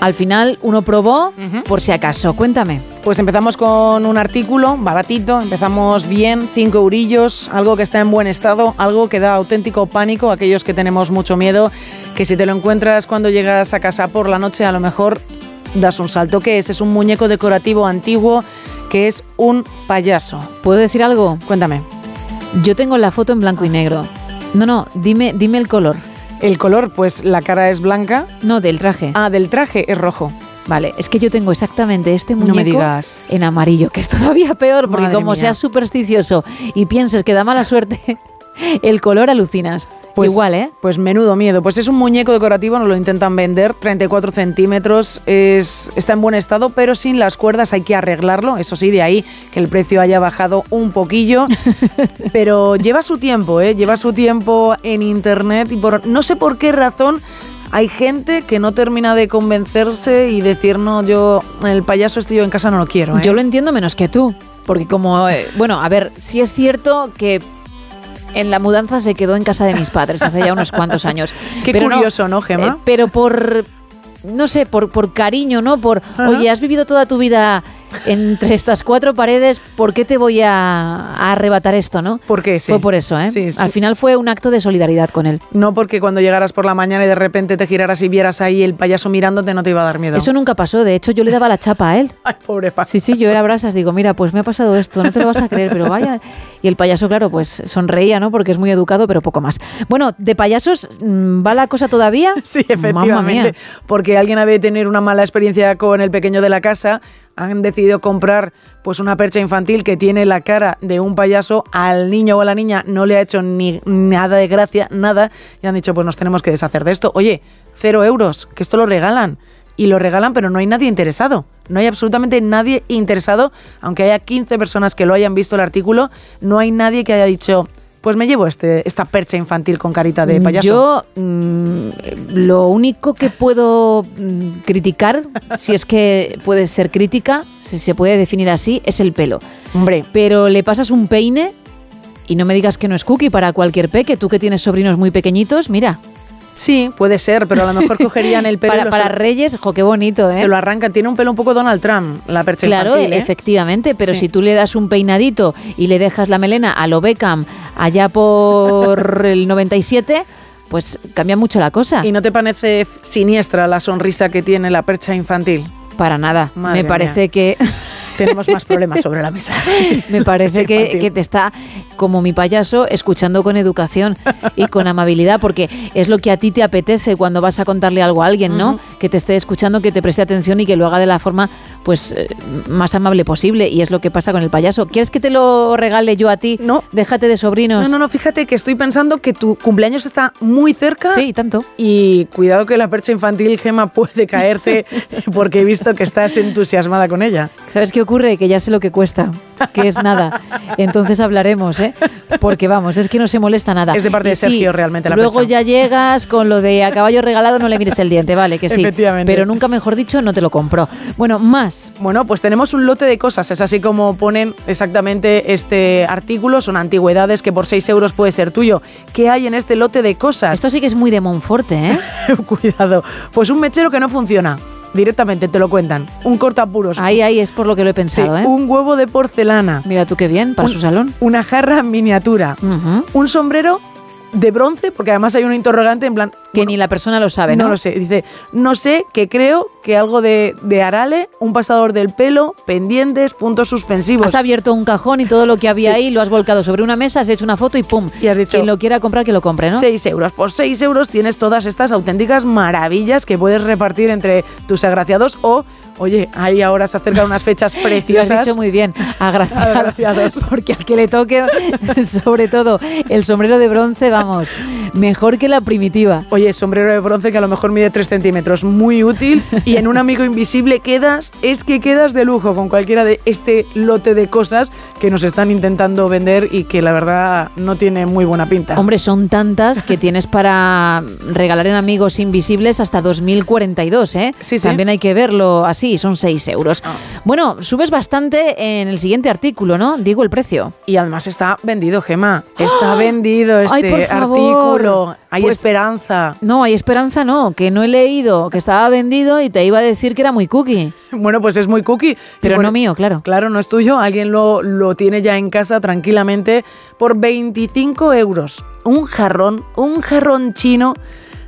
al final uno probó por si acaso. Cuéntame. Pues empezamos con un artículo baratito, empezamos bien, 5 eurillos, algo que está en buen estado, algo que da auténtico pánico a aquellos que tenemos mucho miedo, que si te lo encuentras cuando llegas a casa por la noche a lo mejor das un salto. ¿Qué es? Es un muñeco decorativo antiguo que es un payaso. ¿Puedo decir algo? Cuéntame. Yo tengo la foto en blanco y negro. No, no, dime, dime el color. El color, pues la cara es blanca. No, del traje. Ah, del traje es rojo. Vale, es que yo tengo exactamente este No muñeco me digas. en amarillo, que es todavía peor, porque Madre como mía. seas supersticioso y pienses que da mala suerte, el color alucinas. Pues, Igual, ¿eh? Pues menudo miedo. Pues es un muñeco decorativo, nos lo intentan vender, 34 centímetros, es, está en buen estado, pero sin las cuerdas hay que arreglarlo. Eso sí, de ahí que el precio haya bajado un poquillo. pero lleva su tiempo, ¿eh? Lleva su tiempo en internet y por no sé por qué razón hay gente que no termina de convencerse y decir, no, yo, el payaso este yo en casa no lo quiero. ¿eh? Yo lo entiendo menos que tú, porque como, eh, bueno, a ver, sí es cierto que en la mudanza se quedó en casa de mis padres hace ya unos cuantos años. Qué Pero curioso, ¿no, Gemma? eh, pero por, no sé, por, por cariño, ¿no? Por, oye, has vivido toda tu vida entre estas cuatro paredes, ¿por qué te voy a, a arrebatar esto, no? ¿Por qué? Sí. Fue por eso, ¿eh? Sí, sí. Al final fue un acto de solidaridad con él. No porque cuando llegaras por la mañana y de repente te giraras y vieras ahí el payaso mirándote no te iba a dar miedo. Eso nunca pasó, de hecho yo le daba la chapa a él. Ay, pobre payaso. Sí, sí, yo era brasas, digo, mira, pues me ha pasado esto, no te lo vas a creer, pero vaya. Y el payaso, claro, pues sonreía, ¿no? Porque es muy educado, pero poco más. Bueno, de payasos, mm, ¿va la cosa todavía? Sí, Mamma efectivamente. mía. Porque alguien ha de tener una mala experiencia con el pequeño de la casa. Han decidido comprar pues una percha infantil que tiene la cara de un payaso. Al niño o a la niña no le ha hecho ni nada de gracia, nada. Y han dicho, pues nos tenemos que deshacer de esto. Oye, cero euros, que esto lo regalan. Y lo regalan, pero no hay nadie interesado. No hay absolutamente nadie interesado, aunque haya 15 personas que lo hayan visto el artículo, no hay nadie que haya dicho, pues me llevo este, esta percha infantil con carita de payaso. Yo mm, lo único que puedo mm, criticar, si es que puede ser crítica, si se puede definir así, es el pelo. Hombre. Pero le pasas un peine y no me digas que no es cookie para cualquier peque. Tú que tienes sobrinos muy pequeñitos, mira. Sí, puede ser, pero a lo mejor cogerían el pelo. para, para Reyes, jo, qué bonito, ¿eh? Se lo arrancan. Tiene un pelo un poco Donald Trump, la percha Claro, infantil. ¿eh? efectivamente, pero Sí. si tú le das un peinadito y le dejas la melena a lo Beckham allá por el 97, pues cambia mucho la cosa. ¿Y no te parece siniestra la sonrisa que tiene la percha infantil? Para nada. Madre Me parece mía. que Tenemos más problemas sobre la mesa. me parece que, te está, como mi payaso, escuchando con educación y con amabilidad, porque es lo que a ti te apetece cuando vas a contarle algo a alguien, ¿no? Que te esté escuchando, que te preste atención y que lo haga de la forma pues eh, más amable posible. Y es lo que pasa con el payaso. ¿Quieres que te lo regale yo a ti? No. Déjate de sobrinos. No, no, no, fíjate que estoy pensando que tu cumpleaños está muy cerca. Sí, tanto. Y cuidado que la percha infantil, Gema, puede caerte porque he visto que estás entusiasmada con ella. ¿Sabes qué ocurre? Que ya sé lo que cuesta, que es nada. Entonces hablaremos, ¿eh? Porque vamos, es que no se molesta nada. Es de parte Y de Sergio realmente la Luego percha. ya llegas con lo de a caballo regalado, no le mires el diente, vale, que sí. Efectivamente. Pero nunca mejor dicho, no te lo compro. Bueno, más. Bueno, pues tenemos un lote de cosas, es así como ponen exactamente este artículo, son antigüedades que por 6 euros puede ser tuyo. ¿Qué hay en este lote de cosas? Esto sí que es muy de Monforte, ¿eh? Cuidado, pues un mechero que no funciona, directamente te lo cuentan, un cortapuros, Ahí, ahí es por lo que lo he pensado, Sí, ¿eh? un huevo de porcelana, Mira tú qué bien, para un- su salón. una jarra miniatura, Ujú. un sombrero de bronce, porque además hay un interrogante en plan... Que ni la persona lo sabe, ¿no? No lo sé, dice, no sé, que creo que algo de, de Arale, un pasador del pelo, pendientes, puntos suspensivos. Has abierto un cajón y todo lo que había Sí. ahí lo has volcado sobre una mesa, has hecho una foto y ¡pum! Y has dicho, Quien lo quiera comprar, que lo compre, ¿no? 6 euros. Por 6 euros tienes todas estas auténticas maravillas que puedes repartir entre tus agraciados o, oye, ahí ahora se acercan unas fechas Lo has preciosas. dicho muy bien, agraciados. Agraciados. Porque al que le toque, sobre todo, el sombrero de bronce, vamos, mejor que la primitiva. Oye, sombrero de bronce que a lo mejor mide 3 centímetros, muy útil. Y en un amigo invisible quedas, es que quedas de lujo con cualquiera de este lote de cosas que nos están intentando vender y que la verdad no tiene muy buena pinta. Hombre, son tantas que tienes para regalar en amigos invisibles hasta 2042, ¿eh? Sí, sí. También hay que verlo así, son 6 euros. Bueno, subes bastante en el siguiente artículo, ¿no? Digo el precio. Y además está vendido, Gema. Está vendido este ¡Ay, por favor! artículo. Hay Pues- esperanza. No, hay esperanza, no, que no he leído, que estaba vendido y te iba a decir que era muy cookie. Bueno, pues es muy cookie. Pero no mío, claro. Claro, no es tuyo. Alguien lo, lo tiene ya en casa tranquilamente por 25 euros. Un jarrón, un jarrón chino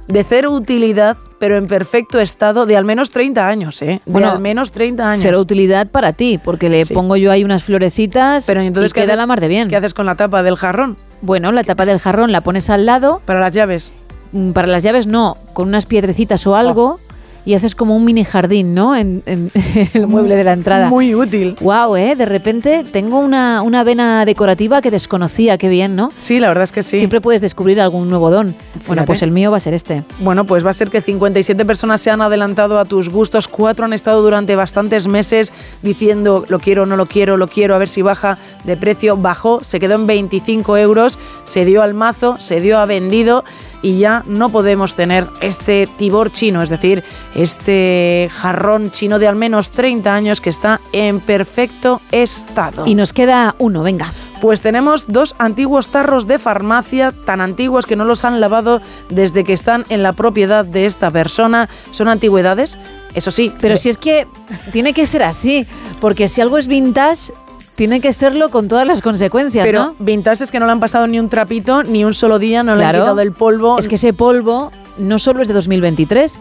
de cero utilidad, pero en perfecto estado de al menos 30 años, ¿eh? De Bueno, al menos 30 años. Cero utilidad para ti, porque le Sí. pongo yo ahí unas florecitas Pero entonces, y ¿qué queda haces- la mar de bien. ¿Qué haces con la tapa del jarrón? Bueno, la tapa del jarrón la pones al lado. Para las llaves. Mm, Para las llaves no, con unas piedrecitas o algo. Y haces como un mini jardín, ¿no? En, en el mueble de la entrada. Muy útil. Wow, ¿eh? De repente tengo una, una vena decorativa que desconocía, qué bien, ¿no? Sí, la verdad es que sí. Siempre puedes descubrir algún nuevo don. Bueno, pues el mío va a ser este. Bueno, pues va a ser que 57 personas se han adelantado a tus gustos, cuatro han estado durante bastantes meses diciendo lo quiero, no lo quiero, lo quiero, a ver si baja de precio. Bajó, se quedó en 25 euros, se dio al mazo, se dio a vendido y ya no podemos tener este tibor chino, es decir, este jarrón chino de al menos 30 años que está en perfecto estado. Y nos queda uno, venga. Pues tenemos dos antiguos tarros de farmacia, tan antiguos que no los han lavado desde que están en la propiedad de esta persona. Son antigüedades, eso sí. Pero si es que tiene que ser así, porque si algo es vintage, tiene que serlo con todas las consecuencias, Pero ¿no? vintage es que no le han pasado ni un trapito, ni un solo día, no le han quitado el polvo. Es que ese polvo no solo es de 2023,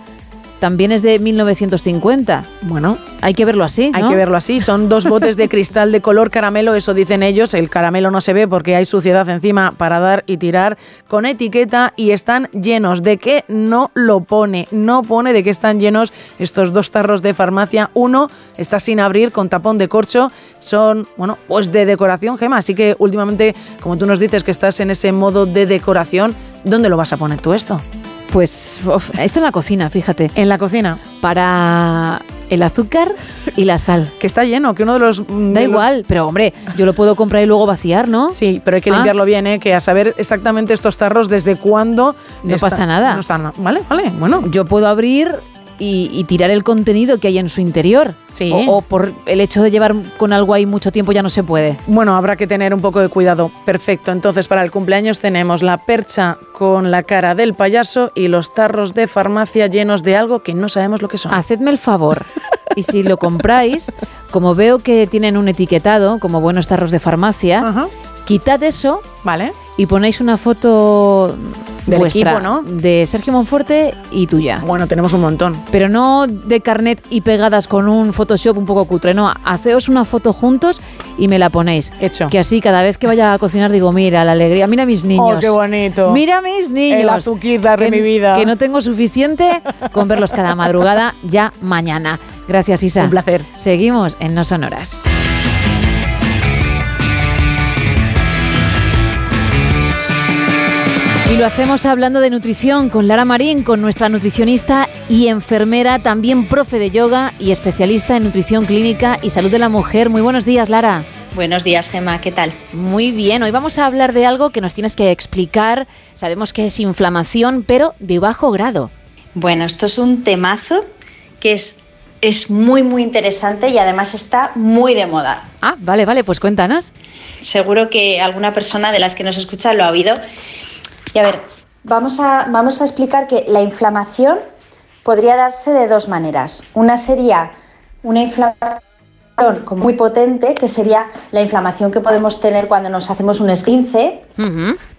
también es de 1950. Bueno, hay que verlo así. Hay que verlo así. Son dos botes de cristal de color caramelo, eso dicen ellos. El caramelo no se ve porque hay suciedad encima para dar y tirar con etiqueta y están llenos. ¿De qué? No lo pone. No pone de qué están llenos estos dos tarros de farmacia. Uno está sin abrir con tapón de corcho. Son, bueno, pues de decoración, Gema. Así que últimamente, como tú nos dices que estás en ese modo de decoración, ¿dónde lo vas a poner tú esto? Pues esto en la cocina, fíjate. En la cocina. Para el azúcar y la sal. Que está lleno, que uno de los... mm, Da igual, pero hombre, yo lo puedo comprar y luego vaciar, ¿no? Sí, pero hay que Ah. limpiarlo bien, ¿eh? que a saber exactamente estos tarros desde cuándo... No está- pasa nada. No están, vale, vale, bueno. Yo puedo abrir y, y tirar el contenido que hay en su interior. Sí. O, o por el hecho de llevar con algo ahí mucho tiempo ya no se puede. Bueno, habrá que tener un poco de cuidado. Perfecto. Entonces, para el cumpleaños tenemos la percha con la cara del payaso y los tarros de farmacia llenos de algo que no sabemos lo que son. Hacedme el favor. Y si lo compráis, como veo que tienen un etiquetado, como buenos tarros de farmacia, quitad eso vale. y ponéis una foto Del vuestra, equipo, ¿no? de Sergio Monforte y tuya. Bueno, tenemos un montón. Pero no de carnet y pegadas con un Photoshop un poco cutre, no, haceos una foto juntos y me la ponéis. Hecho. Que así cada vez que vaya a cocinar digo, mira la alegría, mira mis niños. Oh, qué bonito. Mira mis niños. El azuquita de mi vida. Que no tengo suficiente con verlos cada madrugada ya mañana. Gracias, Isa. Un placer. Seguimos en No Sonoras. Y lo hacemos hablando de nutrición con Lara Marín, con nuestra nutricionista y enfermera, también profe de yoga y especialista en nutrición clínica y salud de la mujer. Muy buenos días, Lara. Buenos días, Gemma, ¿qué tal? Muy bien, hoy vamos a hablar de algo que nos tienes que explicar. Sabemos que es inflamación, pero de bajo grado. Bueno, esto es un temazo que es, es muy, muy interesante y además está muy de moda. Ah, vale, vale, pues cuéntanos. Seguro que alguna persona de las que nos escucha lo ha oído. Y a ver, vamos a, vamos a explicar que la inflamación podría darse de dos maneras. Una sería una inflamación como muy potente, que sería la inflamación que podemos tener cuando nos hacemos un esguince,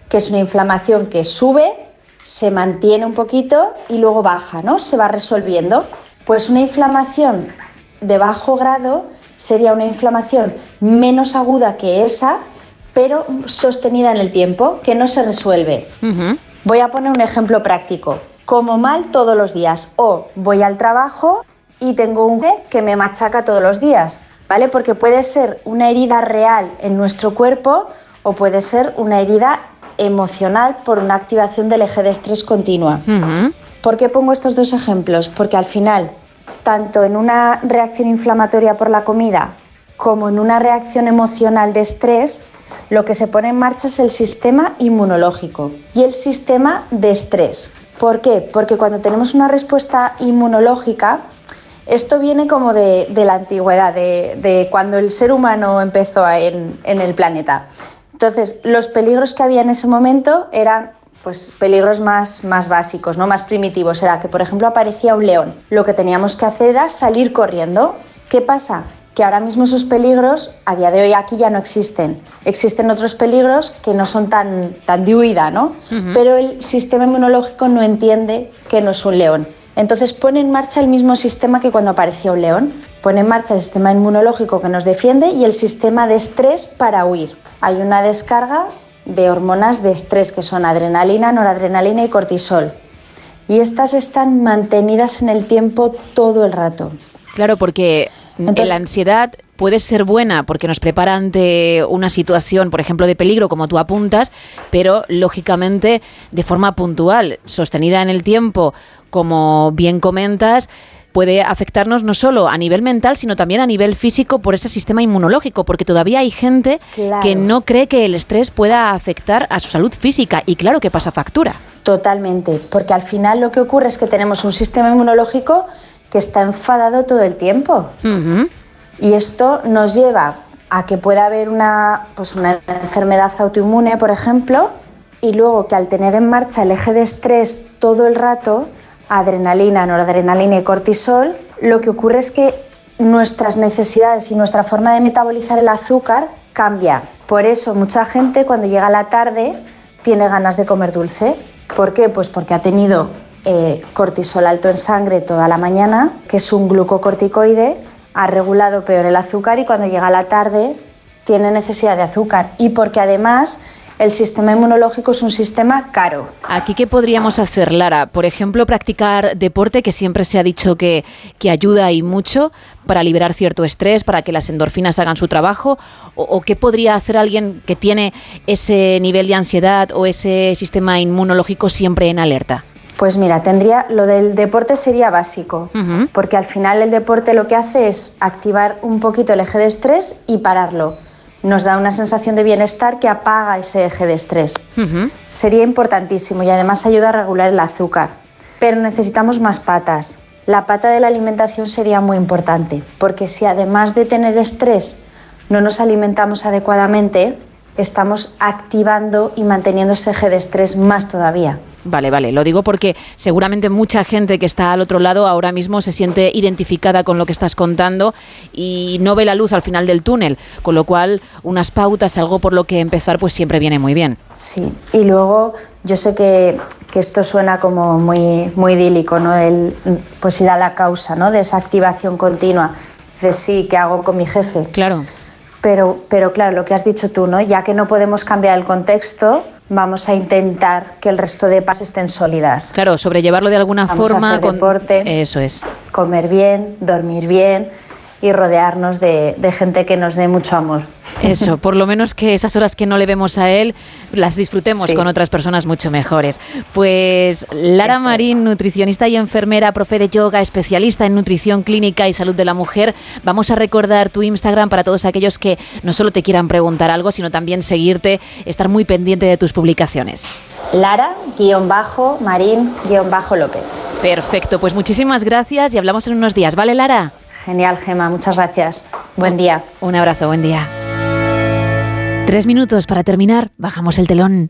que es una inflamación que sube, se mantiene un poquito y luego baja, ¿no? Se va resolviendo. Pues una inflamación de bajo grado sería una inflamación menos aguda que esa, pero sostenida en el tiempo, que no se resuelve. Voy a poner un ejemplo práctico. Como mal todos los días o voy al trabajo y tengo un que me machaca todos los días, ¿vale? Porque puede ser una herida real en nuestro cuerpo o puede ser una herida emocional por una activación del eje de estrés continua. ¿Por qué pongo estos dos ejemplos? Porque al final, tanto en una reacción inflamatoria por la comida como en una reacción emocional de estrés, lo que se pone en marcha es el sistema inmunológico y el sistema de estrés. ¿Por qué? Porque cuando tenemos una respuesta inmunológica, esto viene como de, la antigüedad, de, cuando el ser humano empezó en el planeta. Entonces, los peligros que había en ese momento eran pues peligros más, más básicos, ¿no? más primitivos. Era que, por ejemplo, aparecía un león. Lo que teníamos que hacer era salir corriendo. ¿Qué pasa? Que ahora mismo esos peligros, a día de hoy aquí ya no existen. Existen otros peligros que no son tan, tan de huida, ¿no? Pero el sistema inmunológico no entiende que no es un león. Entonces pone en marcha el mismo sistema que cuando apareció un león. Pone en marcha el sistema inmunológico que nos defiende y el sistema de estrés para huir. Hay una descarga de hormonas de estrés que son adrenalina, noradrenalina y cortisol. Y estas están mantenidas en el tiempo todo el rato. Claro, porque la ansiedad puede ser buena porque nos prepara ante una situación, por ejemplo, de peligro, como tú apuntas, pero lógicamente de forma puntual, sostenida en el tiempo, como bien comentas, puede afectarnos no solo a nivel mental, sino también a nivel físico por ese sistema inmunológico, porque todavía hay gente Claro. que no cree que el estrés pueda afectar a su salud física y claro que pasa factura. Totalmente, porque al final lo que ocurre es que tenemos un sistema inmunológico que está enfadado todo el tiempo. Y esto nos lleva a que pueda haber una, pues una enfermedad autoinmune, por ejemplo, y luego que al tener en marcha el eje de estrés todo el rato, adrenalina, noradrenalina y cortisol, lo que ocurre es que nuestras necesidades y nuestra forma de metabolizar el azúcar cambia. Por eso mucha gente cuando llega la tarde tiene ganas de comer dulce. ¿Por qué? Pues porque ha tenido eh, cortisol alto en sangre toda la mañana, que es un glucocorticoide, ha regulado peor el azúcar y cuando llega la tarde tiene necesidad de azúcar. Y porque además el sistema inmunológico es un sistema caro. Aquí, ¿qué podríamos hacer, Lara? Por ejemplo, practicar deporte, que siempre se ha dicho que, que ayuda y mucho para liberar cierto estrés, para que las endorfinas hagan su trabajo. O, o qué podría hacer alguien que tiene ese nivel de ansiedad o ese sistema inmunológico siempre en alerta? Pues mira, tendría lo del deporte sería básico, porque al final el deporte lo que hace es activar un poquito el eje de estrés y pararlo. Nos da una sensación de bienestar que apaga ese eje de estrés. Sería importantísimo y además ayuda a regular el azúcar. Pero necesitamos más patas. La pata de la alimentación sería muy importante, porque si además de tener estrés no nos alimentamos adecuadamente, estamos activando y manteniendo ese eje de estrés más todavía. Vale, vale, lo digo porque seguramente mucha gente que está al otro lado ahora mismo se siente identificada con lo que estás contando y no ve la luz al final del túnel, con lo cual unas pautas, algo por lo que empezar, pues siempre viene muy bien. Sí, y luego yo sé que, que esto suena como muy, muy idílico, ¿no? El, pues ir a la causa, ¿no? De esa activación continua. Dices, sí, ¿qué hago con mi jefe? Claro. Pero, pero claro, lo que has dicho tú, ¿no? Ya que no podemos cambiar el contexto, vamos a intentar que el resto de pas estén sólidas. Claro, sobrellevarlo de alguna Vamos a forma hacer deporte. Eso es. Comer bien, dormir bien y rodearnos de, de gente que nos dé mucho amor. Eso, por lo menos que esas horas que no le vemos a él las disfrutemos Sí. con otras personas mucho mejores. Pues Lara Eso es. Marín, nutricionista y enfermera, profe de yoga, especialista en nutrición clínica y salud de la mujer, vamos a recordar tu Instagram para todos aquellos que no solo te quieran preguntar algo, sino también seguirte, estar muy pendiente de tus publicaciones. Lara-Marín-López. Perfecto, pues muchísimas gracias y hablamos en unos días, ¿vale Lara? Genial, Gema, muchas gracias. Buen día. Un abrazo, buen día. Tres minutos para terminar, bajamos el telón.